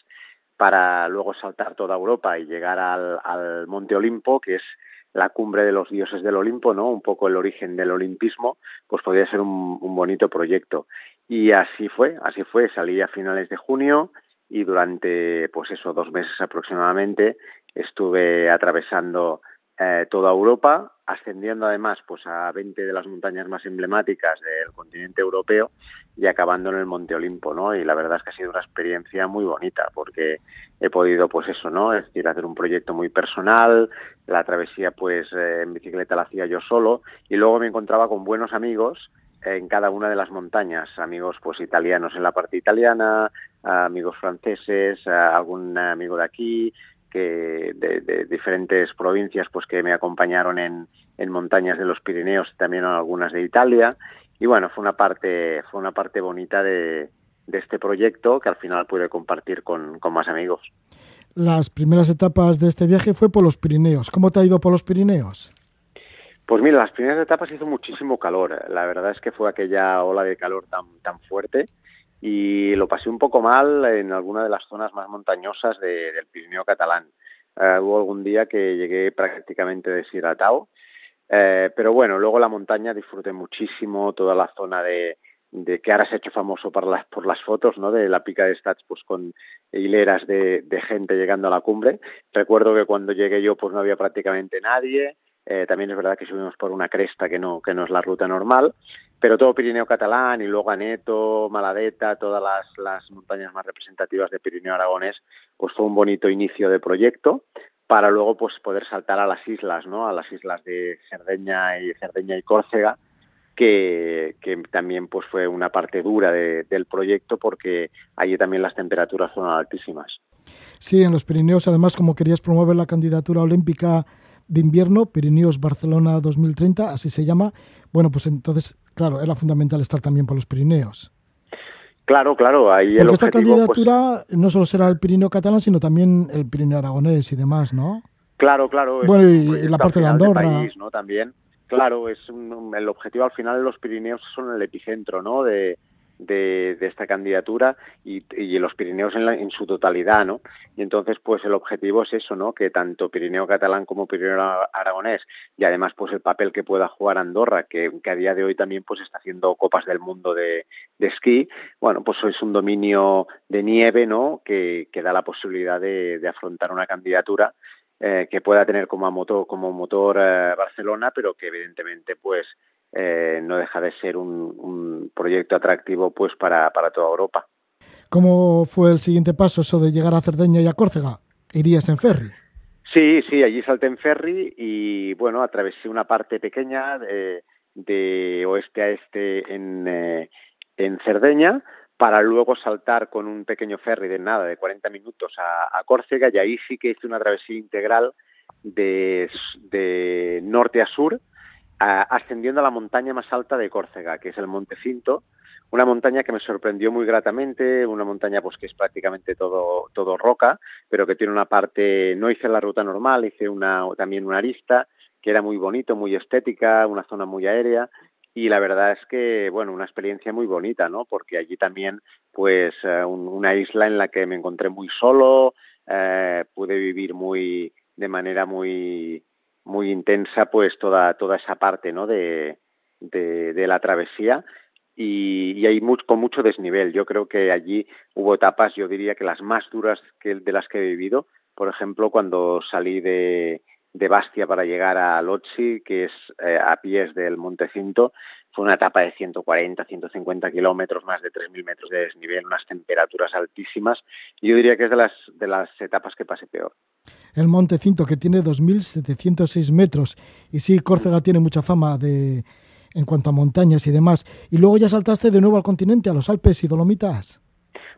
para luego saltar toda Europa y llegar al, Monte Olimpo, que es la cumbre de los dioses del Olimpo, ¿no? Un poco el origen del olimpismo, pues podría ser un, un bonito proyecto. Y así fue, así fue. Salí a finales de junio y durante, pues eso, dos meses aproximadamente, estuve atravesando eh, toda Europa, ascendiendo además pues a 20 de las montañas más emblemáticas del continente europeo y acabando en el Monte Olimpo, ¿no? Y la verdad es que ha sido una experiencia muy bonita porque he podido pues eso, ¿no? Es decir, hacer un proyecto muy personal, la travesía pues eh, en bicicleta la hacía yo solo y luego me encontraba con buenos amigos en cada una de las montañas, amigos pues italianos en la parte italiana, amigos franceses, algún amigo de aquí, que de, de, diferentes provincias pues que me acompañaron en, en montañas de los Pirineos y también en algunas de Italia. Y bueno fue una parte fue una parte bonita de, de este proyecto que al final pude compartir con, con, más amigos. Las primeras etapas de este viaje fue por los Pirineos. Cómo te ha ido por los Pirineos pues mira las primeras etapas hizo muchísimo calor. La verdad es que fue aquella ola de calor tan tan fuerte y lo pasé un poco mal en alguna de las zonas más montañosas de, del Pirineo catalán. Uh, hubo algún día que llegué prácticamente deshidratado, uh, pero bueno, luego la montaña disfruté muchísimo, toda la zona de, de que ahora se ha hecho famoso por las, por las fotos, ¿no? De la pica de Stats, pues con hileras de, de gente llegando a la cumbre. Recuerdo que cuando llegué yo, pues no había prácticamente nadie, Eh, también es verdad que subimos por una cresta que no, que no es la ruta normal, pero todo Pirineo catalán y luego Aneto, Maladeta, todas las, las montañas más representativas de Pirineo aragonés, pues fue un bonito inicio de proyecto para luego pues poder saltar a las islas, ¿no? A las islas de Cerdeña y Cerdeña y Córcega, que, que también pues fue una parte dura de- del proyecto porque allí también las temperaturas son altísimas. Sí, en los Pirineos, además, como querías promover la candidatura olímpica de invierno, Pirineos Barcelona 2030, así se llama, bueno, pues entonces, claro, era fundamental estar también por los Pirineos. Claro, claro, ahí el Porque esta objetivo pues, candidatura no solo será el Pirineo catalán, sino también el Pirineo aragonés y demás, ¿no? Claro, claro. Bueno, y la parte de Andorra. país, ¿no? También. Claro, es un- el objetivo al final de los Pirineos son el epicentro, ¿no? De, de, de esta candidatura y, y los Pirineos en, la- en su totalidad, ¿no? Y entonces, pues el objetivo es eso, ¿no? Que tanto Pirineo catalán como Pirineo ara- aragonés y además, pues el papel que pueda jugar Andorra, que, que a día de hoy también, pues está haciendo copas del mundo de, de esquí, bueno, pues es un dominio de nieve, ¿no? Que, que da la posibilidad de, de afrontar una candidatura eh, que pueda tener como motor, como motor eh, Barcelona, pero que evidentemente pues eh, no deja de ser un, un proyecto atractivo pues para, para toda Europa. ¿Cómo fue el siguiente paso, eso de llegar a Cerdeña y a Córcega? ¿Irías en ferry? Sí, sí, allí salté en ferry y bueno, atravesé una parte pequeña de, de oeste a este en, eh, en Cerdeña para luego saltar con un pequeño ferry de nada, de 40 minutos a, a Córcega y ahí sí que hice una travesía integral de, de norte a sur, ascendiendo a la montaña más alta de Córcega, que es el Monte Cinto, una montaña que me sorprendió muy gratamente, una montaña pues que es prácticamente todo, roca, pero que tiene una parte, no hice la ruta normal, hice una, también una arista, que era muy bonito, muy estética, una zona muy aérea, y la verdad es que, bueno, una experiencia muy bonita, ¿no? Porque allí también, pues, eh, un- una isla en la que me encontré muy solo, eh, pude vivir muy, de manera muy, muy intensa, pues, toda, toda esa parte, ¿no? De, de, la travesía y, y hay con mucho desnivel. Yo creo que allí hubo etapas, yo diría que las más duras que, de las que he vivido, por ejemplo, cuando salí de, de Bastia para llegar a Lotsi, que es eh, a pies del Monte Cinto, fue una etapa de 140, 150 kilómetros, más de 3.000 metros de desnivel, unas temperaturas altísimas. Yo diría que es de las, de las etapas que pasé peor. El Monte Cinto, que tiene 2.706 metros. Y sí, Córcega tiene mucha fama de en cuanto a montañas y demás. Y luego ya saltaste de nuevo al continente, a los Alpes y Dolomitas.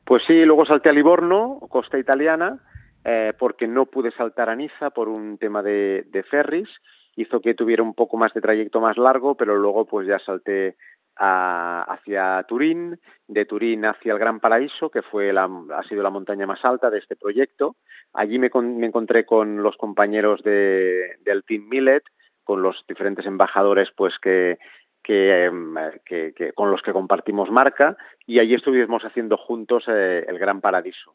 Pues sí, luego salté a Livorno, costa italiana, eh, porque no pude saltar a Niza por un tema de, de ferries. Hizo que tuviera un poco más de trayecto más largo, pero luego pues ya salté hacia Turín, de Turín hacia el Gran Paraíso, que fue la, ha sido la montaña más alta de este proyecto. Allí me, con- me encontré con los compañeros de, del Team Millet, con los diferentes embajadores pues em, que- con los que compartimos marca y allí estuvimos haciendo juntos eh, el Gran Paradiso.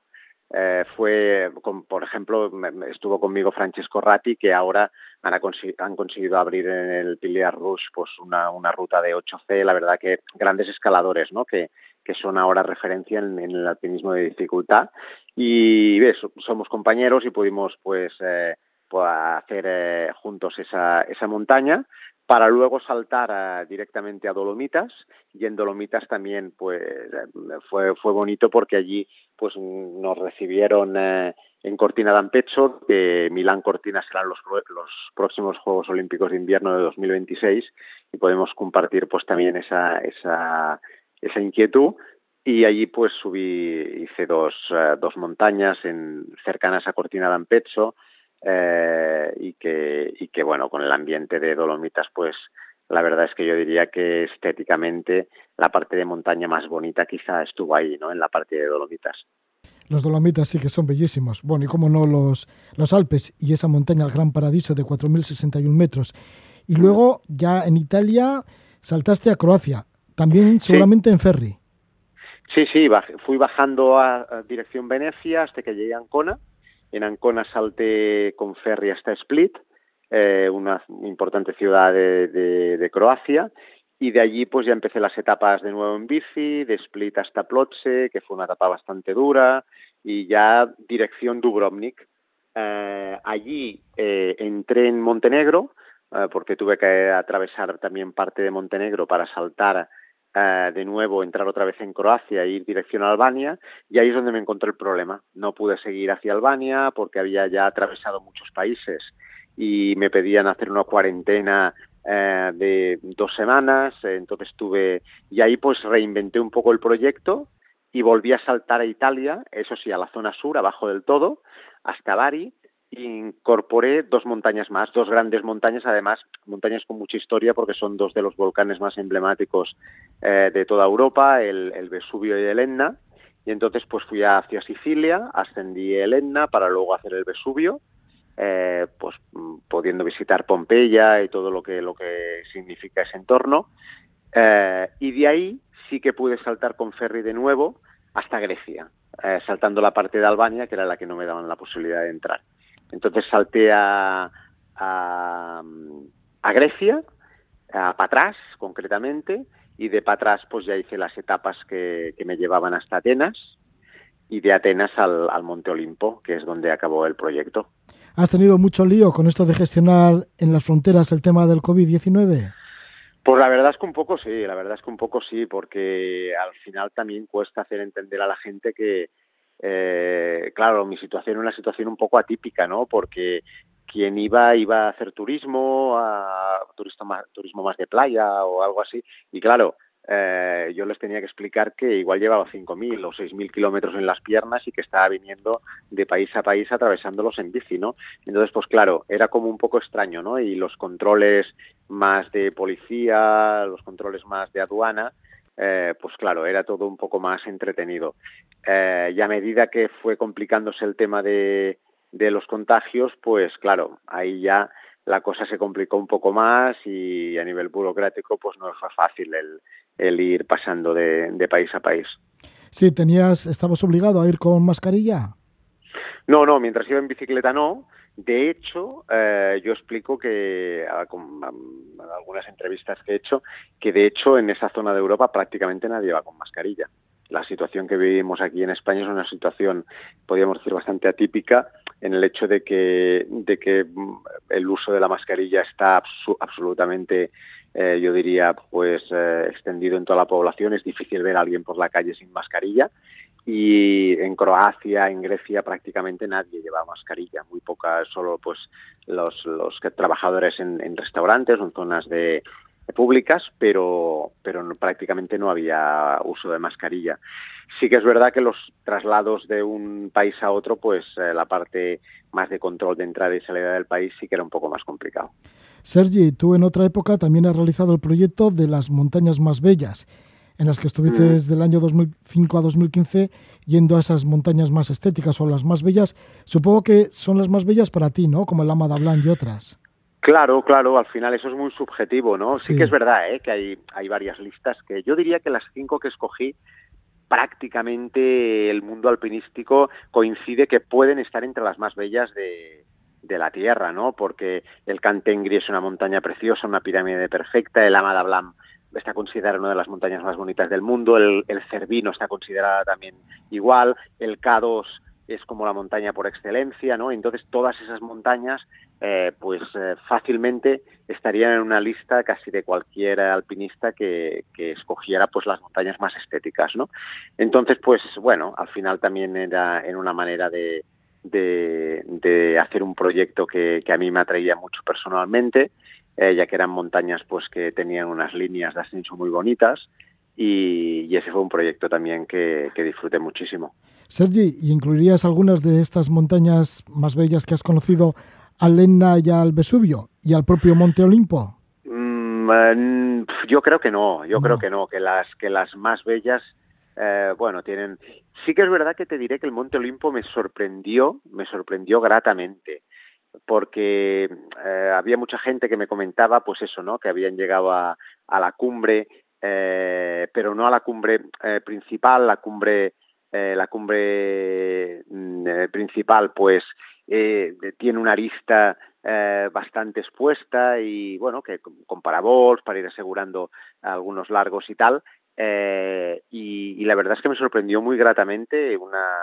Eh, fue, con- por ejemplo, estuvo conmigo Francesco Ratti, que ahora han, han conseguido abrir en el Piliar Rouge pues una, una ruta de 8C, la verdad que grandes escaladores, ¿no? Que, que son ahora referencia en, el alpinismo de dificultad. Y somos compañeros y pudimos pues, eh, pues hacer eh, juntos esa, esa montaña para luego saltar directamente a Dolomitas y en Dolomitas también pues eh, fue fue bonito porque allí pues mm, nos recibieron eh, en Cortina d'Ampezzo que Milán Cortina serán los los próximos Juegos Olímpicos de Invierno de 2026 y podemos compartir pues también esa esa esa inquietud. Y allí pues subí hice dos eh, dos montañas cercanas a Cortina d'Ampezzo eh, y que y que bueno con el ambiente de Dolomitas pues la verdad es que yo diría que estéticamente la parte de montaña más bonita quizá estuvo ahí no en la parte de Dolomitas Los Dolomitas sí que son bellísimos. Bueno, y cómo no los, los Alpes y esa montaña, el Gran Paradiso de 4.061 metros. Y luego ya en Italia saltaste a Croacia, también seguramente en ferry. Sí, sí, baj- fui bajando a, a dirección Venecia hasta que llegué a Ancona. En Ancona salté con ferry hasta Split, eh, una importante ciudad de, Croacia. Y de allí pues ya empecé las etapas de nuevo en bici, de Split hasta Plotze, que fue una etapa bastante dura, y ya dirección Dubrovnik. Eh, allí eh, entré en Montenegro, porque tuve que atravesar también parte de Montenegro para saltar eh, de nuevo, entrar otra vez en Croacia e ir dirección a Albania, y ahí es donde me encontré el problema. No pude seguir hacia Albania porque había ya atravesado muchos países y me pedían hacer una cuarentena eh, de dos semanas, entonces tuve, y ahí pues reinventé un poco el proyecto y volví a saltar a Italia, eso sí, a la zona sur, abajo del todo, hasta Bari, incorporé dos montañas más, dos grandes montañas, además montañas con mucha historia porque son dos de los volcanes más emblemáticos eh, de toda Europa, el, Vesubio y el Etna, y entonces pues fui hacia Sicilia, ascendí el Etna para luego hacer el Vesubio, eh, pues pudiendo visitar Pompeya y todo lo que lo que significa ese entorno. Eh, y de ahí sí que pude saltar con ferry de nuevo hasta Grecia eh, saltando la parte de Albania que era la que no me daban la posibilidad de entrar entonces salté a a, a Grecia a Patras concretamente y de Patras pues ya hice las etapas que, que me llevaban hasta Atenas y de Atenas al, al Monte Olimpo que es donde acabó el proyecto ¿Has tenido mucho lío con esto de gestionar en las fronteras el tema del COVID-19? Pues la verdad es que un poco sí, la verdad es que un poco sí, porque al final también cuesta hacer entender a la gente que, eh, claro, mi situación es una situación un poco atípica, ¿no? Porque quien iba iba a hacer turismo, a turismo más, turismo más de playa o algo así, y claro, eh, yo les tenía que explicar que igual llevaba 5.000 o 6.000 kilómetros en las piernas y que estaba viniendo de país a país atravesándolos en bici, ¿no? Entonces, pues claro, era como un poco extraño, ¿no? Y los controles más de policía, los controles más de aduana, eh, pues claro, era todo un poco más entretenido. Eh, y a medida que fue complicándose el tema de, de los contagios, pues claro, ahí ya la cosa se complicó un poco más y a nivel burocrático pues no fue fácil el, el ir pasando de, de, país a país. Sí, tenías, estabas obligado a ir con mascarilla. No, no, mientras iba en bicicleta no. De hecho, eh, yo explico que con, algunas entrevistas que he hecho, que de hecho en esa zona de Europa prácticamente nadie va con mascarilla. La situación que vivimos aquí en España es una situación, podríamos decir, bastante atípica en el hecho de que, de que el uso de la mascarilla está absolutamente eh, yo diría, pues eh, extendido en toda la población. Es difícil ver a alguien por la calle sin mascarilla. Y en Croacia, en Grecia, prácticamente nadie lleva mascarilla. Muy pocas, solo pues los, los trabajadores en, en restaurantes o en zonas de, públicas, pero, pero no, prácticamente no había uso de mascarilla. Sí que es verdad que los traslados de un país a otro, pues eh, la parte más de control de entrada y salida del país sí que era un poco más complicado. Sergi, tú en otra época también has realizado el proyecto de las montañas más bellas, en las que estuviste mm. desde el año 2005 a 2015 yendo a esas montañas más estéticas o las más bellas. Supongo que son las más bellas para ti, ¿no? Como el Lama Blanc y otras. Claro, claro, al final eso es muy subjetivo, ¿no? Sí, sí que es verdad, ¿eh? que hay, hay varias listas que yo diría que las cinco que escogí prácticamente el mundo alpinístico coincide que pueden estar entre las más bellas de, de la Tierra, ¿no? Porque el Cantengri es una montaña preciosa, una pirámide perfecta, el Amada Blanc está considerada una de las montañas más bonitas del mundo, el, el Cervino está considerada también igual, el K2 es como la montaña por excelencia, ¿no? Entonces todas esas montañas, eh, pues eh, fácilmente estarían en una lista casi de cualquier alpinista que, que, escogiera pues las montañas más estéticas, ¿no? Entonces, pues bueno, al final también era en una manera de, de, de hacer un proyecto que, que, a mí me atraía mucho personalmente, eh, ya que eran montañas pues que tenían unas líneas de ascenso muy bonitas y, y ese fue un proyecto también que, que disfruté muchísimo. Sergi, ¿incluirías algunas de estas montañas más bellas que has conocido al Etna y al Vesubio y al propio Monte Olimpo? Mm, yo creo que no, yo no. creo que no, que las que las más bellas eh, bueno, tienen sí que es verdad que te diré que el Monte Olimpo me sorprendió, me sorprendió gratamente porque eh, había mucha gente que me comentaba pues eso, ¿no? que habían llegado a, la cumbre eh, pero no a la cumbre eh, principal, la cumbre eh, la cumbre mm, principal pues tiene una arista bastante expuesta y bueno que con parabols para ir asegurando algunos largos y tal y, y, la verdad es que me sorprendió muy gratamente una,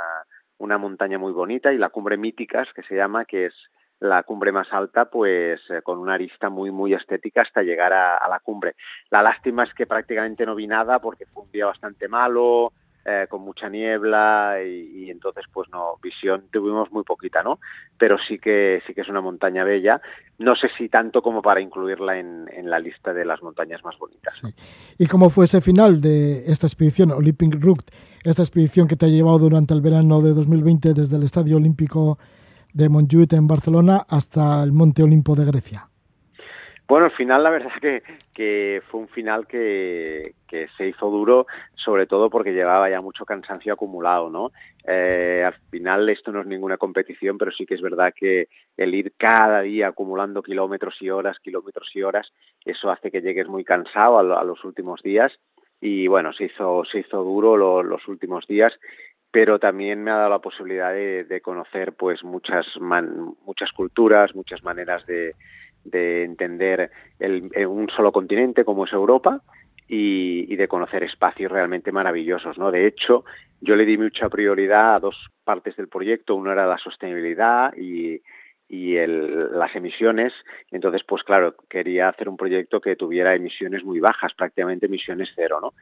una montaña muy bonita y la cumbre míticas que se llama que es la cumbre más alta, pues eh, con una arista muy, muy estética hasta llegar a, la cumbre. La lástima es que prácticamente no vi nada porque fue un día bastante malo, eh, con mucha niebla y, entonces pues no visión tuvimos muy poquita no pero sí que sí que es una montaña bella. No sé si tanto como para incluirla en, la lista de las montañas más bonitas y cómo fue ese final de esta expedición Olympic Route esta expedición que te ha llevado durante el verano de 2020 desde el Estadio Olímpico de Montjuïc en Barcelona hasta el Monte Olimpo de Grecia. Bueno, al final la verdad que, fue un final que, se hizo duro, sobre todo porque llevaba ya mucho cansancio acumulado, ¿no? Eh, al final esto no es ninguna competición, pero sí que es verdad que el ir cada día acumulando kilómetros y horas, kilómetros y horas, eso hace que llegues muy cansado a, los últimos días. Y bueno, se hizo, se hizo duro lo, los últimos días pero también me ha dado la posibilidad de, conocer pues muchas man, muchas culturas, muchas maneras de, de entender el, el, un solo continente como es Europa y, y, de conocer espacios realmente maravillosos. ¿no? De hecho, yo le di mucha prioridad a dos partes del proyecto. Una era la sostenibilidad y, y el, las emisiones. Entonces, pues claro, quería hacer un proyecto que tuviera emisiones muy bajas, prácticamente emisiones cero, ¿no?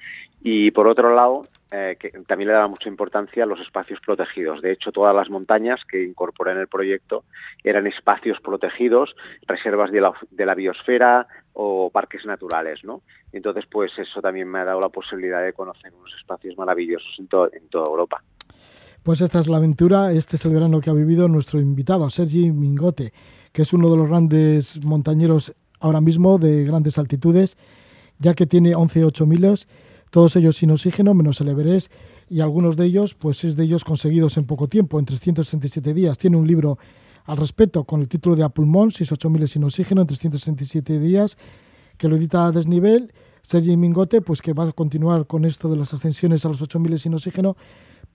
Y por otro lado, eh, que también le daba mucha importancia a los espacios protegidos. De hecho, todas las montañas que incorporé en el proyecto eran espacios protegidos, reservas de la, de la biosfera o parques naturales, ¿no? Entonces, pues eso también me ha dado la posibilidad de conocer unos espacios maravillosos en, to en toda Europa. Pues esta es la aventura, este es el verano que ha vivido nuestro invitado, Sergi Mingote, que es uno de los grandes montañeros ahora mismo de grandes altitudes, ya que tiene 11 miles, todos ellos sin oxígeno, menos el Everest, y algunos de ellos, pues es de ellos conseguidos en poco tiempo, en 367 días. Tiene un libro al respecto con el título de A Pulmón, 8000 sin oxígeno en 367 días, que lo edita a desnivel. Sergi Mingote, pues que va a continuar con esto de las ascensiones a los 8000 sin oxígeno,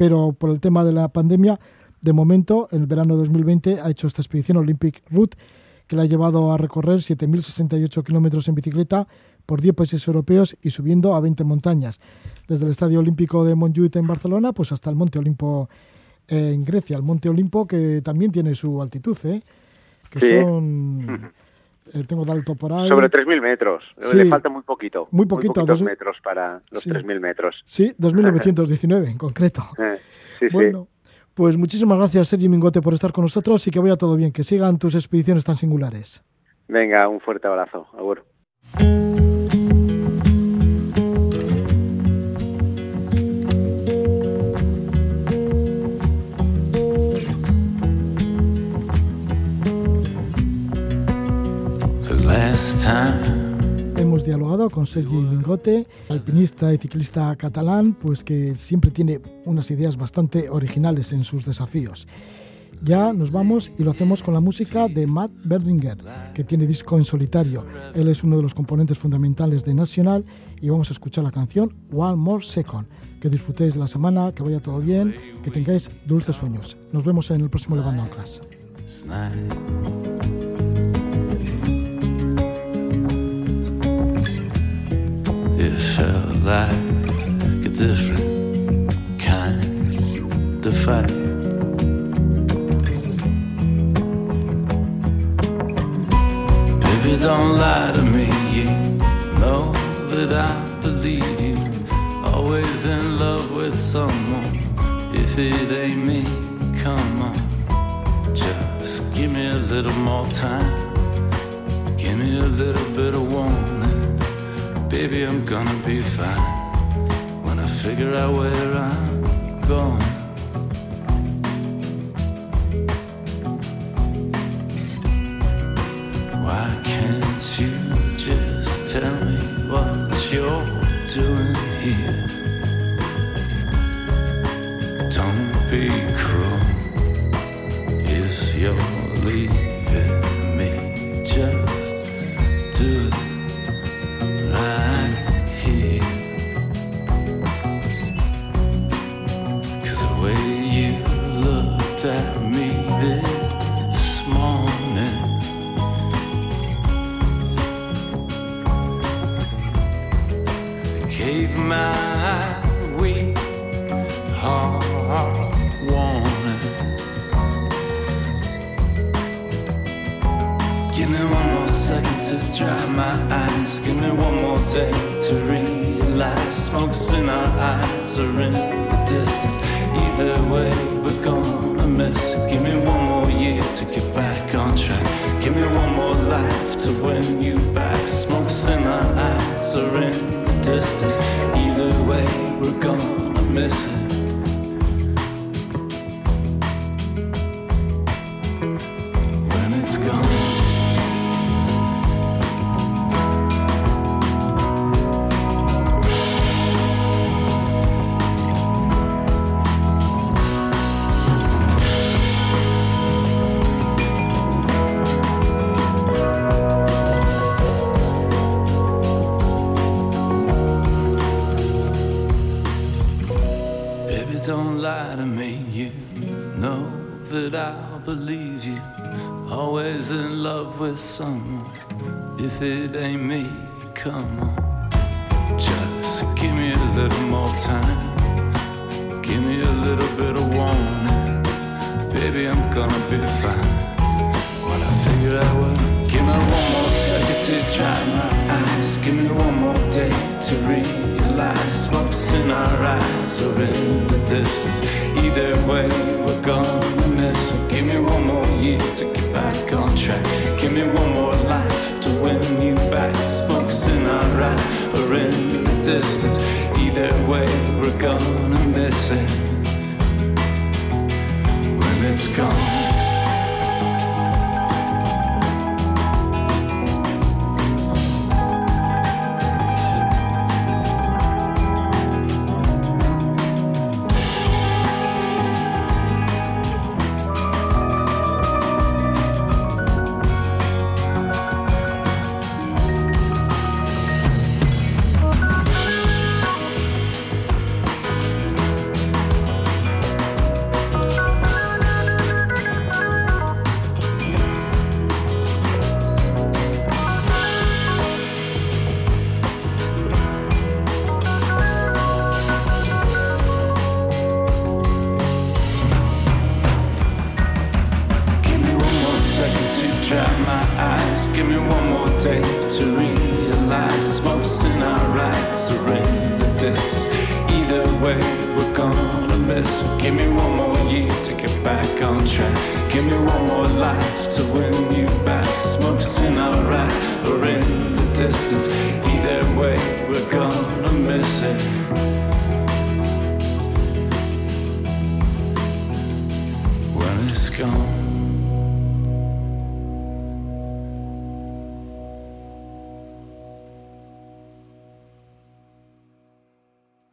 pero por el tema de la pandemia, de momento, en el verano de 2020 ha hecho esta expedición Olympic Route, que le ha llevado a recorrer 7.068 kilómetros en bicicleta por 10 países europeos y subiendo a 20 montañas, desde el Estadio Olímpico de Montjuïc en Barcelona pues hasta el Monte Olimpo en Grecia, el Monte Olimpo que también tiene su altitud, ¿eh? que sí. son... Eh, tengo de alto por ahí. Sobre 3.000 metros. Sí. Le falta muy poquito. Muy poquito. Muy dos metros para los sí. 3.000 metros. Sí, 2.919 en concreto. Eh, sí, bueno, pues muchísimas gracias, Sergi Mingote, por estar con nosotros y que vaya todo bien. Que sigan tus expediciones tan singulares. Venga, un fuerte abrazo. Agur. Hemos dialogado con Sergi Mingote, alpinista y ciclista catalán, pues que siempre tiene unas ideas bastante originales en sus desafíos. Ya nos vamos y lo hacemos con la música de Matt Berlinger, que tiene disco en solitario. Él es uno de los componentes fundamentales de Nacional y vamos a escuchar la canción One More Second. Que disfrutéis de la semana, que vaya todo bien, que tengáis dulces sueños. Nos vemos en el próximo Levando Anclas. It felt like a different kind of fight. Baby, don't lie to me. You know that I believe you. Always in love with someone. If it ain't me, come on. Just give me a little more time. Give me a little bit of warning baby, I'm gonna be fine when I figure out where I'm going. answering the distance. Either way, we're gonna miss. So give me one more year to